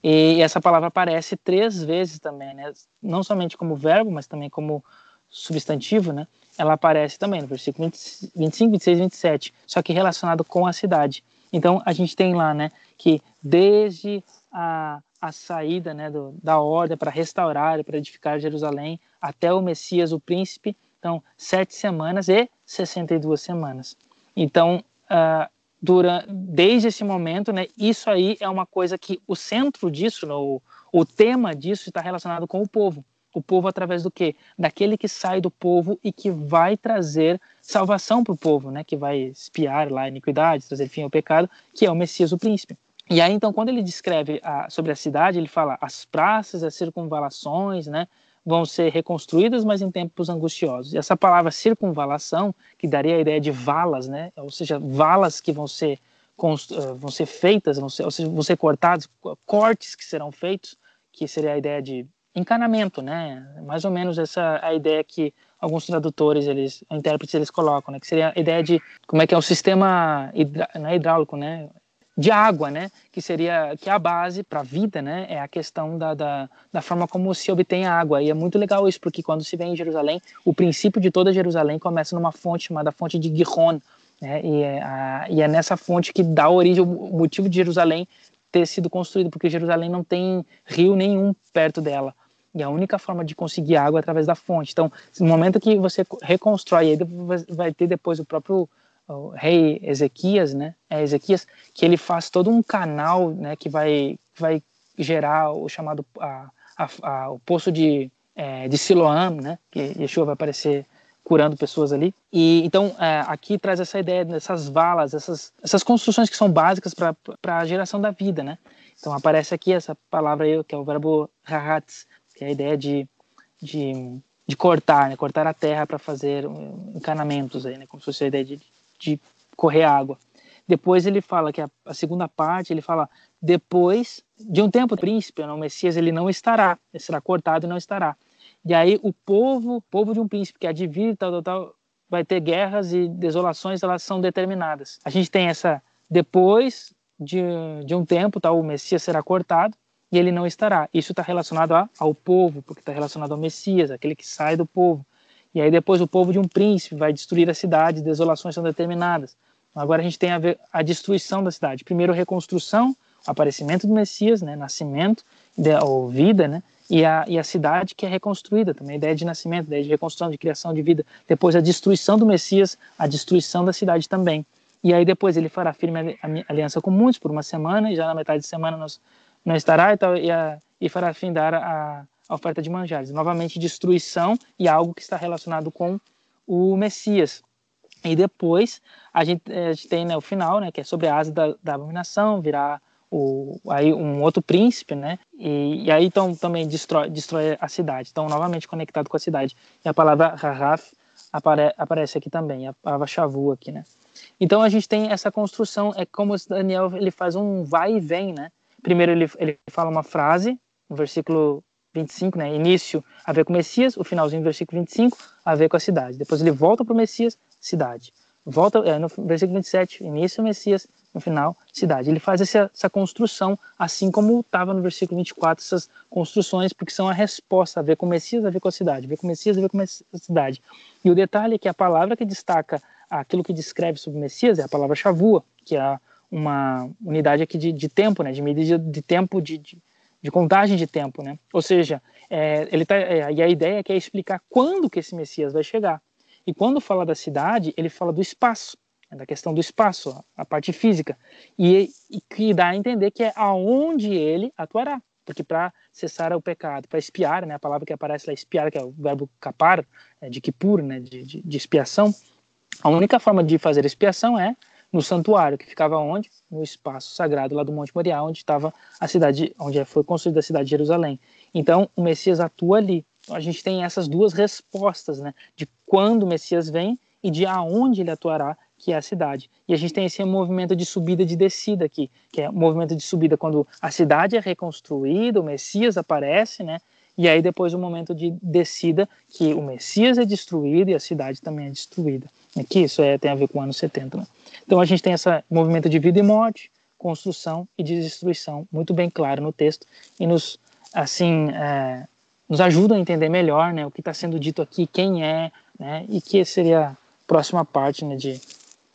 E essa palavra aparece três vezes também, né? não somente como verbo, mas também como substantivo, né? ela aparece também no versículo 20, 25, 26 e 27, só que relacionado com a cidade. Então, a gente tem lá né, que desde a, a saída né, do, da ordem para restaurar, para edificar Jerusalém, até o Messias, o príncipe, então, sete semanas e 62 semanas. Então, uh, durante, desde esse momento, né, isso aí é uma coisa que o centro disso, né, o, o tema disso está relacionado com o povo. O povo através do quê? Daquele que sai do povo e que vai trazer salvação para o povo, né? Que vai espiar lá a iniquidade, trazer fim ao pecado, que é o Messias, o príncipe. E aí, então, quando ele descreve a, sobre a cidade, ele fala as praças, as circunvalações, né? Vão ser reconstruídas, mas em tempos angustiosos. E essa palavra circunvalação, que daria a ideia de valas, né? ou seja, valas que vão ser, eh, vão ser feitas, vão ser, ou seja, vão ser cortados, cortes que serão feitos, que seria a ideia de encanamento, né? Mais ou menos essa a ideia que alguns tradutores, eles, intérpretes, eles colocam, né? Que seria a ideia de como é que é o sistema hidra, não é hidráulico, né? De água, né? Que seria que é a base para a vida, né? É a questão da, da, da, forma como se obtém a água. E é muito legal isso, porque quando se vem em Jerusalém, o princípio de toda Jerusalém começa numa fonte chamada fonte de Gihon, né? E é, a, e é nessa fonte que dá origem o motivo de Jerusalém ter sido construído, porque Jerusalém não tem rio nenhum perto dela. E a única forma de conseguir água é através da fonte. Então, no momento que você reconstrói, aí vai ter depois o próprio o rei Ezequias, né? É Ezequias que ele faz todo um canal, né? Que vai vai gerar o chamado a, a, a, o poço de é, de Siloam, né? Que Yeshua vai aparecer curando pessoas ali. E então é, aqui traz essa ideia dessas valas, essas essas construções que são básicas para a geração da vida, né? Então aparece aqui essa palavra aí que é o verbo rahatz, que é a ideia de de, de cortar, né? Cortar a terra para fazer encanamentos aí, né? Como se fosse a ideia de de correr água. Depois ele fala que a, a, segunda parte, ele fala depois de um tempo o príncipe, o Messias, ele não estará, ele será cortado e não estará. E aí o povo, povo de um príncipe que advir tal, tal, tal, vai ter guerras e desolações, elas são determinadas. A gente tem essa depois de, de um tempo, tá, o Messias será cortado e ele não estará. Isso está relacionado a, ao povo, porque está relacionado ao Messias, aquele que sai do povo. E aí depois o povo de um príncipe vai destruir a cidade, desolações são determinadas. Agora a gente tem a, ver a destruição da cidade. Primeiro reconstrução, aparecimento do Messias, né, nascimento, de, ou vida, né, e a, e a cidade que é reconstruída também, a ideia de nascimento, a ideia de reconstrução, de criação de vida. Depois a destruição do Messias, a destruição da cidade também. E aí depois ele fará firme aliança com muitos por uma semana, e já na metade de semana nós, não estará e, tal, e, a, e fará findar a, a oferta de manjares. Novamente destruição e algo que está relacionado com o Messias. E depois a gente, a gente tem né, o final, né, que é sobre a asa da, da abominação, virá o, aí um outro príncipe, né? E, e, aí então também destrói, destrói a cidade. Então novamente conectado com a cidade. E a palavra Rahaf apare, aparece aqui também, a palavra Shavu aqui, né? Então a gente tem essa construção, é como Daniel ele faz um vai e vem, né? Primeiro ele, ele fala uma frase, no versículo 25, né? Início a ver com Messias, o finalzinho do versículo 25 a ver com a cidade. Depois ele volta para o Messias, cidade. Volta é, no versículo 27, início Messias, no final, cidade. Ele faz essa, essa construção, assim como estava no versículo 24, essas construções, porque são a resposta a ver com Messias, a ver com a cidade, a ver com Messias, a ver com a cidade. E o detalhe é que a palavra que destaca aquilo que descreve sobre Messias é a palavra chavua, que é uma unidade aqui de, de tempo, né, de medida de tempo, de, de, de contagem de tempo, né? Ou seja, é, ele tá, é, e a ideia é que é explicar quando que esse Messias vai chegar. E quando fala da cidade, ele fala do espaço. É da questão do espaço, a parte física, e, e que dá a entender que é aonde ele atuará, porque para cessar o pecado, para espiar, né, a palavra que aparece lá, espiar, que é o verbo capar, é, de kipur, né, de, de, de expiação, a única forma de fazer expiação é no santuário, que ficava onde? No espaço sagrado lá do Monte Moriá, onde estava a cidade, onde foi construída a cidade de Jerusalém. Então, o Messias atua ali. A gente tem essas duas respostas, né, de quando o Messias vem e de aonde ele atuará que é a cidade. E a gente tem esse movimento de subida e de descida aqui, que é o movimento de subida quando a cidade é reconstruída, o Messias aparece, né? E aí depois o momento de descida, que o Messias é destruído e a cidade também é destruída. Aqui isso é, tem a ver com o ano 70, né? Então a gente tem esse movimento de vida e morte, construção e destruição, muito bem claro no texto, e nos, assim, é, nos ajuda a entender melhor né, o que está sendo dito aqui, quem é, né, e que seria a próxima parte né, de,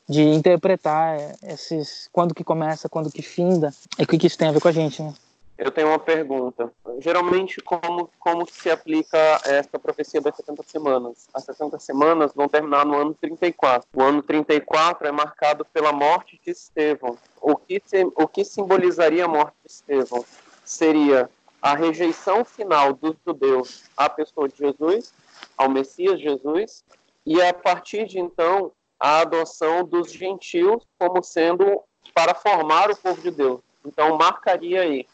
de interpretar esses quando que começa, quando que finda, e o que, que isso tem a ver com a gente, né? Eu tenho uma pergunta. Geralmente, como, como se aplica essa profecia das 70 semanas? As 70 semanas vão terminar no ano 34. O ano 34 é marcado pela morte de Estevão. O que, o que simbolizaria a morte de Estevão? Seria a rejeição final dos judeus à pessoa de Jesus, ao Messias Jesus, e a partir de então a adoção dos gentios como sendo para formar o povo de Deus. Então, marcaria aí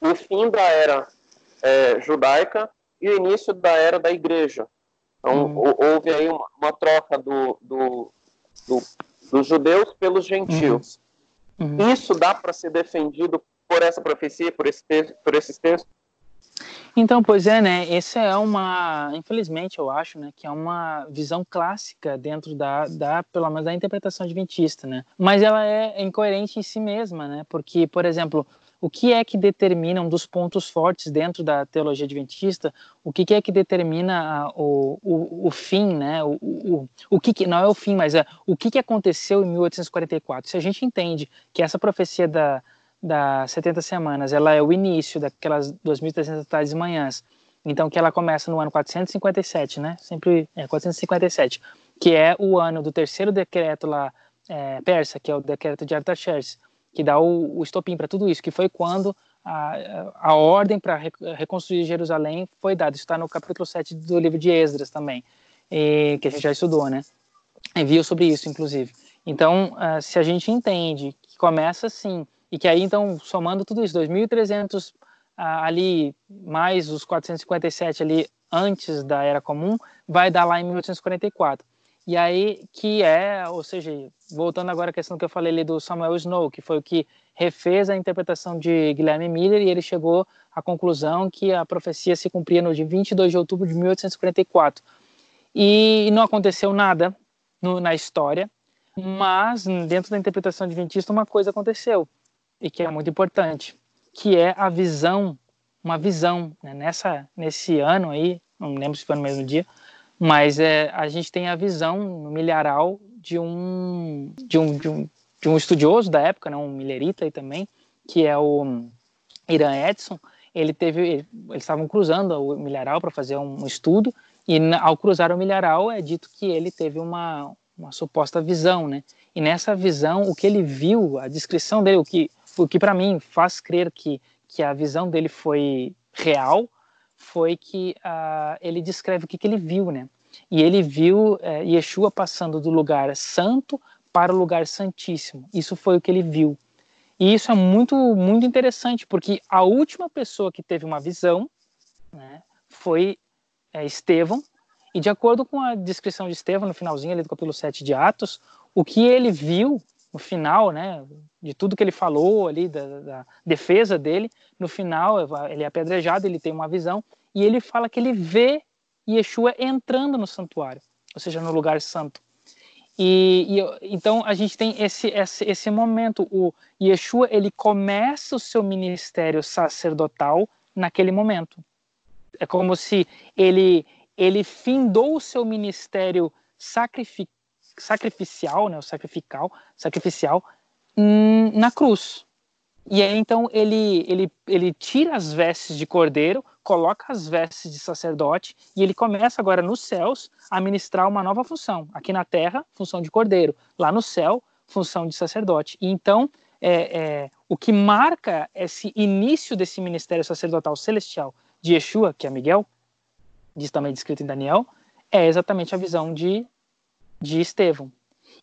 o fim da era é, judaica e o início da era da igreja. Então, uhum. houve aí uma, uma troca do, do, do, dos judeus pelos gentios. Uhum. Uhum. Isso dá para ser defendido por essa profecia, por, esse texto, por esses textos? Então, pois é, né? Essa é uma, infelizmente, eu acho, né, que é uma visão clássica dentro da, da, pelo menos da interpretação adventista, né? Mas ela é incoerente em si mesma, né? Porque, por exemplo, o que é que determina um dos pontos fortes dentro da teologia adventista? O que, é que determina o, o, o fim, né? O, o, o que, que não é o fim, mas é o que, que aconteceu em 1844? Se a gente entende que essa profecia da das 70 semanas, ela é o início daquelas 2.300 tardes e manhãs. Então, que ela começa no ano 457, né? Sempre é 457, que é o ano do terceiro decreto lá é, persa, que é o decreto de Artaxerxes, que dá o, o estopim para tudo isso, que foi quando a, a ordem para reconstruir Jerusalém foi dada. Isso está no capítulo 7 do livro de Esdras também, e, que a gente já estudou, né? Envio sobre isso, inclusive. Então, uh, se a gente entende que começa assim e que aí, então, somando tudo isso, 2.300 ah, ali, mais os 457 ali antes da Era Comum, vai dar lá em 1844. E aí, que é, ou seja, voltando agora à questão que eu falei ali do Samuel Snow, que foi o que refez a interpretação de Guilherme Miller, e ele chegou à conclusão que a profecia se cumpria no dia 22 de outubro de 1844. E não aconteceu nada no, na história, Mas, dentro da interpretação adventista, uma coisa aconteceu, e que é muito importante, que é a visão, uma visão, né? Nessa, nesse ano aí, não lembro se foi no mesmo dia, mas é, a gente tem a visão no milharal de um, de um, de um, de um estudioso da época, né? um milherita aí também, que é o Irã Edson, ele teve, eles estavam cruzando o milharal para fazer um estudo e ao cruzar o milharal é dito que ele teve uma, uma suposta visão, né? E nessa visão, o que ele viu, a descrição dele, o que, o que para mim faz crer que, que a visão dele foi real, foi que uh, ele descreve o que, que ele viu, né? E ele viu uh, Yeshua passando do lugar santo para o lugar santíssimo. Isso foi o que ele viu. E isso é muito, muito interessante, porque a última pessoa que teve uma visão né, foi é, Estevão, e de acordo com a descrição de Estevão, no finalzinho ali do capítulo 7 de Atos, o que ele viu no final, né, de tudo que ele falou ali, da, da defesa dele, no final ele é apedrejado, ele tem uma visão, e ele fala que ele vê Yeshua entrando no santuário, ou seja, no lugar santo. E, e, então a gente tem esse, esse, esse momento, o Yeshua ele começa o seu ministério sacerdotal naquele momento. É como se ele ele findou o seu ministério sacrific, sacrificial, né, o sacrificial, sacrificial hum, na cruz. E aí então ele, ele, ele tira as vestes de cordeiro, coloca as vestes de sacerdote e ele começa agora nos céus a ministrar uma nova função. Aqui na terra, função de cordeiro. Lá no céu, função de sacerdote. E então, é, é, o que marca esse início desse ministério sacerdotal celestial de Yeshua, que é Miguel, diz também descrito em Daniel, é exatamente a visão de, de Estevão.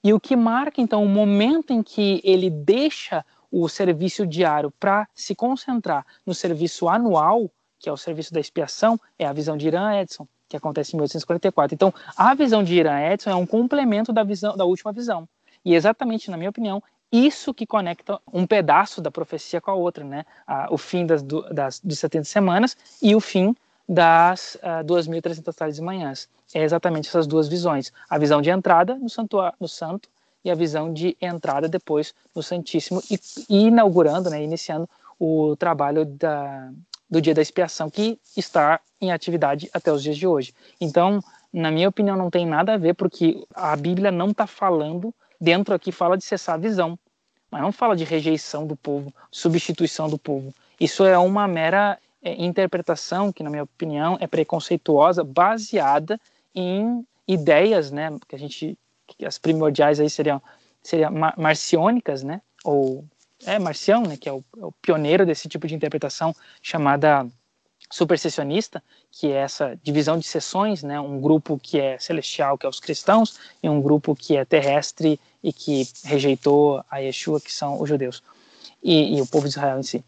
E o que marca, então, o momento em que ele deixa o serviço diário para se concentrar no serviço anual, que é o serviço da expiação, é a visão de Irã Edson, que acontece em 1844. Então, a visão de Irã Edson é um complemento da visão da última visão. E exatamente, na minha opinião, isso que conecta um pedaço da profecia com a outra, né? o fim das, das, das 70 semanas e o fim das uh, 2.300 tardes e manhãs. É exatamente essas duas visões. A visão de entrada no, santuário, no santo e a visão de entrada depois no Santíssimo e, e inaugurando, né, iniciando o trabalho da, do dia da expiação que está em atividade até os dias de hoje. Então, na minha opinião, não tem nada a ver porque a Bíblia não está falando dentro aqui fala de cessar a visão, mas não fala de rejeição do povo, substituição do povo. Isso é uma mera é, interpretação que, na minha opinião, é preconceituosa, baseada em ideias, né, que a gente que as primordiais aí seriam, seriam marciônicas, né? Ou é Marcião, né? Que é o, é o pioneiro desse tipo de interpretação chamada supersessionista, que é essa divisão de seções, né? Um grupo que é celestial, que é os cristãos, e um grupo que é terrestre e que rejeitou a Yeshua, que são os judeus e, e o povo de Israel em si.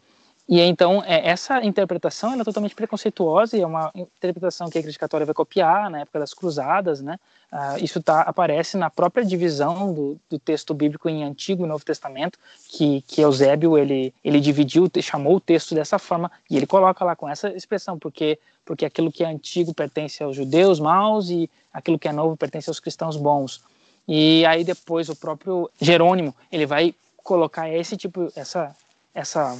E então, é, essa interpretação é totalmente preconceituosa e é uma interpretação que a Igreja Católica vai copiar na época das Cruzadas, né? Uh, isso tá, aparece na própria divisão do, do, texto bíblico em Antigo e Novo Testamento, que, que Eusébio ele, ele dividiu, chamou o texto dessa forma, e ele coloca lá com essa expressão, porque, porque aquilo que é antigo pertence aos judeus maus e aquilo que é novo pertence aos cristãos bons. E aí depois o próprio Jerônimo, ele vai colocar esse tipo, essa, essa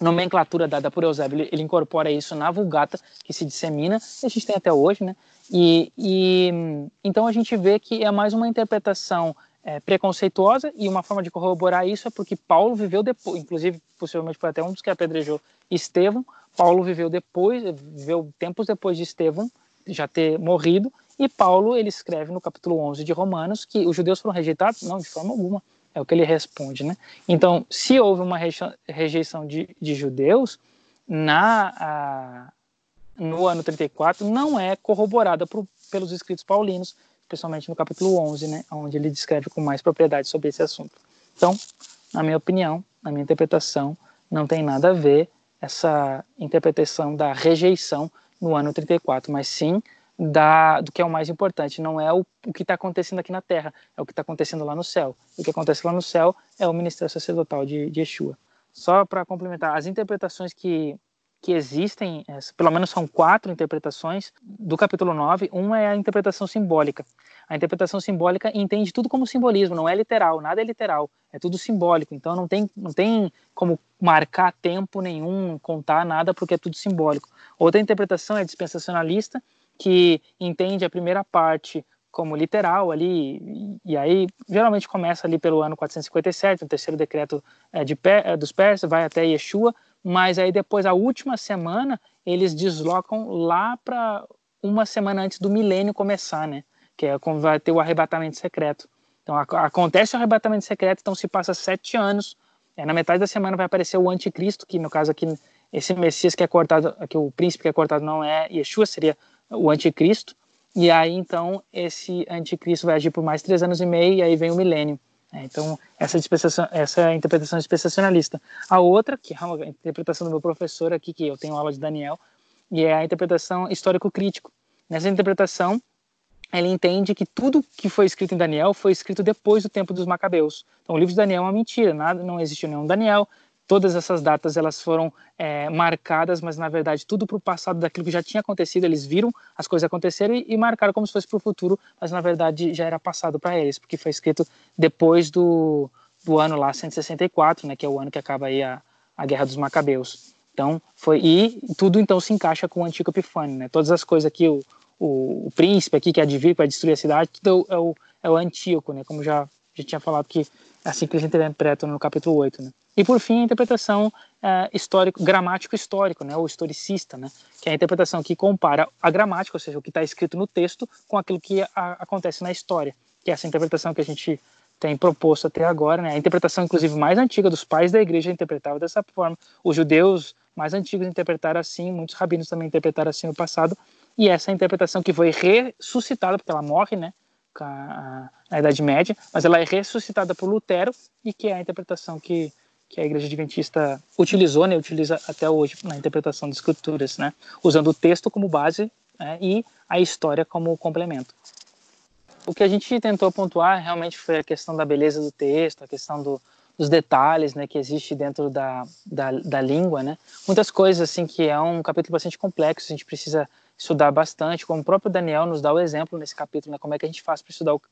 nomenclatura dada por Eusébio, ele, incorpora isso na Vulgata, que se dissemina, e a gente tem até hoje, né? E, e então a gente vê que é mais uma interpretação é, preconceituosa e uma forma de corroborar isso é porque Paulo viveu depois, inclusive possivelmente foi até um dos que apedrejou Estevão. Paulo viveu depois, viveu tempos depois de Estevão já ter morrido, e Paulo ele escreve no capítulo 11 de Romanos que os judeus foram rejeitados, não de forma alguma é o que ele responde, né? Então, se houve uma rejeição de, de judeus na a, no ano 34, não é corroborada por, pelos escritos paulinos, especialmente no capítulo 11, né, onde ele descreve com mais propriedade sobre esse assunto. Então, na minha opinião, na minha interpretação, não tem nada a ver essa interpretação da rejeição no ano 34, mas sim da, do que é o mais importante. Não é o, o que está acontecendo aqui na Terra, é o que está acontecendo lá no céu. O que acontece lá no céu é o ministério sacerdotal de, de Yeshua. Só para complementar, as interpretações que, que existem, pelo menos são quatro interpretações do capítulo 9. Uma é a interpretação simbólica. A interpretação simbólica entende tudo como simbolismo, não é literal, nada é literal, é tudo simbólico. Então não tem, não tem como marcar tempo nenhum, contar nada, porque é tudo simbólico. Outra interpretação é dispensacionalista, que entende a primeira parte como literal ali, e aí geralmente começa ali pelo ano 457, o terceiro decreto é, de, é, dos persas, vai até Yeshua, mas aí depois, a última semana, eles deslocam lá para uma semana antes do milênio começar, né? Que é quando vai ter o arrebatamento secreto. Então, acontece o arrebatamento secreto, então se passa sete anos, é, na metade da semana vai aparecer o anticristo, que no caso aqui, esse Messias que é cortado, que o príncipe que é cortado não é Yeshua, seria o anticristo, e aí então esse anticristo vai agir por mais três anos e meio, e aí vem o milênio. É, então, essa, essa é interpretação dispensacionalista. A outra, que é uma interpretação do meu professor aqui, que eu tenho aula de Daniel, e é a interpretação histórico-crítico. Nessa interpretação, ele entende que tudo que foi escrito em Daniel foi escrito depois do tempo dos Macabeus. Então, o livro de Daniel é uma mentira, nada, não existiu nenhum Daniel, todas essas datas elas foram é, marcadas, mas na verdade tudo para o passado daquilo que já tinha acontecido. Eles viram as coisas acontecerem e, e marcaram como se fosse para o futuro, mas na verdade já era passado para eles, porque foi escrito depois do, do ano lá 164, né, que é o ano que acaba aí a, a Guerra dos Macabeus. Então foi e tudo então se encaixa com o antigo Epifânio, né? Todas as coisas aqui o, o, o príncipe aqui que é de vir para destruir a cidade, tudo é o, é o Antíoco, né? Como já já tinha falado que é assim que eles interpretam no capítulo 8, né? E por fim, a interpretação é, histórico, gramático-histórico, né, ou historicista, né, que é a interpretação que compara a gramática, ou seja, o que está escrito no texto, com aquilo que a, acontece na história, que é essa interpretação que a gente tem proposto até agora, né, a interpretação, inclusive, mais antiga dos pais da igreja interpretava dessa forma, os judeus mais antigos interpretaram assim, muitos rabinos também interpretaram assim no passado, e essa interpretação que foi ressuscitada, porque ela morre, né, na Idade Média, mas ela é ressuscitada por Lutero, e que é a interpretação que que a Igreja Adventista utilizou, né, utiliza até hoje na interpretação das Escrituras, né, usando o texto como base né, e a história como complemento. O que a gente tentou pontuar realmente foi a questão da beleza do texto, a questão do, dos detalhes né, que existe dentro da, da, da, língua, né? Muitas coisas assim que é um capítulo bastante complexo, a gente precisa estudar bastante, como o próprio Daniel nos dá o exemplo nesse capítulo, né? Como é que a gente faz para estudar o,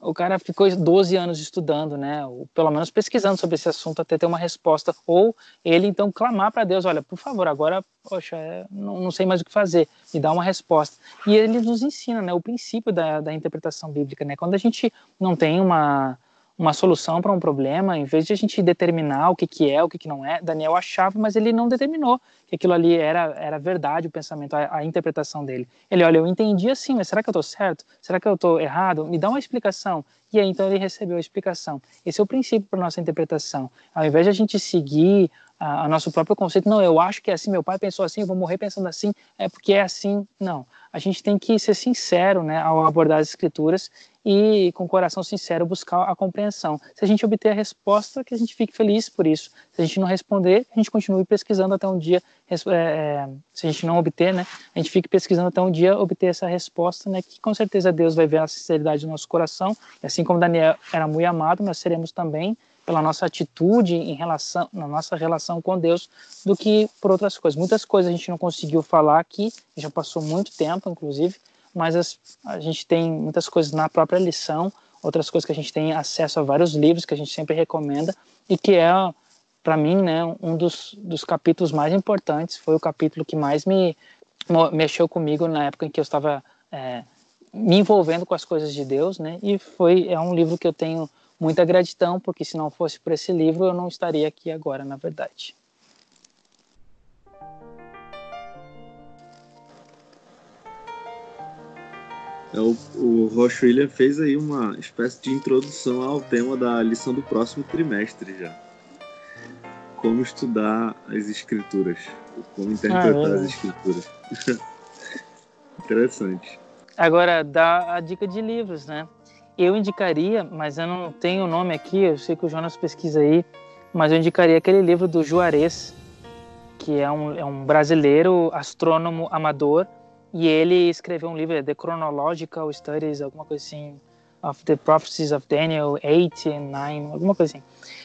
o cara ficou 12 anos estudando, né? Ou pelo menos pesquisando sobre esse assunto até ter uma resposta. Ou ele então clamar para Deus: olha, por favor, agora, poxa, é, não, não, sei mais o que fazer, me dá uma resposta. E ele nos ensina, né? O princípio da, da interpretação bíblica, né? Quando a gente não tem uma uma solução para um problema, em vez de a gente determinar o que, que é, o que, que não é, Daniel achava, mas ele não determinou que aquilo ali era, era verdade, o pensamento, a, a interpretação dele. Ele, olha, eu entendi assim, mas será que eu estou certo? Será que eu estou errado? Me dá uma explicação. E aí, então, ele recebeu a explicação. Esse é o princípio para nossa interpretação. Ao invés de a gente seguir a, nosso próprio conceito, não, eu acho que é assim, meu pai pensou assim, eu vou morrer pensando assim, é porque é assim. Não, a gente tem que ser sincero né, ao abordar as escrituras e, com o coração sincero, buscar a compreensão. Se a gente obter a resposta, que a gente fique feliz por isso. Se a gente não responder, a gente continue pesquisando até um dia, é, é, se a gente não obter, né, a gente fique pesquisando até um dia obter essa resposta, né, que com certeza Deus vai ver a sinceridade do nosso coração, e assim como Daniel era muito amado, nós seremos também pela nossa atitude em relação, na nossa relação com Deus, do que por outras coisas. Muitas coisas a gente não conseguiu falar aqui, já passou muito tempo, inclusive, mas as, a gente tem muitas coisas na própria lição, outras coisas que a gente tem acesso a vários livros que a gente sempre recomenda e que é para mim, né, um dos, dos capítulos mais importantes, foi o capítulo que mais me mexeu comigo na época em que eu estava é, me envolvendo com as coisas de Deus, né, e foi é um livro que eu tenho muita gratidão, porque se não fosse por esse livro, eu não estaria aqui agora, na verdade. O, o Roche William fez aí uma espécie de introdução ao tema da lição do próximo trimestre já. Como estudar as escrituras, como interpretar ah, é. as escrituras. Interessante. Agora, dá a dica de livros, né? Eu indicaria, mas eu não tenho o nome aqui, eu sei que o Jonas pesquisa aí, mas eu indicaria aquele livro do Juarez, que é um, é um brasileiro astrônomo amador, e ele escreveu um livro, é The Chronological Studies, alguma coisa assim, of the Prophecies of Daniel 8 and 9, alguma coisa assim.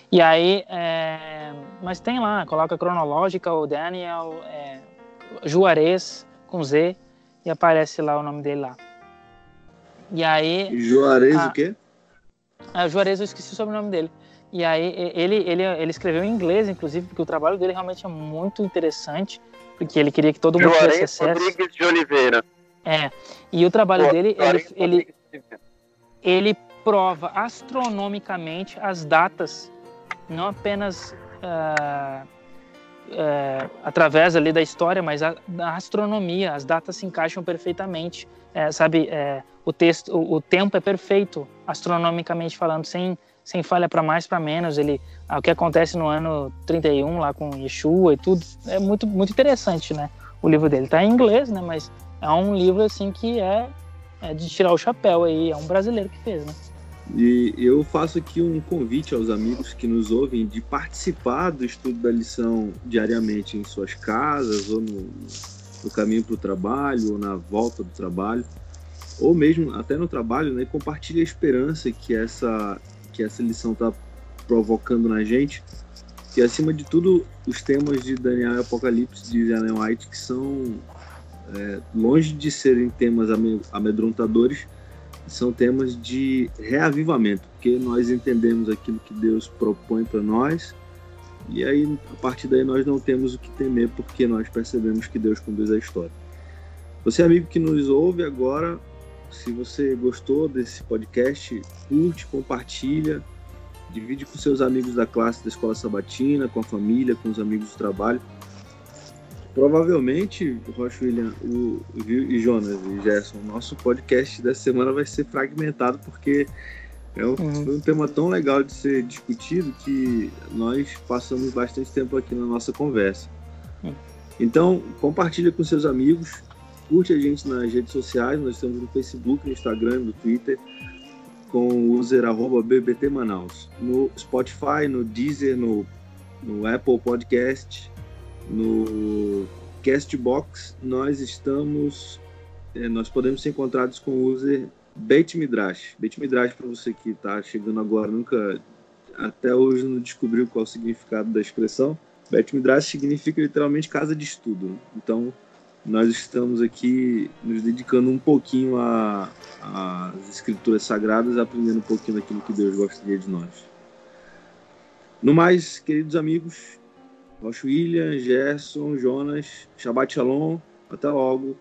E aí, é, mas tem lá, coloca cronológica, o Daniel, é, Juarez com Z, e aparece lá o nome dele lá. E aí. Juarez a, o quê? É, Juarez, eu esqueci o sobrenome dele. E aí ele, ele, ele escreveu em inglês, inclusive, porque o trabalho dele realmente é muito interessante, porque ele queria que todo mundo Juarez tivesse acesso. Rodrigues de Oliveira. É. E o trabalho Pô, dele, ele, ele, ele prova astronomicamente as datas, não apenas uh, uh, através ali da história, mas a, astronomia. As datas se encaixam perfeitamente. É, sabe, é, o texto, o, o, tempo é perfeito, astronomicamente falando, sem, sem falha para mais para menos. Ele, ah, o que acontece no ano 31 lá com Yeshua e tudo, é muito, muito interessante, né? O livro dele está em inglês, né? Mas é um livro assim que é, é de tirar o chapéu aí, é um brasileiro que fez, né? E eu faço aqui um convite aos amigos que nos ouvem de participar do estudo da lição diariamente em suas casas ou no, no caminho para o trabalho ou na volta do trabalho ou mesmo até no trabalho, né? Compartilhe a esperança que essa que essa lição está provocando na gente. E acima de tudo, os temas de Daniel e Apocalipse de Ellen White que são é, longe de serem temas amedrontadores, são temas de reavivamento, porque nós entendemos aquilo que Deus propõe para nós, e aí a partir daí nós não temos o que temer, porque nós percebemos que Deus conduz a história. Você, amigo que nos ouve agora, se você gostou desse podcast, curte, compartilha, divide com seus amigos da classe da escola sabatina, com a família, com os amigos do trabalho Provavelmente, Rocha William o, e Jonas e Gerson, o nosso podcast dessa semana vai ser fragmentado porque é um, uhum. um, tema tão legal de ser discutido que nós passamos bastante tempo aqui na nossa conversa. Uhum. Então, compartilha com seus amigos, curte a gente nas redes sociais, nós estamos no Facebook, no Instagram, no Twitter, com o user arroba BBT Manaus. No Spotify, no Deezer, no, no Apple Podcast, no Castbox nós estamos, é, nós podemos ser encontrados com o user Beit Midrash. Beit Midrash para você que está chegando agora, nunca até hoje não descobriu qual o significado da expressão. Beit Midrash significa literalmente casa de estudo. Então nós estamos aqui nos dedicando um pouquinho às escrituras sagradas, aprendendo um pouquinho daquilo que Deus gostaria de nós. No mais, queridos amigos, Rocha William, Gerson, Jonas, Shabbat Shalom. Até logo.